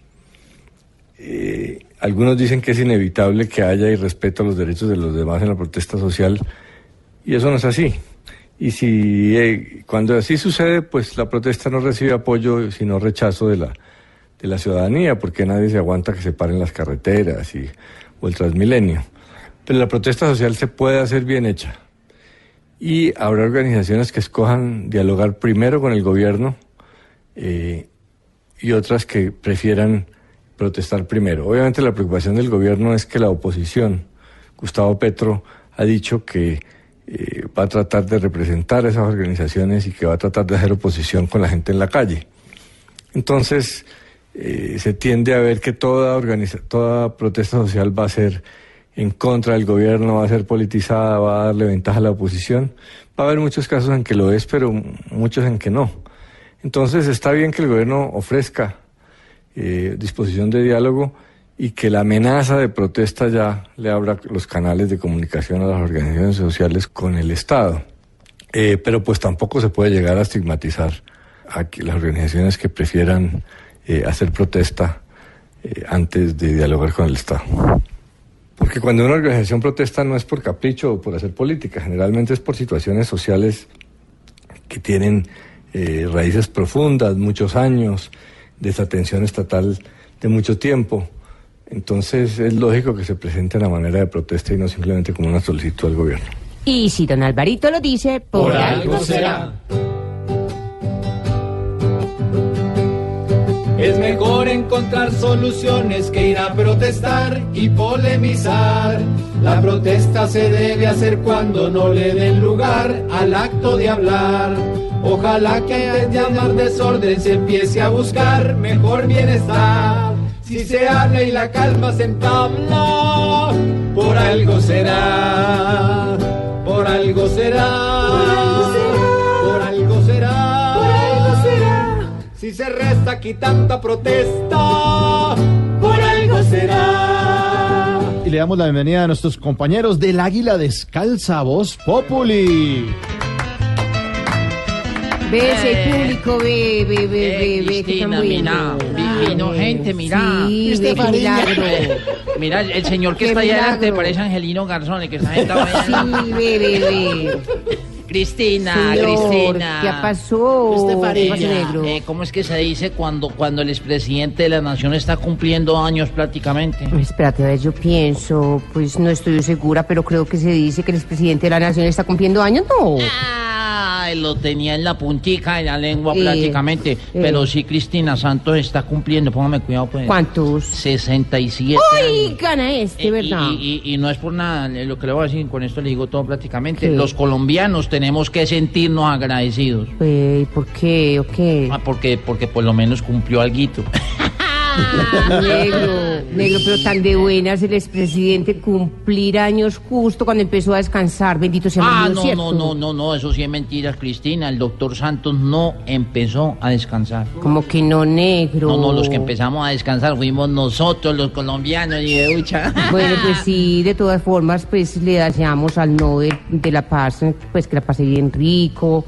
S50: Algunos dicen que es inevitable que haya irrespeto a los derechos de los demás en la protesta social, y eso no es así. Y si eh, cuando así sucede, pues la protesta no recibe apoyo, sino rechazo de la, de la ciudadanía, porque nadie se aguanta que se paren las carreteras y, o el Transmilenio. Pero la protesta social se puede hacer bien hecha. Y habrá organizaciones que escojan dialogar primero con el gobierno eh, y otras que prefieran protestar primero. Obviamente la preocupación del gobierno es que la oposición, Gustavo Petro, ha dicho que eh, va a tratar de representar a esas organizaciones y que va a tratar de hacer oposición con la gente en la calle. Entonces, eh, se tiende a ver que toda, protesta social va a ser en contra del gobierno, va a ser politizada, va a darle ventaja a la oposición. Va a haber muchos casos en que lo es, pero muchos en que no. Entonces está bien que el gobierno ofrezca eh, disposición de diálogo y que la amenaza de protesta ya le abra los canales de comunicación a las organizaciones sociales con el Estado. Eh, pero pues tampoco se puede llegar a estigmatizar a las organizaciones que prefieran eh, hacer protesta antes de dialogar con el Estado. Porque cuando una organización protesta no es por capricho o por hacer política, generalmente es por situaciones sociales que tienen raíces profundas, muchos años, desatención estatal de mucho tiempo. Entonces es lógico que se presente a manera de protesta y no simplemente como una solicitud al gobierno.
S25: Y si don Alvarito lo dice, por, algo será.
S62: Es mejor encontrar soluciones que ir a protestar y polemizar. La protesta se debe hacer cuando no le den lugar al de hablar. Ojalá que vez de amar desorden se empiece a buscar mejor bienestar. Si se habla y la calma se entabla, por algo será, por algo será, por algo será, por algo será. Si se resta aquí tanta protesta, por algo será.
S3: Y le damos la bienvenida a nuestros compañeros del Águila Descalza, Voz Populi.
S25: Ve ese público, ve, ve, ve, ve, ve, que están
S41: Cristina, mira,
S25: bueno.
S41: vi- vino gente, mira.
S25: Sí, ve, qué milagro.
S41: Mira, el señor que
S25: Qué
S41: está allá adelante
S25: milagro.
S41: parece Angelino Garzón, el que está sentado allá.
S25: Sí, ve, ve, ve.
S41: Cristina,
S25: Señor,
S41: Cristina.
S25: ¿qué pasó? ¿Qué pasó,
S41: Ella,
S25: negro?
S41: eh, ¿Cómo es que se dice cuando, cuando el expresidente de la nación está cumpliendo años prácticamente?
S25: Espérate, a ver, yo pienso, pues no estoy segura, pero creo que se dice que el expresidente de la nación está cumpliendo años, ¿no?
S41: Ay, lo tenía en la puntica de la lengua
S25: Eh,
S41: prácticamente. Pero sí, Cristina Santos está cumpliendo, póngame cuidado pues.
S25: ¿Cuántos?
S41: 67
S25: ¡Uy,
S41: años.
S25: gana este,
S41: Eh,
S25: verdad!
S41: Y, y- y no es por nada, eh, lo que le voy a decir, con esto le digo todo prácticamente.
S25: ¿Qué?
S41: Los colombianos tenemos que sentirnos agradecidos.
S25: Ey, ¿Por qué? ¿O qué?
S41: Ah, porque, porque por lo menos cumplió alguito.
S25: Negro, negro, pero tan de buenas el expresidente cumplir años justo cuando empezó a descansar. Bendito sea
S41: Ah, no,
S25: ¿cierto?
S41: no, no, no, no, eso sí es mentira, Cristina. El doctor Santos no empezó a descansar.
S25: Como que no, negro.
S41: No, no, los que empezamos a descansar fuimos nosotros, los colombianos, y de ducha.
S25: Bueno, pues sí, de todas formas, pues le deseamos al Nobel de la Paz, pues que la pase bien rico,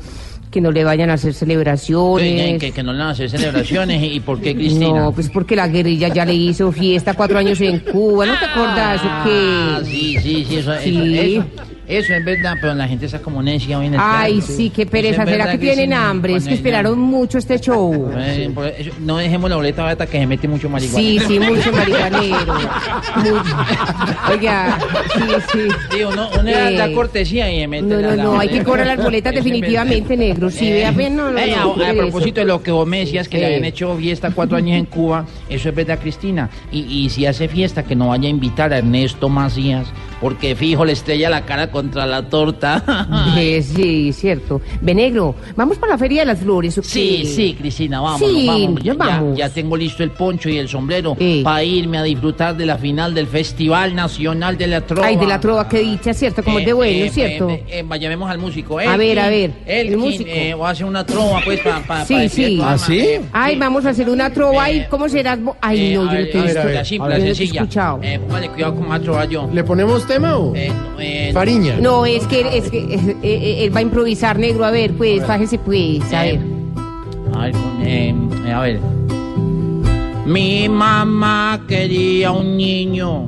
S24: que no le vayan a hacer
S41: Que,
S24: celebraciones.
S41: que- que no le van a hacer celebraciones. ¿Y por qué, Cristina?
S24: No, pues porque la guerrilla ya le hizo fiesta cuatro años en Cuba, ¿no te acordás
S41: Ah,
S24: qué?
S41: sí, sí, sí, eso, eso-
S24: Sí.
S41: eso, eso es verdad, pero la gente está como necia hoy en el
S24: Ay, sí, qué
S41: Eso
S24: pereza.
S41: es
S24: ¿Será
S41: verdad,
S24: que tienen hambre? Es que esperaron mucho este show.
S41: Eh, eso- no dejemos la boleta bata que se mete mucho marihuana.
S24: Sí, sí, mucho marihuanero. Mucho. Oiga, sí, sí.
S41: Sí, uno, uno da-
S24: Eh,
S41: da cortesía y se mete
S24: No,
S41: la-
S24: no,
S41: la
S24: no, hay que cobrar las boletas
S41: Eso
S24: definitivamente, negro. Sí,
S41: Eh,
S24: vea, ve, no, no,
S41: eh,
S24: no,
S41: a,
S24: ¿qué
S41: a
S24: es
S41: propósito de
S24: eso?
S41: lo que vos me decías que le
S24: Eh.
S41: habían hecho fiesta cuatro años en Cuba, eso es verdad, Cristina. Y, y si hace fiesta, que no vaya a invitar a Ernesto Macías, porque fijo le estrella la cara contra la torta.
S24: Eh, sí, cierto. Benegro, ¿vamos para la Feria de las Flores o?
S41: Sí, sí, Cristina, vamos,
S24: Sí,
S41: vamos. Ya,
S24: vamos.
S41: ya tengo listo el poncho y el sombrero para irme a disfrutar de la final del Festival Nacional de la Trova.
S24: Ay, de la trova, qué dicha, ¿cierto? Como es de
S41: Eh,
S24: bueno,
S41: eh,
S24: ¿cierto?
S41: eh, eh, vaya, vemos al músico.
S24: A ver, a ver,
S41: El,
S24: el músico.
S41: Eh, voy a hacer una trova, pues, para. Pa,
S24: Sí, sí. Ay, vamos a hacer una trova y ¿cómo será? Ay, no, yo no te he visto.
S41: La simple,
S24: Yo no te he
S41: sencilla.
S24: escuchado.
S41: Eh, póngale cuidado con más trova yo.
S8: ¿Le ponemos tema o?
S41: Eh,
S24: No, es que, es que eh, eh, él va a improvisar, negro. A ver, pues, fájese, pues, a
S41: Eh,
S24: ver.
S41: A ver, eh, eh, a ver. Mi mamá quería un niño,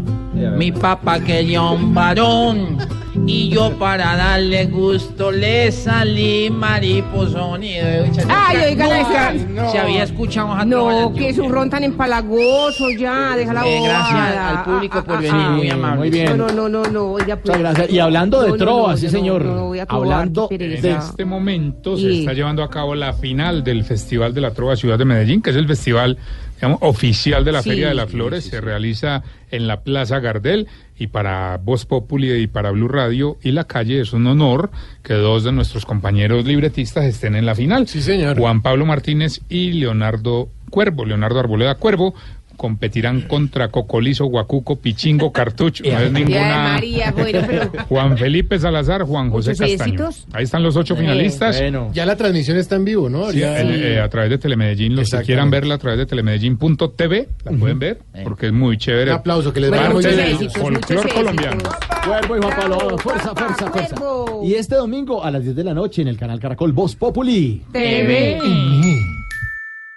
S41: mi papá quería un varón, y yo para darle gusto le salí mariposón. Y, eh,
S24: Ay, oiga, la esa-
S41: se había escuchado a
S24: No, que es un ron tan empalagoso ya, deja la
S41: Eh, gracias al público por
S24: Ah,
S41: venir,
S24: ah,
S41: muy
S24: ah.
S41: amable.
S3: muy bien.
S24: No, no, no, no, oiga, pues.
S3: Muchas gracias. Y hablando de
S24: No, no,
S3: trova,
S24: no,
S3: sí señor.
S24: no, no voy a trobar,
S3: hablando de
S63: este momento se está llevando a cabo la final del Festival de la Trova Ciudad de Medellín, que es el festival digamos, oficial de la
S24: Sí,
S63: Feria de las
S24: sí,
S63: Flores. Se realiza en la Plaza Gardel y para Voz Populi y para Blue Radio y la calle es un honor que dos de nuestros compañeros libretistas estén en la final. Sí, señor. Juan Pablo Martínez y Leonardo Cuervo, Leonardo Arboleda Cuervo. Competirán contra Cocolizo, Guacuco, Pichingo, Cartucho. No es ninguna.
S24: María, bueno, pero...
S63: Juan Felipe Salazar, Juan José
S24: ¿Muchos
S63: Castaño. Ahí están los ocho finalistas.
S8: Ya la transmisión está en vivo, ¿no?
S63: Sí,
S8: Ya-
S63: el- eh, a través de Telemedellín, los que quieran verla a través de telemedellín.tv, la pueden ver, porque es muy chévere.
S8: Un aplauso, que les vaya muy bien.
S63: folclor colombiano.
S3: Cuervo y Juan Pablo, fuerza, fuerza, fuerza. Y este domingo a las 10 de la noche en el canal Caracol Voz Populi.
S24: TV.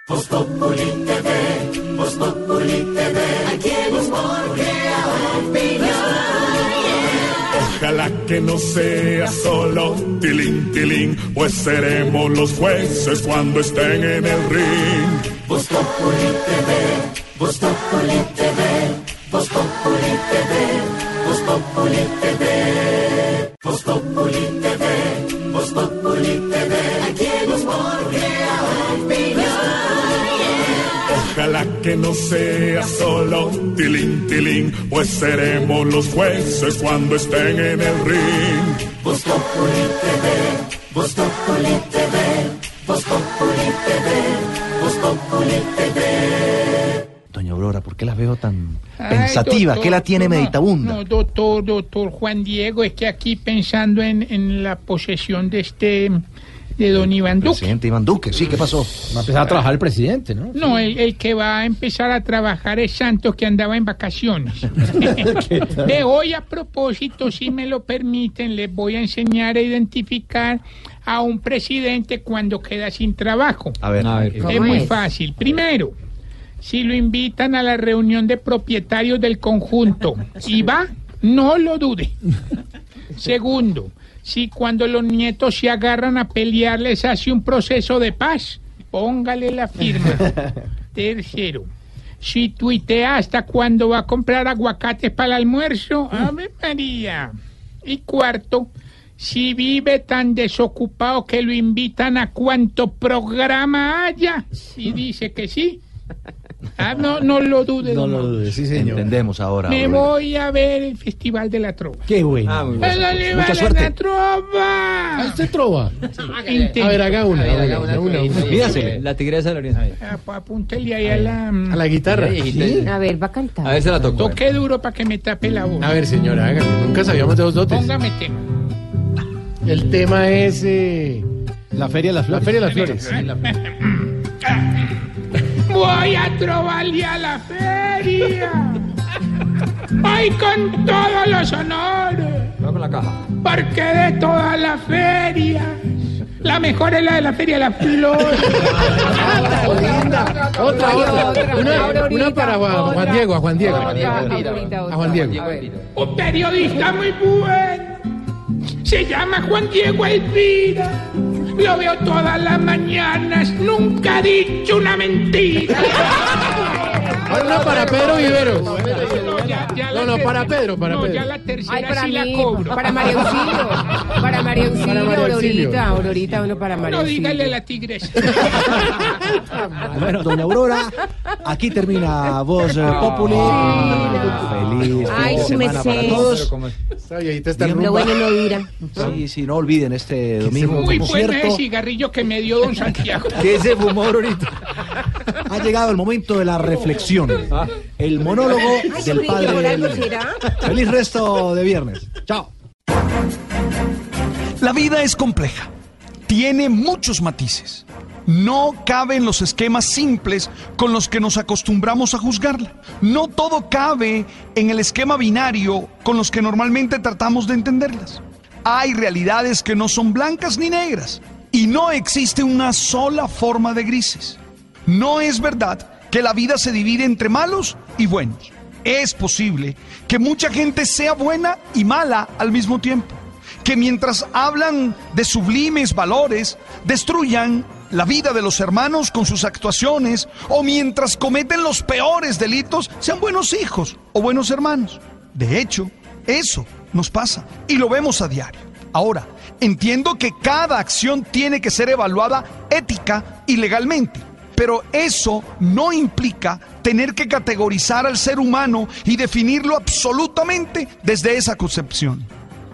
S21: Voz Populi TV, Voz Populi TV, aquí opinión. Ojalá que no sea solo tilín, tilín, pues seremos los jueces cuando estén en el ring. Voz Populi TV, Voz Populi TV, Voz Populi TV, Voz Populi TV, Populi TV, Populi TV, Ojalá que no sea solo tilín, tilín, pues seremos los jueces cuando estén en el ring. Voz Populi TV, Voz Populi TV, Voz Populi TV, Voz Populi TV.
S9: Doña Aurora, ¿por qué la veo tan
S6: Ay,
S9: pensativa?
S6: doctor,
S9: ¿Qué la tiene
S6: no,
S9: meditabunda?
S6: No, doctor, doctor Juan Diego, es que aquí pensando en, en la posesión de este, de don Iván Duque.
S9: Presidente Iván Duque, sí, ¿qué pasó?
S3: Va a empezar a trabajar el presidente, ¿no?
S6: No, el, el que va a empezar a trabajar es Santos, que andaba en vacaciones. De hoy, a propósito, si me lo permiten, les voy a enseñar a identificar a un presidente cuando queda sin trabajo.
S9: A ver, a ver.
S6: Es
S9: ¿Cómo
S6: muy
S9: es?
S6: fácil. Primero, si lo invitan a la reunión de propietarios del conjunto y va, no lo dude. Segundo, si cuando los nietos se agarran a pelear les hace un proceso de paz, póngale la firma. Tercero, si tuitea hasta cuando va a comprar aguacates para el almuerzo, ¡Ave María! Y cuarto, si vive tan desocupado que lo invitan a cuanto programa haya y dice que sí, ah, no, no lo dude.
S9: No
S6: don
S9: lo dudes, sí, señor. Entendemos ahora.
S6: Me voy a ver el Festival de la Trova.
S3: Qué bueno.
S9: Ah, muy bien.
S6: Pégale,
S9: Mucha
S6: vale,
S9: suerte.
S6: la trova!
S8: ¿Usted trova?
S6: Intento.
S8: A ver, haga una.
S64: Ver,
S8: haga
S64: haga
S8: una,
S64: una,
S8: una, una.
S9: Mídasele.
S64: La tigresa de la Oriente.
S6: Apúntele ahí a la...
S8: A la guitarra.
S24: Sí, A ver, va a cantar.
S64: A ver, se la tocó.
S6: Toque duro para que me tape la voz.
S8: A ver, señora, hágale. Nunca sabíamos de dos dotes.
S6: Póngame tema.
S8: El tema es eh,
S3: La Feria de las
S8: la
S3: Flores.
S8: Feria de las Flores.
S6: Voy a trobarle a la feria. Voy con todos los honores.
S64: Va con la caja.
S6: Porque de todas las ferias La mejor es la de la Feria de la Flor.
S8: Otra, otra. Una, una para Juan, Juan Diego, a Juan Diego. A Juan Diego.
S6: Un periodista muy bueno. Se llama Juan Diego Elvira. Lo veo todas las mañanas. Nunca ha dicho una mentira.
S8: Una para Pedro Viveros.
S6: No,
S8: No, no, para Pedro, para
S6: no,
S8: Pedro.
S6: ya la tercera
S24: para
S6: sí la cobro.
S24: para María Auxilio. Para María Auxilio. Aurorita, Aurorita, uno para María
S6: No dígale
S24: Auxilio.
S6: la tigresa.
S9: Bueno, doña Aurora, aquí termina Voz eh, Populi. Feliz fin
S24: Ay,
S9: de
S24: su
S9: semana para todos.
S24: Lo bueno no dura.
S9: Sí, sí, no olviden este domingo
S6: Muy bueno ese cigarrillo que me dio don Santiago.
S9: ¿Qué se fumó ahorita? Ha llegado el momento de la reflexión. El monólogo del padre. Feliz resto de viernes. Chao.
S58: La vida es compleja. Tiene muchos matices. No cabe en los esquemas simples con los que nos acostumbramos a juzgarla. No todo cabe en el esquema binario con los que normalmente tratamos de entenderlas. Hay realidades que no son blancas ni negras y no existe una sola forma de grises. No es verdad que la vida se divide entre malos y buenos. Es posible que mucha gente sea buena y mala al mismo tiempo. Que mientras hablan de sublimes valores, destruyan la vida de los hermanos con sus actuaciones o mientras cometen los peores delitos, sean buenos hijos o buenos hermanos. De hecho, eso nos pasa y lo vemos a diario. Ahora, entiendo que cada acción tiene que ser evaluada ética y legalmente. Pero eso no implica tener que categorizar al ser humano y definirlo absolutamente desde esa concepción.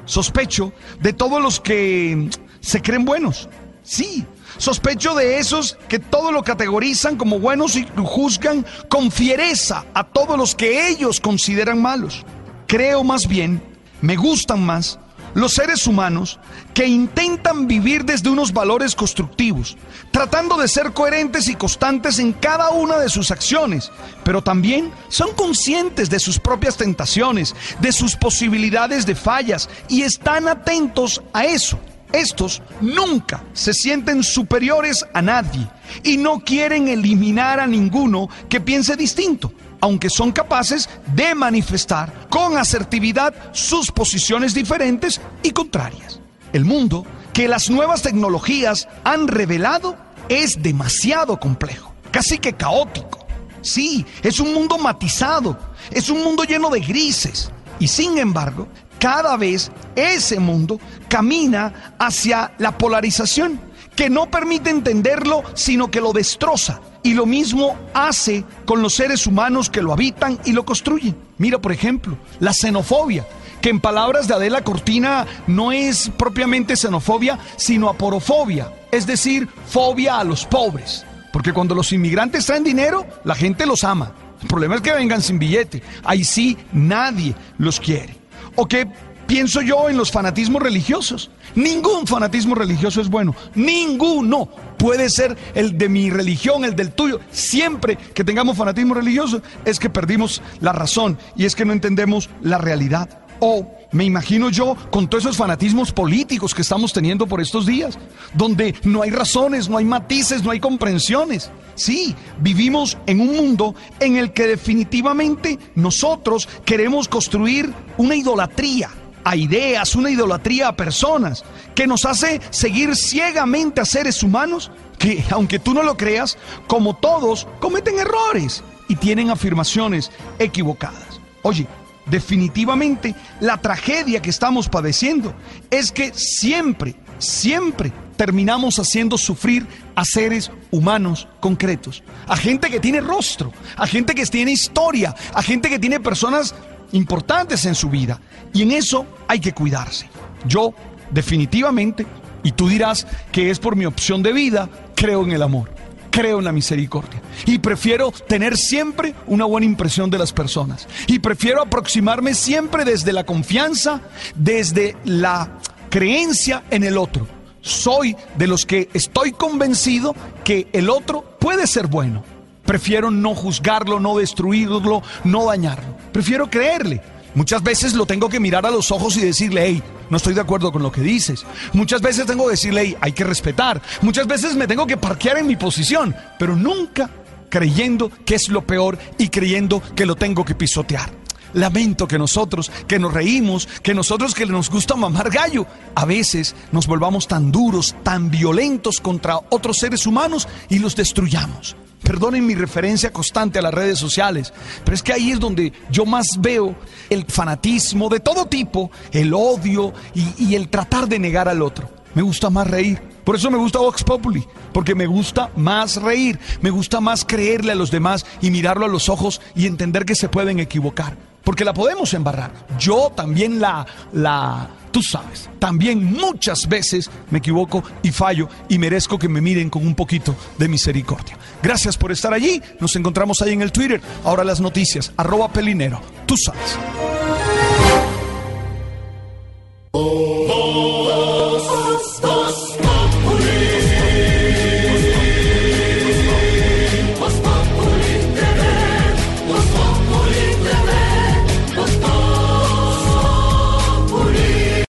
S58: Sospecho de todos los que mm, se creen buenos. Sí, sospecho de esos que todo lo categorizan como buenos y juzgan con fiereza a todos los que ellos consideran malos. Creo más bien, me gustan más los seres humanos que intentan vivir desde unos valores constructivos, tratando de ser coherentes y constantes en cada una de sus acciones, pero también son conscientes de sus propias tentaciones, de sus posibilidades de fallas y están atentos a eso. Estos nunca se sienten superiores a nadie y no quieren eliminar a ninguno que piense distinto aunque son capaces de manifestar con asertividad sus posiciones diferentes y contrarias. El mundo que las nuevas tecnologías han revelado es demasiado complejo, casi que caótico. Sí, es un mundo matizado, es un mundo lleno de grises. Y sin embargo, cada vez ese mundo camina hacia la polarización, que no permite entenderlo, sino que lo destroza. Y lo mismo hace con los seres humanos que lo habitan y lo construyen. Mira, por ejemplo, la xenofobia, que en palabras de Adela Cortina no es propiamente xenofobia, sino aporofobia, es decir, fobia a los pobres. Porque cuando los inmigrantes traen dinero, la gente los ama. El problema es que vengan sin billete. Ahí sí nadie los quiere. ¿O qué pienso yo en los fanatismos religiosos? Ningún fanatismo religioso es bueno. Ninguno. Puede ser el de mi religión, el del tuyo. Siempre que tengamos fanatismo religioso es que perdimos la razón y es que no entendemos la realidad. O me imagino yo con todos esos fanatismos políticos que estamos teniendo por estos días, donde no hay razones, no hay matices, no hay comprensiones. Sí, vivimos en un mundo en el que definitivamente nosotros queremos construir una idolatría a ideas, una idolatría a personas, que nos hace seguir ciegamente a seres humanos que, aunque tú no lo creas, como todos, cometen errores y tienen afirmaciones equivocadas. Oye, definitivamente la tragedia que estamos padeciendo es que siempre, siempre terminamos haciendo sufrir a seres humanos concretos, a gente que tiene rostro, a gente que tiene historia, a gente que tiene personas importantes en su vida. Y en eso hay que cuidarse. Yo, definitivamente, y tú dirás que es por mi opción de vida, creo en el amor, creo en la misericordia. Y prefiero tener siempre una buena impresión de las personas. Y prefiero aproximarme siempre desde la confianza, desde la creencia en el otro. Soy de los que estoy convencido que el otro puede ser bueno. Prefiero no juzgarlo, no destruirlo, no dañarlo. Prefiero creerle. Muchas veces lo tengo que mirar a los ojos y decirle, hey, no estoy de acuerdo con lo que dices. Muchas veces tengo que decirle, hey, hay que respetar. Muchas veces me tengo que parquear en mi posición, pero nunca creyendo que es lo peor y creyendo que lo tengo que pisotear. Lamento que nosotros, que nos reímos, que nosotros que nos gusta mamar gallo, a veces nos volvamos tan duros, tan violentos contra otros seres humanos y los destruyamos. Perdonen mi referencia constante a las redes sociales, pero es que ahí es donde yo más veo el fanatismo de todo tipo, el odio y, y el tratar de negar al otro. Me gusta más reír. Por eso me gusta Vox Populi, porque me gusta más reír, me gusta más creerle a los demás y mirarlo a los ojos y entender que se pueden equivocar, porque la podemos embarrar. Yo también la, la, Tú sabes, también muchas veces me equivoco y fallo y merezco que me miren con un poquito de misericordia. Gracias por estar allí. Nos encontramos ahí en el Twitter. Ahora las noticias. Arroba Pelinero. Tú sabes.